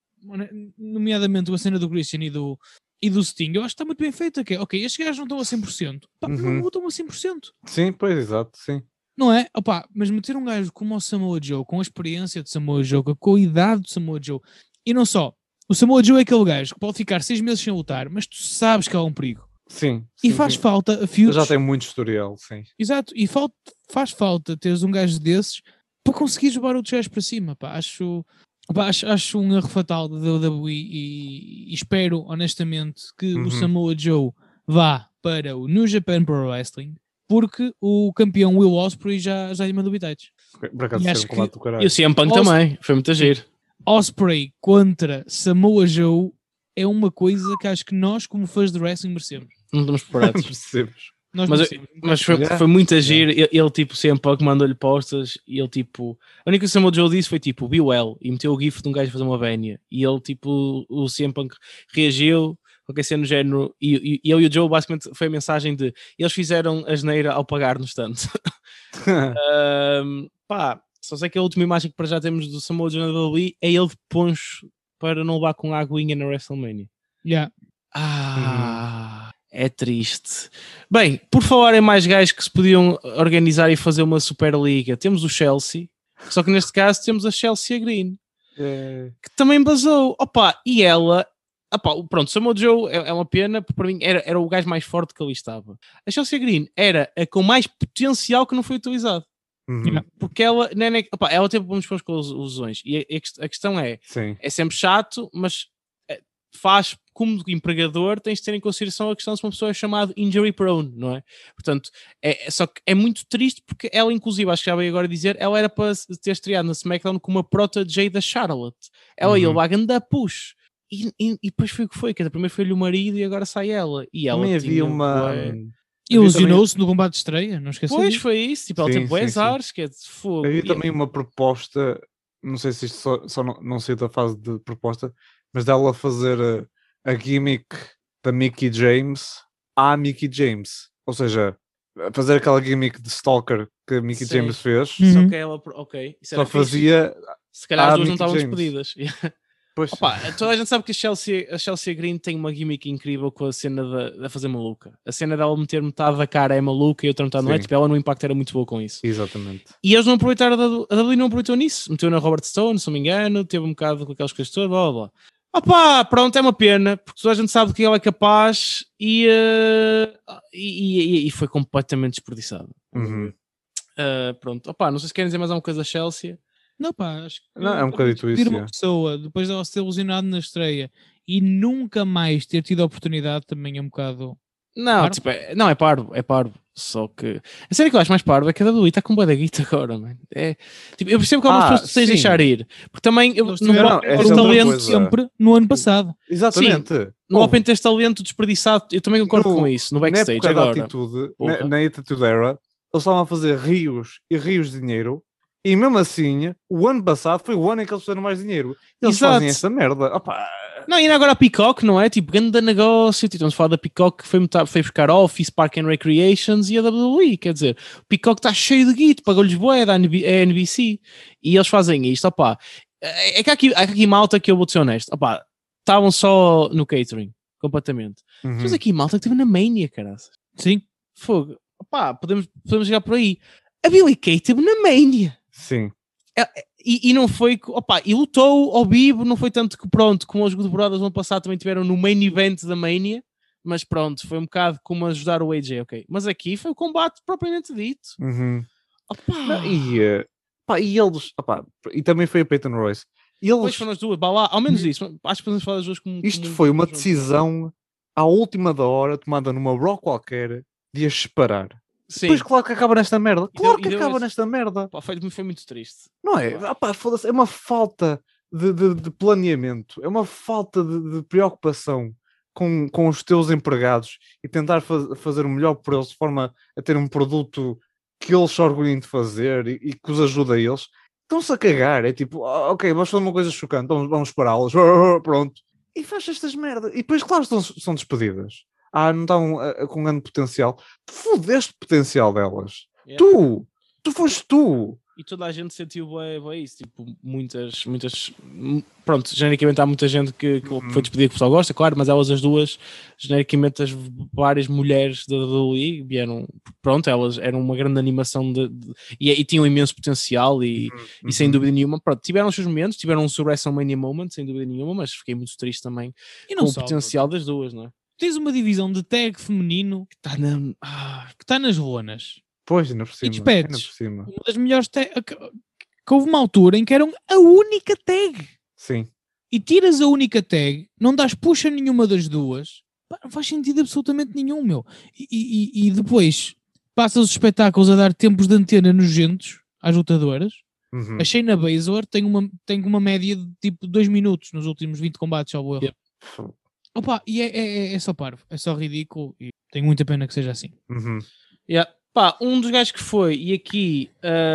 nomeadamente a cena do Christian e do, e do Sting, eu acho que está muito bem feita. Que é, ok, estes gajos não estão a 100%, pá, Uhum. não lutam a 100%, sim, pois, exato, sim. Não é? Opa, mas meter um gajo como o Samoa Joe, com a experiência de Samoa Joe, com a idade de Samoa Joe, e não só, o Samoa Joe é aquele gajo que pode ficar seis meses sem lutar, mas tu sabes que é um perigo. Sim. E sim, faz sim. falta a feuds já tem muito historial, sim. Exato, e falta, faz falta teres um gajo desses para conseguir jogar outros gajos para cima. Pá. Acho, pá, acho, acho um erro fatal da WWE e, e espero honestamente que Uhum. o Samoa Joe vá para o New Japan Pro Wrestling porque o campeão Will Ospreay já, já lhe mandou bitites. Por acaso, E acho que- do. E o CM Punk Os- também, foi muito giro. Ospreay contra Samoa Joe é uma coisa que acho que nós, como fãs de wrestling, merecemos. Não estamos preparados. Percebes? Nós Mas, merecemos. mas foi, foi muito agir. Ele, ele, tipo, sempre que mandou-lhe postas e ele, tipo, a única coisa que o Samoa Joe disse foi tipo, be well, e meteu o gif de um gajo a fazer uma vénia. E ele, tipo, o CM Punk reagiu, qualquer cena no género, e, e, e eu e o Joe, basicamente, foi a mensagem de eles fizeram a geneira ao pagar no stand. Ahm, pá, só sei que a última imagem que para já temos do Samoa Joe na WWE é ele de poncho para não levar com a aguinha na WrestleMania. Yeah. Ah, é triste. Bem, por falar em mais gajos que se podiam organizar e fazer uma Superliga, temos o Chelsea, só que neste caso temos a Chelsea Green, É. que também basou. Opa, e ela, opa, pronto, Samoa Joe é, é uma pena, porque para mim era, era o gajo mais forte que ali estava. A Chelsea Green era a com mais potencial que não foi utilizado. Uhum. Porque ela, não é nem- opa, ela teve bons com as lesões. E a, a quest- a questão é: Sim. é sempre chato, mas eh, faz como empregador, tens de ter em consideração a questão de se uma pessoa é chamada injury prone, não é? Portanto, é, é- só que é muito triste porque ela, inclusive, acho que já veio agora dizer, ela era para se- ter estreado na SmackDown com uma protege da Charlotte. Ela ia Uhum. levar da push. E, e, e depois foi o que foi, quer dizer, primeiro foi-lhe o marido e agora sai ela. E ela Também tinha havia uma. bué- Ilusionou-se no combate de estreia, não esqueça Pois disso. foi isso, tipo, ela Sim, teve bué sim, sim. azares, que é de fogo. Havia E- também uma proposta, não sei se isto só, só não, não sei da fase de proposta, mas dela fazer a, a gimmick da Mickey James à Mickey James. Ou seja, fazer aquela gimmick de Stalker que a Mickey Sim. James fez, Uhum. Só que ela, ok, isso só fixe. fazia. Se calhar as duas não Mickie estavam James. despedidas. Pois, Opa, toda a gente sabe que a Chelsea, a Chelsea Green tem uma gimmick incrível com a cena da da fazer maluca. A cena dela meter metade da cara é maluca e outra metade não é. Tipo, ela no impacto era muito boa com isso. exatamente. E eles não aproveitaram, a WWE não aproveitou nisso. Meteu na Robert Stone, se não me engano, teve um bocado com aquelas coisas todas, blá blá blá. Opa, pronto, é uma pena, porque toda a gente sabe que ela é capaz e, eh, e, e- e foi completamente desperdiçado. Uhum. Eh, pronto, opa, não sei se querem dizer mais alguma coisa da Chelsea. Não, pá, acho que Não, é um bocadito isso, uma é. pessoa depois dela ser lesionado na estreia e nunca mais ter tido a oportunidade também é um bocado. Não, Parvo? tipo, é, não, é parvo, é parvo. Só que. A série que eu acho mais parvo é que a WWE está com boa da guita agora, mano. É, tipo, eu percebo que algumas Ah, pessoas têm de sim. deixar ir. Porque também eu, no, não, tens é outra talento, coisa. sempre no ano passado. Exatamente. no Oh, Open tens talento desperdiçado. Eu também concordo No- com isso, no na backstage época da agora. atitude, Porra. na, na Attitude Era, eles estavam a fazer rios e rios de dinheiro. E mesmo assim, o ano passado foi o ano em que eles fizeram mais dinheiro. Eles Exato. fazem essa merda. Opa, Não, e ainda agora a Peacock, não é? Tipo, grande negócio. Tipo, estamos a falar da Peacock que foi, foi buscar Office, Park and Recreations e a WWE. Quer dizer, o Peacock está cheio de guito, pagou-lhes boé da NB é NBC. E eles fazem isto, opá. É é que há aqui, há aqui malta que eu vou ser honesto. Opá, estavam só no catering, completamente. uhum. Mas aqui malta que esteve na Mania, caraças. Sim. Fogo. Opá, podemos, podemos chegar por aí. A Billy Kay esteve na Mania. Sim. E, e não foi, que- opa, e lutou ao vivo, não foi tanto que pronto, como os Good Brothers no ano passado também tiveram no main event da Mania, mas pronto, foi um bocado como ajudar o AJ, ok. Mas aqui foi o combate propriamente dito. Uhum. Opa, e, eh, pá, e eles, opá, e também foi a Peyton Royce. E eles, foram as duas, vá lá, ao menos isso, acho que podemos falar das duas como. isto como- foi uma decisão à última da hora, tomada numa Raw qualquer, de as separar. Sim, Depois, claro que acaba nesta merda. Claro deu- que acaba esse- nesta merda. Pá, foi, foi muito triste. Não é? Ah, pá, foda-se, é uma falta de, de- de planeamento, é uma falta de, de preocupação com, com os teus empregados e tentar faz- fazer o melhor por eles de forma a ter um produto que eles se orgulhem de fazer e, e que os ajude a eles. Estão-se a cagar, é tipo, "Ah, ok, vamos fazer uma coisa chocante, vamos, vamos pará-los, pronto. E faz estas merdas. E depois, claro, são despedidas. Ah, não estão ah, com grande potencial. Tu fodeste o potencial delas. Yeah. Tu! Tu foste tu! E toda a gente sentiu bué, bué isso, tipo, muitas, muitas, pronto, genericamente há muita gente que, que Uhum. foi despedida que o pessoal gosta, claro, mas elas as duas, genericamente as várias mulheres da WWE vieram, pronto, elas eram uma grande animação de, de- e, e tinham imenso potencial e, e sem Uhum. dúvida nenhuma, pronto, tiveram os seus momentos, tiveram o seu WrestleMania moment, sem dúvida nenhuma, mas fiquei muito triste também E com não o só. potencial das duas, não é? Tens uma divisão de tag feminino Está na... ah, que está nas lonas. Pois, ainda por cima. despedes. ainda por cima. Uma das melhores tag. Que, que houve uma altura em que eram a única tag. Sim. E tiras a única tag, não dás puxa nenhuma das duas. Pá, não faz sentido absolutamente nenhum, meu. E, e- e depois passas os espetáculos a dar tempos de antena nojentos às lutadoras. Uhum. A Shayna Baszler tem uma, tem uma média de tipo 2 minutos nos últimos 20 combates ao erro. Yeah. Opa, e é, é, é só parvo, é só ridículo e tenho muita pena que seja assim. Uhum. Yeah. Pá, um dos gajos que foi, e aqui,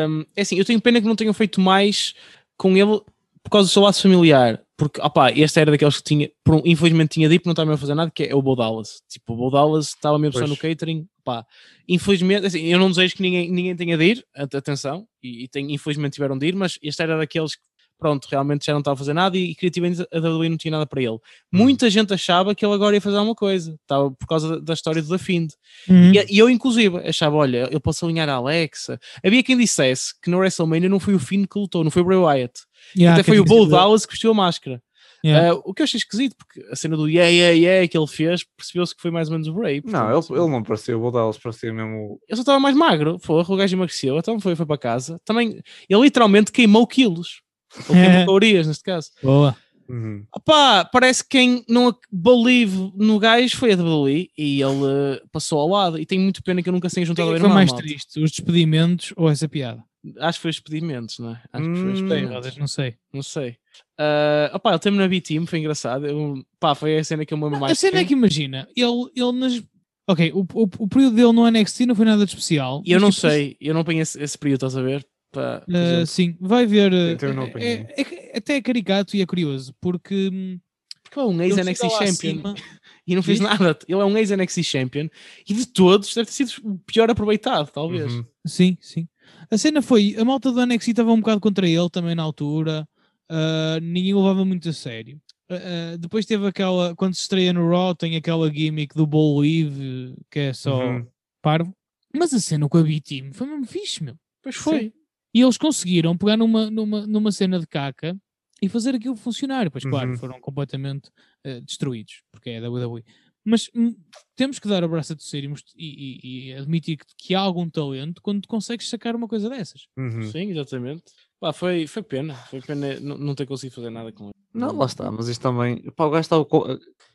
hum, é assim, eu tenho pena que não tenham feito mais com ele por causa do seu laço familiar. Porque, opá, este era daqueles que tinha, por um- infelizmente tinha dito, não estava mesmo a fazer nada, que é o Bo Dallas. Tipo, o Bo Dallas estava mesmo só no catering, pá. Infelizmente, assim, eu não desejo que ninguém, ninguém tenha de ir, at- atenção, e, e tem, infelizmente tiveram de ir, mas este era daqueles que, pronto, realmente já não estava a fazer nada e, criativamente a WWE não tinha nada para ele. Muita gente achava que ele agora ia fazer alguma coisa, estava por causa da, história do Da Find. Uhum. E, e eu, inclusive, achava, olha, eu posso alinhar a Alexa. Havia quem dissesse que no WrestleMania não foi o Finn que lutou, não foi o Bray Wyatt. Yeah, Até foi o tinha Bo Dallas que vestiu a máscara. Yeah. Ah, o que eu achei esquisito, porque a cena do yeah, yeah, yeah que ele fez, percebeu-se que foi mais ou menos o Bray. Não, ele, ele não parecia o Bodelas, parecia mesmo. ele só estava mais magro, porra, o gajo emagreceu, então foi, foi para casa. Também, ele literalmente queimou quilos. Ou calorias, neste caso. Boa. Uhum. Opá, parece que quem não believe no gajo foi a WWE e ele eh, passou ao lado. E tenho muito pena que eu nunca se tenha juntado a é ver que foi mais malta. triste, os despedimentos ou essa piada? Acho que foi os pedimentos, não é? Acho que foi os Hum, Sei, pedimentos. Rodas, não sei. Não sei. Ah, opá, ele teve na B-Team, foi engraçado. Eu, pá, foi a cena que eu me lembro mais. a cena é que imagina, ele, ele nas. Ok, o, o, o período dele no NXT não foi nada de especial. E eu mas, não tipo, sei, eu não apanhei esse, esse período, estás a ver? Pá, Uh, sim, vai ver. não é- é- é- até é caricato e é curioso, porque hum, Porque ele é um ex-NXT Champion acima- e não fez nada. Ele é um ex-NXT Champion e de todos deve ter sido o pior aproveitado, talvez. Uhum. Sim, sim. A cena foi, a malta do NXT estava um bocado contra ele também na altura, uh, ninguém o levava muito a sério. Uh, depois teve aquela, quando se estreia no Raw, tem aquela gimmick do Bull Weave, que é só Uhum. parvo. Mas a cena com a B-Team foi mesmo fixe, meu. Pois foi. E eles conseguiram pegar numa, numa, numa cena de caca e fazer aquilo funcionar. Pois claro, Uhum. foram completamente eh, destruídos, porque é a WWE. Mas hum, temos que dar a braça de ser e, e- e- admitir que, que há algum talento quando tu consegues sacar uma coisa dessas. Uhum. Sim, exatamente. Pá, foi, foi pena. Foi pena não, não ter conseguido fazer nada com ele. Não, lá está, mas isto também. Pá, o gajo estava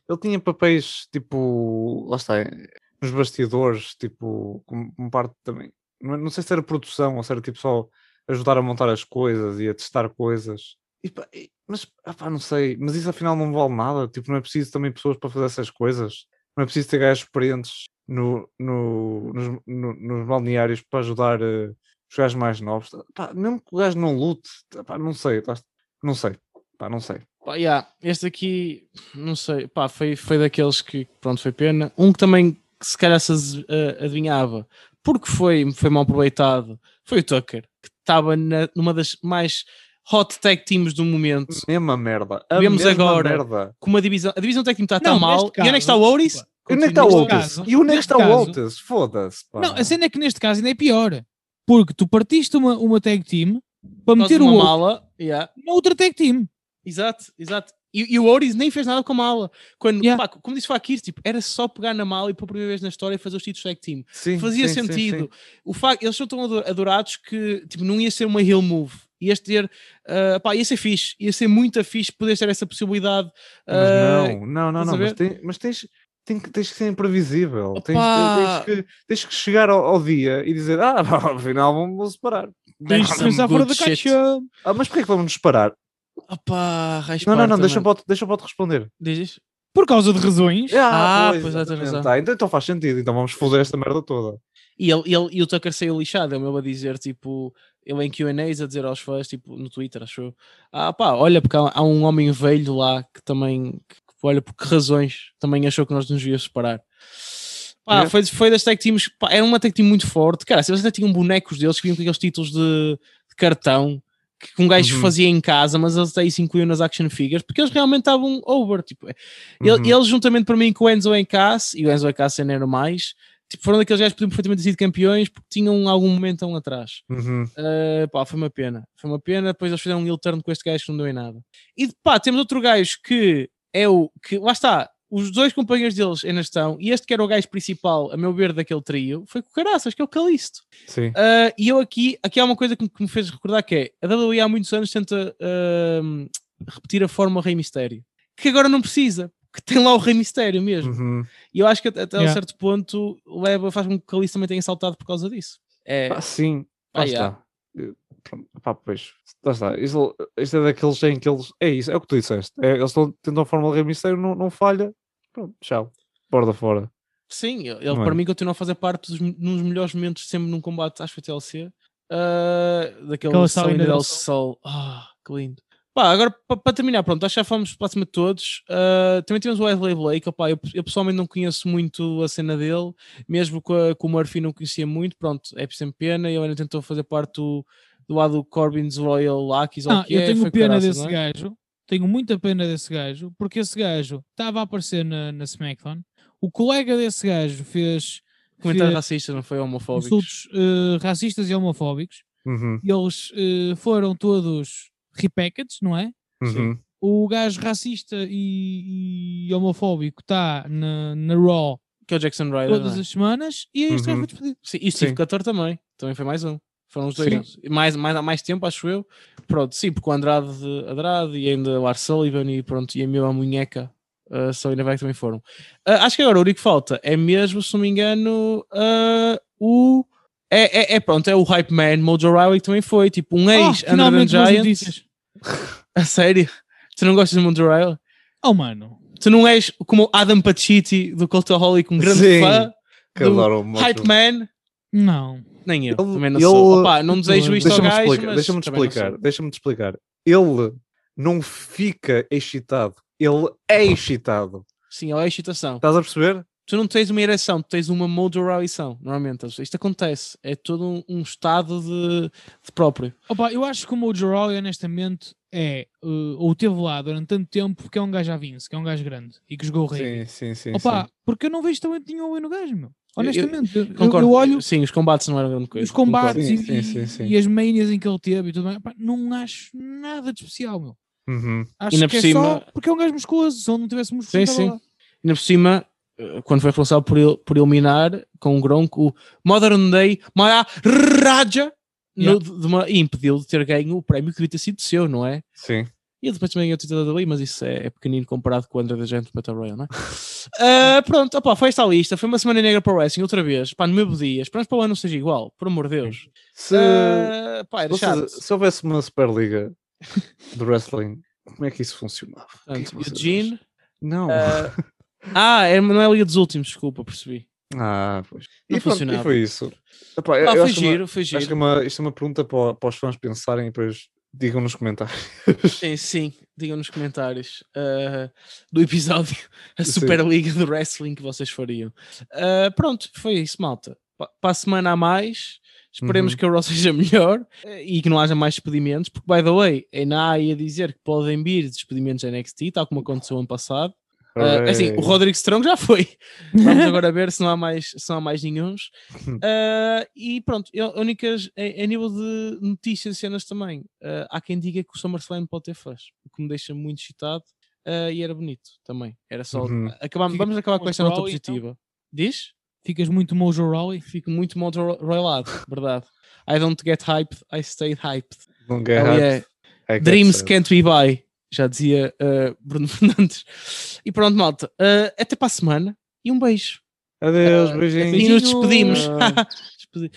Ele tinha papéis tipo. Lá está, nos bastidores, tipo, como, parte também. Não, não sei se era produção ou se era tipo só ajudar a montar as coisas e a testar coisas. E, mas, ah, não sei, mas isso afinal não vale nada. Tipo, não é preciso também pessoas para fazer essas coisas. Não é preciso ter gajos experientes no, no, nos, no- nos balneários para ajudar eh, os gajos mais novos. Pá, mesmo que o gajo não lute, pá, não sei, está. não sei, não sei. Yeah, este aqui, não sei, pá, foi, foi daqueles que, pronto, foi pena. Um que também, se calhar se eh, adivinhava, porque foi, foi mal aproveitado, foi o Tucker, estava na- numa das mais hot tag teams do momento. Mesma merda. A Vemos mesma agora. merda. Com uma divisão, a divisão tag team está tão mal. neste e onde é que está o caso, Otis? desculpa, E onde é que está o Otis? caso- E onde é está o caso- Otis? Foda-se. Não, a cena é que neste caso ainda é pior. Porque tu partiste uma, uma tag team para meter o mala. Yeah. na outra tag team. Exato, exato. E, e o Oris nem fez nada com a mala. Quando, Yeah. pá, como disse o Fakir, tipo, era só pegar na mala e pela primeira vez na história fazer os títulos tag team. Sim, Fazia sim, sentido. sim. O facto, eles são tão ado- adorados que tipo, não ia ser uma heel move. Ias ter, ah, pá, ia ser fixe, ia ser muito fixe poder ter essa possibilidade. Ah, não, não, não, não. Mas, tem- mas tens, tem que- tens que ser imprevisível. Tens, tens, que, tens que chegar ao, ao dia e dizer: Ah, afinal vamos nos separar. Tens some pensar fora da caixa. Ah, mas porquê que vamos nos separar? Opá, Não, não, não, deixa o Pote deixa o Pote responder. Dizes? Por causa de razões. Ah, pois é, tens exatamente. razão. Tá, então, então faz sentido. Então vamos foder esta merda toda. E, ele, ele, e o Tucker saiu lixado, ele mesmo a dizer, tipo, ele em Q&As a dizer aos fãs, tipo, no Twitter, achou, ah pá, olha, porque há, há um homem velho lá que também, que, olha, por que razões também achou que nós nos íamos separar. Pá, É. foi, foi das tag teams, pá, era uma tag team muito forte, cara, se eles até tinham bonecos deles que vinham com aqueles títulos de, de cartão, que um gajo Uhum. fazia em casa, mas eles até isso incluíam nas action figures, porque eles realmente estavam over, tipo, Uhum. eles juntamente para mim com o Enzo Encas, e o Enzo Encas ainda era mais, tipo, foram daqueles gajos que podiam perfeitamente ter sido campeões porque tinham algum momento tão atrás. Uhum. Uh, pá, foi uma pena. Foi uma pena. Depois eles fizeram um heel turn com este gajo que não deu em nada. E pá, temos outro gajo que é o que lá está. Os dois companheiros deles ainda estão, e este que era o gajo principal, a meu ver, daquele trio, foi com o Caraças, que é o Calisto. Sim. Uh, e eu aqui, aqui há uma coisa que, me- que me fez recordar que é a WWE há muitos anos tenta uh, repetir a fórmula Rei Mistério, que agora não precisa, que tem lá o Rei Mistério mesmo. Uhum. E eu acho que até, até a Yeah. certo ponto leva, faz com que o Calisto também tenha saltado por causa disso. É, Ah, sim, Ah, lá yeah. está. Eh, Pronto, pá, pois, lá está. Isto, isto é daqueles em que eles. É isso, é o que tu disseste. É, eles estão, tentam a Fórmula Rei Mistério, não, não falha. pronto, tchau. Borda fora. Sim, ele Não para é? mim continua a fazer parte dos nos melhores momentos sempre num combate, acho que foi TLC. Uh, daquele del Del Sol. Ah, que lindo. Pá, agora para terminar, pronto, acho que já fomos para cima de todos. Uh, também temos o Wesley Blake. Opá, eu, eu pessoalmente não conheço muito a cena dele, mesmo com, a, com o Murphy não conhecia muito. Pronto, é sempre pena. Ele ainda tentou fazer parte do, do lado Corbin's Royal Lackeys. ou Não, o que eu é, tenho pena caraças, desse é? gajo. Tenho muita pena desse gajo, porque esse gajo estava a aparecer na, na SmackDown. O colega desse gajo fez, Comentários racistas, não foi homofóbicos. insultos eh, racistas e homofóbicos. Uhum, E eles eh, foram todos repackaged, não é? uhum. O gajo racista e, e homofóbico está na, na Raw Que é o Jackson Ryder. todas é? as semanas e este gajo Uhum. foi despedido. Sim, e Steve. Cutter também. Também foi mais um. Foram os dois. Sim. Mais, mais, há mais tempo, acho eu. Pronto, sim, porque o Andrade, Andrade e ainda o Lars Sullivan e pronto, e a minha munheca uh, só ainda vai que também foram. Ah, acho que agora o único que falta é mesmo, se não me engano, ah, o. É, é, é pronto, é o Hype Man, Mojo Riley que também foi, tipo um Oh, ex Under boas Giants. notícias. A sério? Tu não gostas de Riley? Oh, mano. Tu não és como o Adam Pacitti do Cultaholic, um grande Sim, fã Que do adoro o Mojo. Hype Man? Não. Nem eu, Ele- também não ele- sou. Opa, não desejo isto ao gajo, explicar, mas deixa-me não explicar, deixa-me explicar. Ele não fica excitado, ele é excitado. Sim, é a excitação. Estás a perceber? Tu não tens uma ereção, tu tens uma moderação, normalmente. Isto acontece. É todo um, um estado de, de próprio. Opa, eu acho que o Mojo honestamente, é, uh, ou teve lá durante tanto tempo porque é um gajo à Vince, que é um gajo grande e que jogou o rei. Sim, sim, sim. Opa, sim. porque eu não vejo talento nenhum no gajo, meu. Eu- eu Honestamente, eu, eu- Concordo. eu olho Sim, os combates não eram grande coisa. os combates Sim, e, sim, sim, e- sim. e as manias em que ele teve e tudo mais, opa, não acho nada de especial, meu. Uhum. Acho Ainda que por é só cima- porque é um gajo musculoso. Se não tivesse músculo, Sim, sim. lá. Ainda por cima, quando foi responsável por, el- por eliminar com o Gronk o Modern Day Maharaja Yeah. no- e impediu de ter ganho o prémio que devia ter sido seu, não é? Sim. E depois também ganhou o título da WWE, mas isso é, é pequenino comparado com o André da Gente Battle Royale, não é? Ah, pronto, opá, foi esta a lista. Foi uma semana negra para o wrestling, outra vez. Pá, no mesmo dia. Esperamos para o ano não seja igual, por amor de Deus. Se, Ah, pá, era ou seja, chato. se houvesse uma Superliga de wrestling, como é que isso funcionava? O que é que Portanto, Eugene. Não. ah, ah, é, não é a Liga dos Últimos, desculpa, percebi. Ah, pois. Não e, pronto, funcionava. e foi isso. Epá, Ah, foi acho uma- giro, foi Acho que é giro. uma, isto é uma pergunta para, para os fãs pensarem e depois digam nos comentários. Sim, sim, digam nos comentários ah, do episódio a. Superliga de Wrestling que vocês fariam. Ah, pronto, foi isso, malta. Pa- Para a semana a mais, esperemos Uhum. que a Raw seja melhor eh, e que não haja mais despedimentos, porque, by the way, ainda há aí a dizer que podem vir despedimentos da NXT, tal como aconteceu ano passado. Ah, assim, o. Roderick Strong já foi. Vamos agora ver se não há mais, se não há mais nenhuns. Ah, e pronto, únicas, a, a nível de notícias e cenas também, ah, há quem diga que o SummerSlam pode ter fãs, o que me deixa muito excitado e era bonito também. Era só. Uhum. vamos acabar com esta nota então? positiva. Diz? Ficas muito Mojo Rawley. Fico muito modo roilado, verdade. I don't get hyped, I stay hyped. Não get Oh, hyped, yeah. Dreams can't be buy, já dizia ah, Bruno Fernandes. E pronto, malta, ah, até para a semana e um beijo. Adeus, Ah, beijinhos. E nos despedimos. Despedi-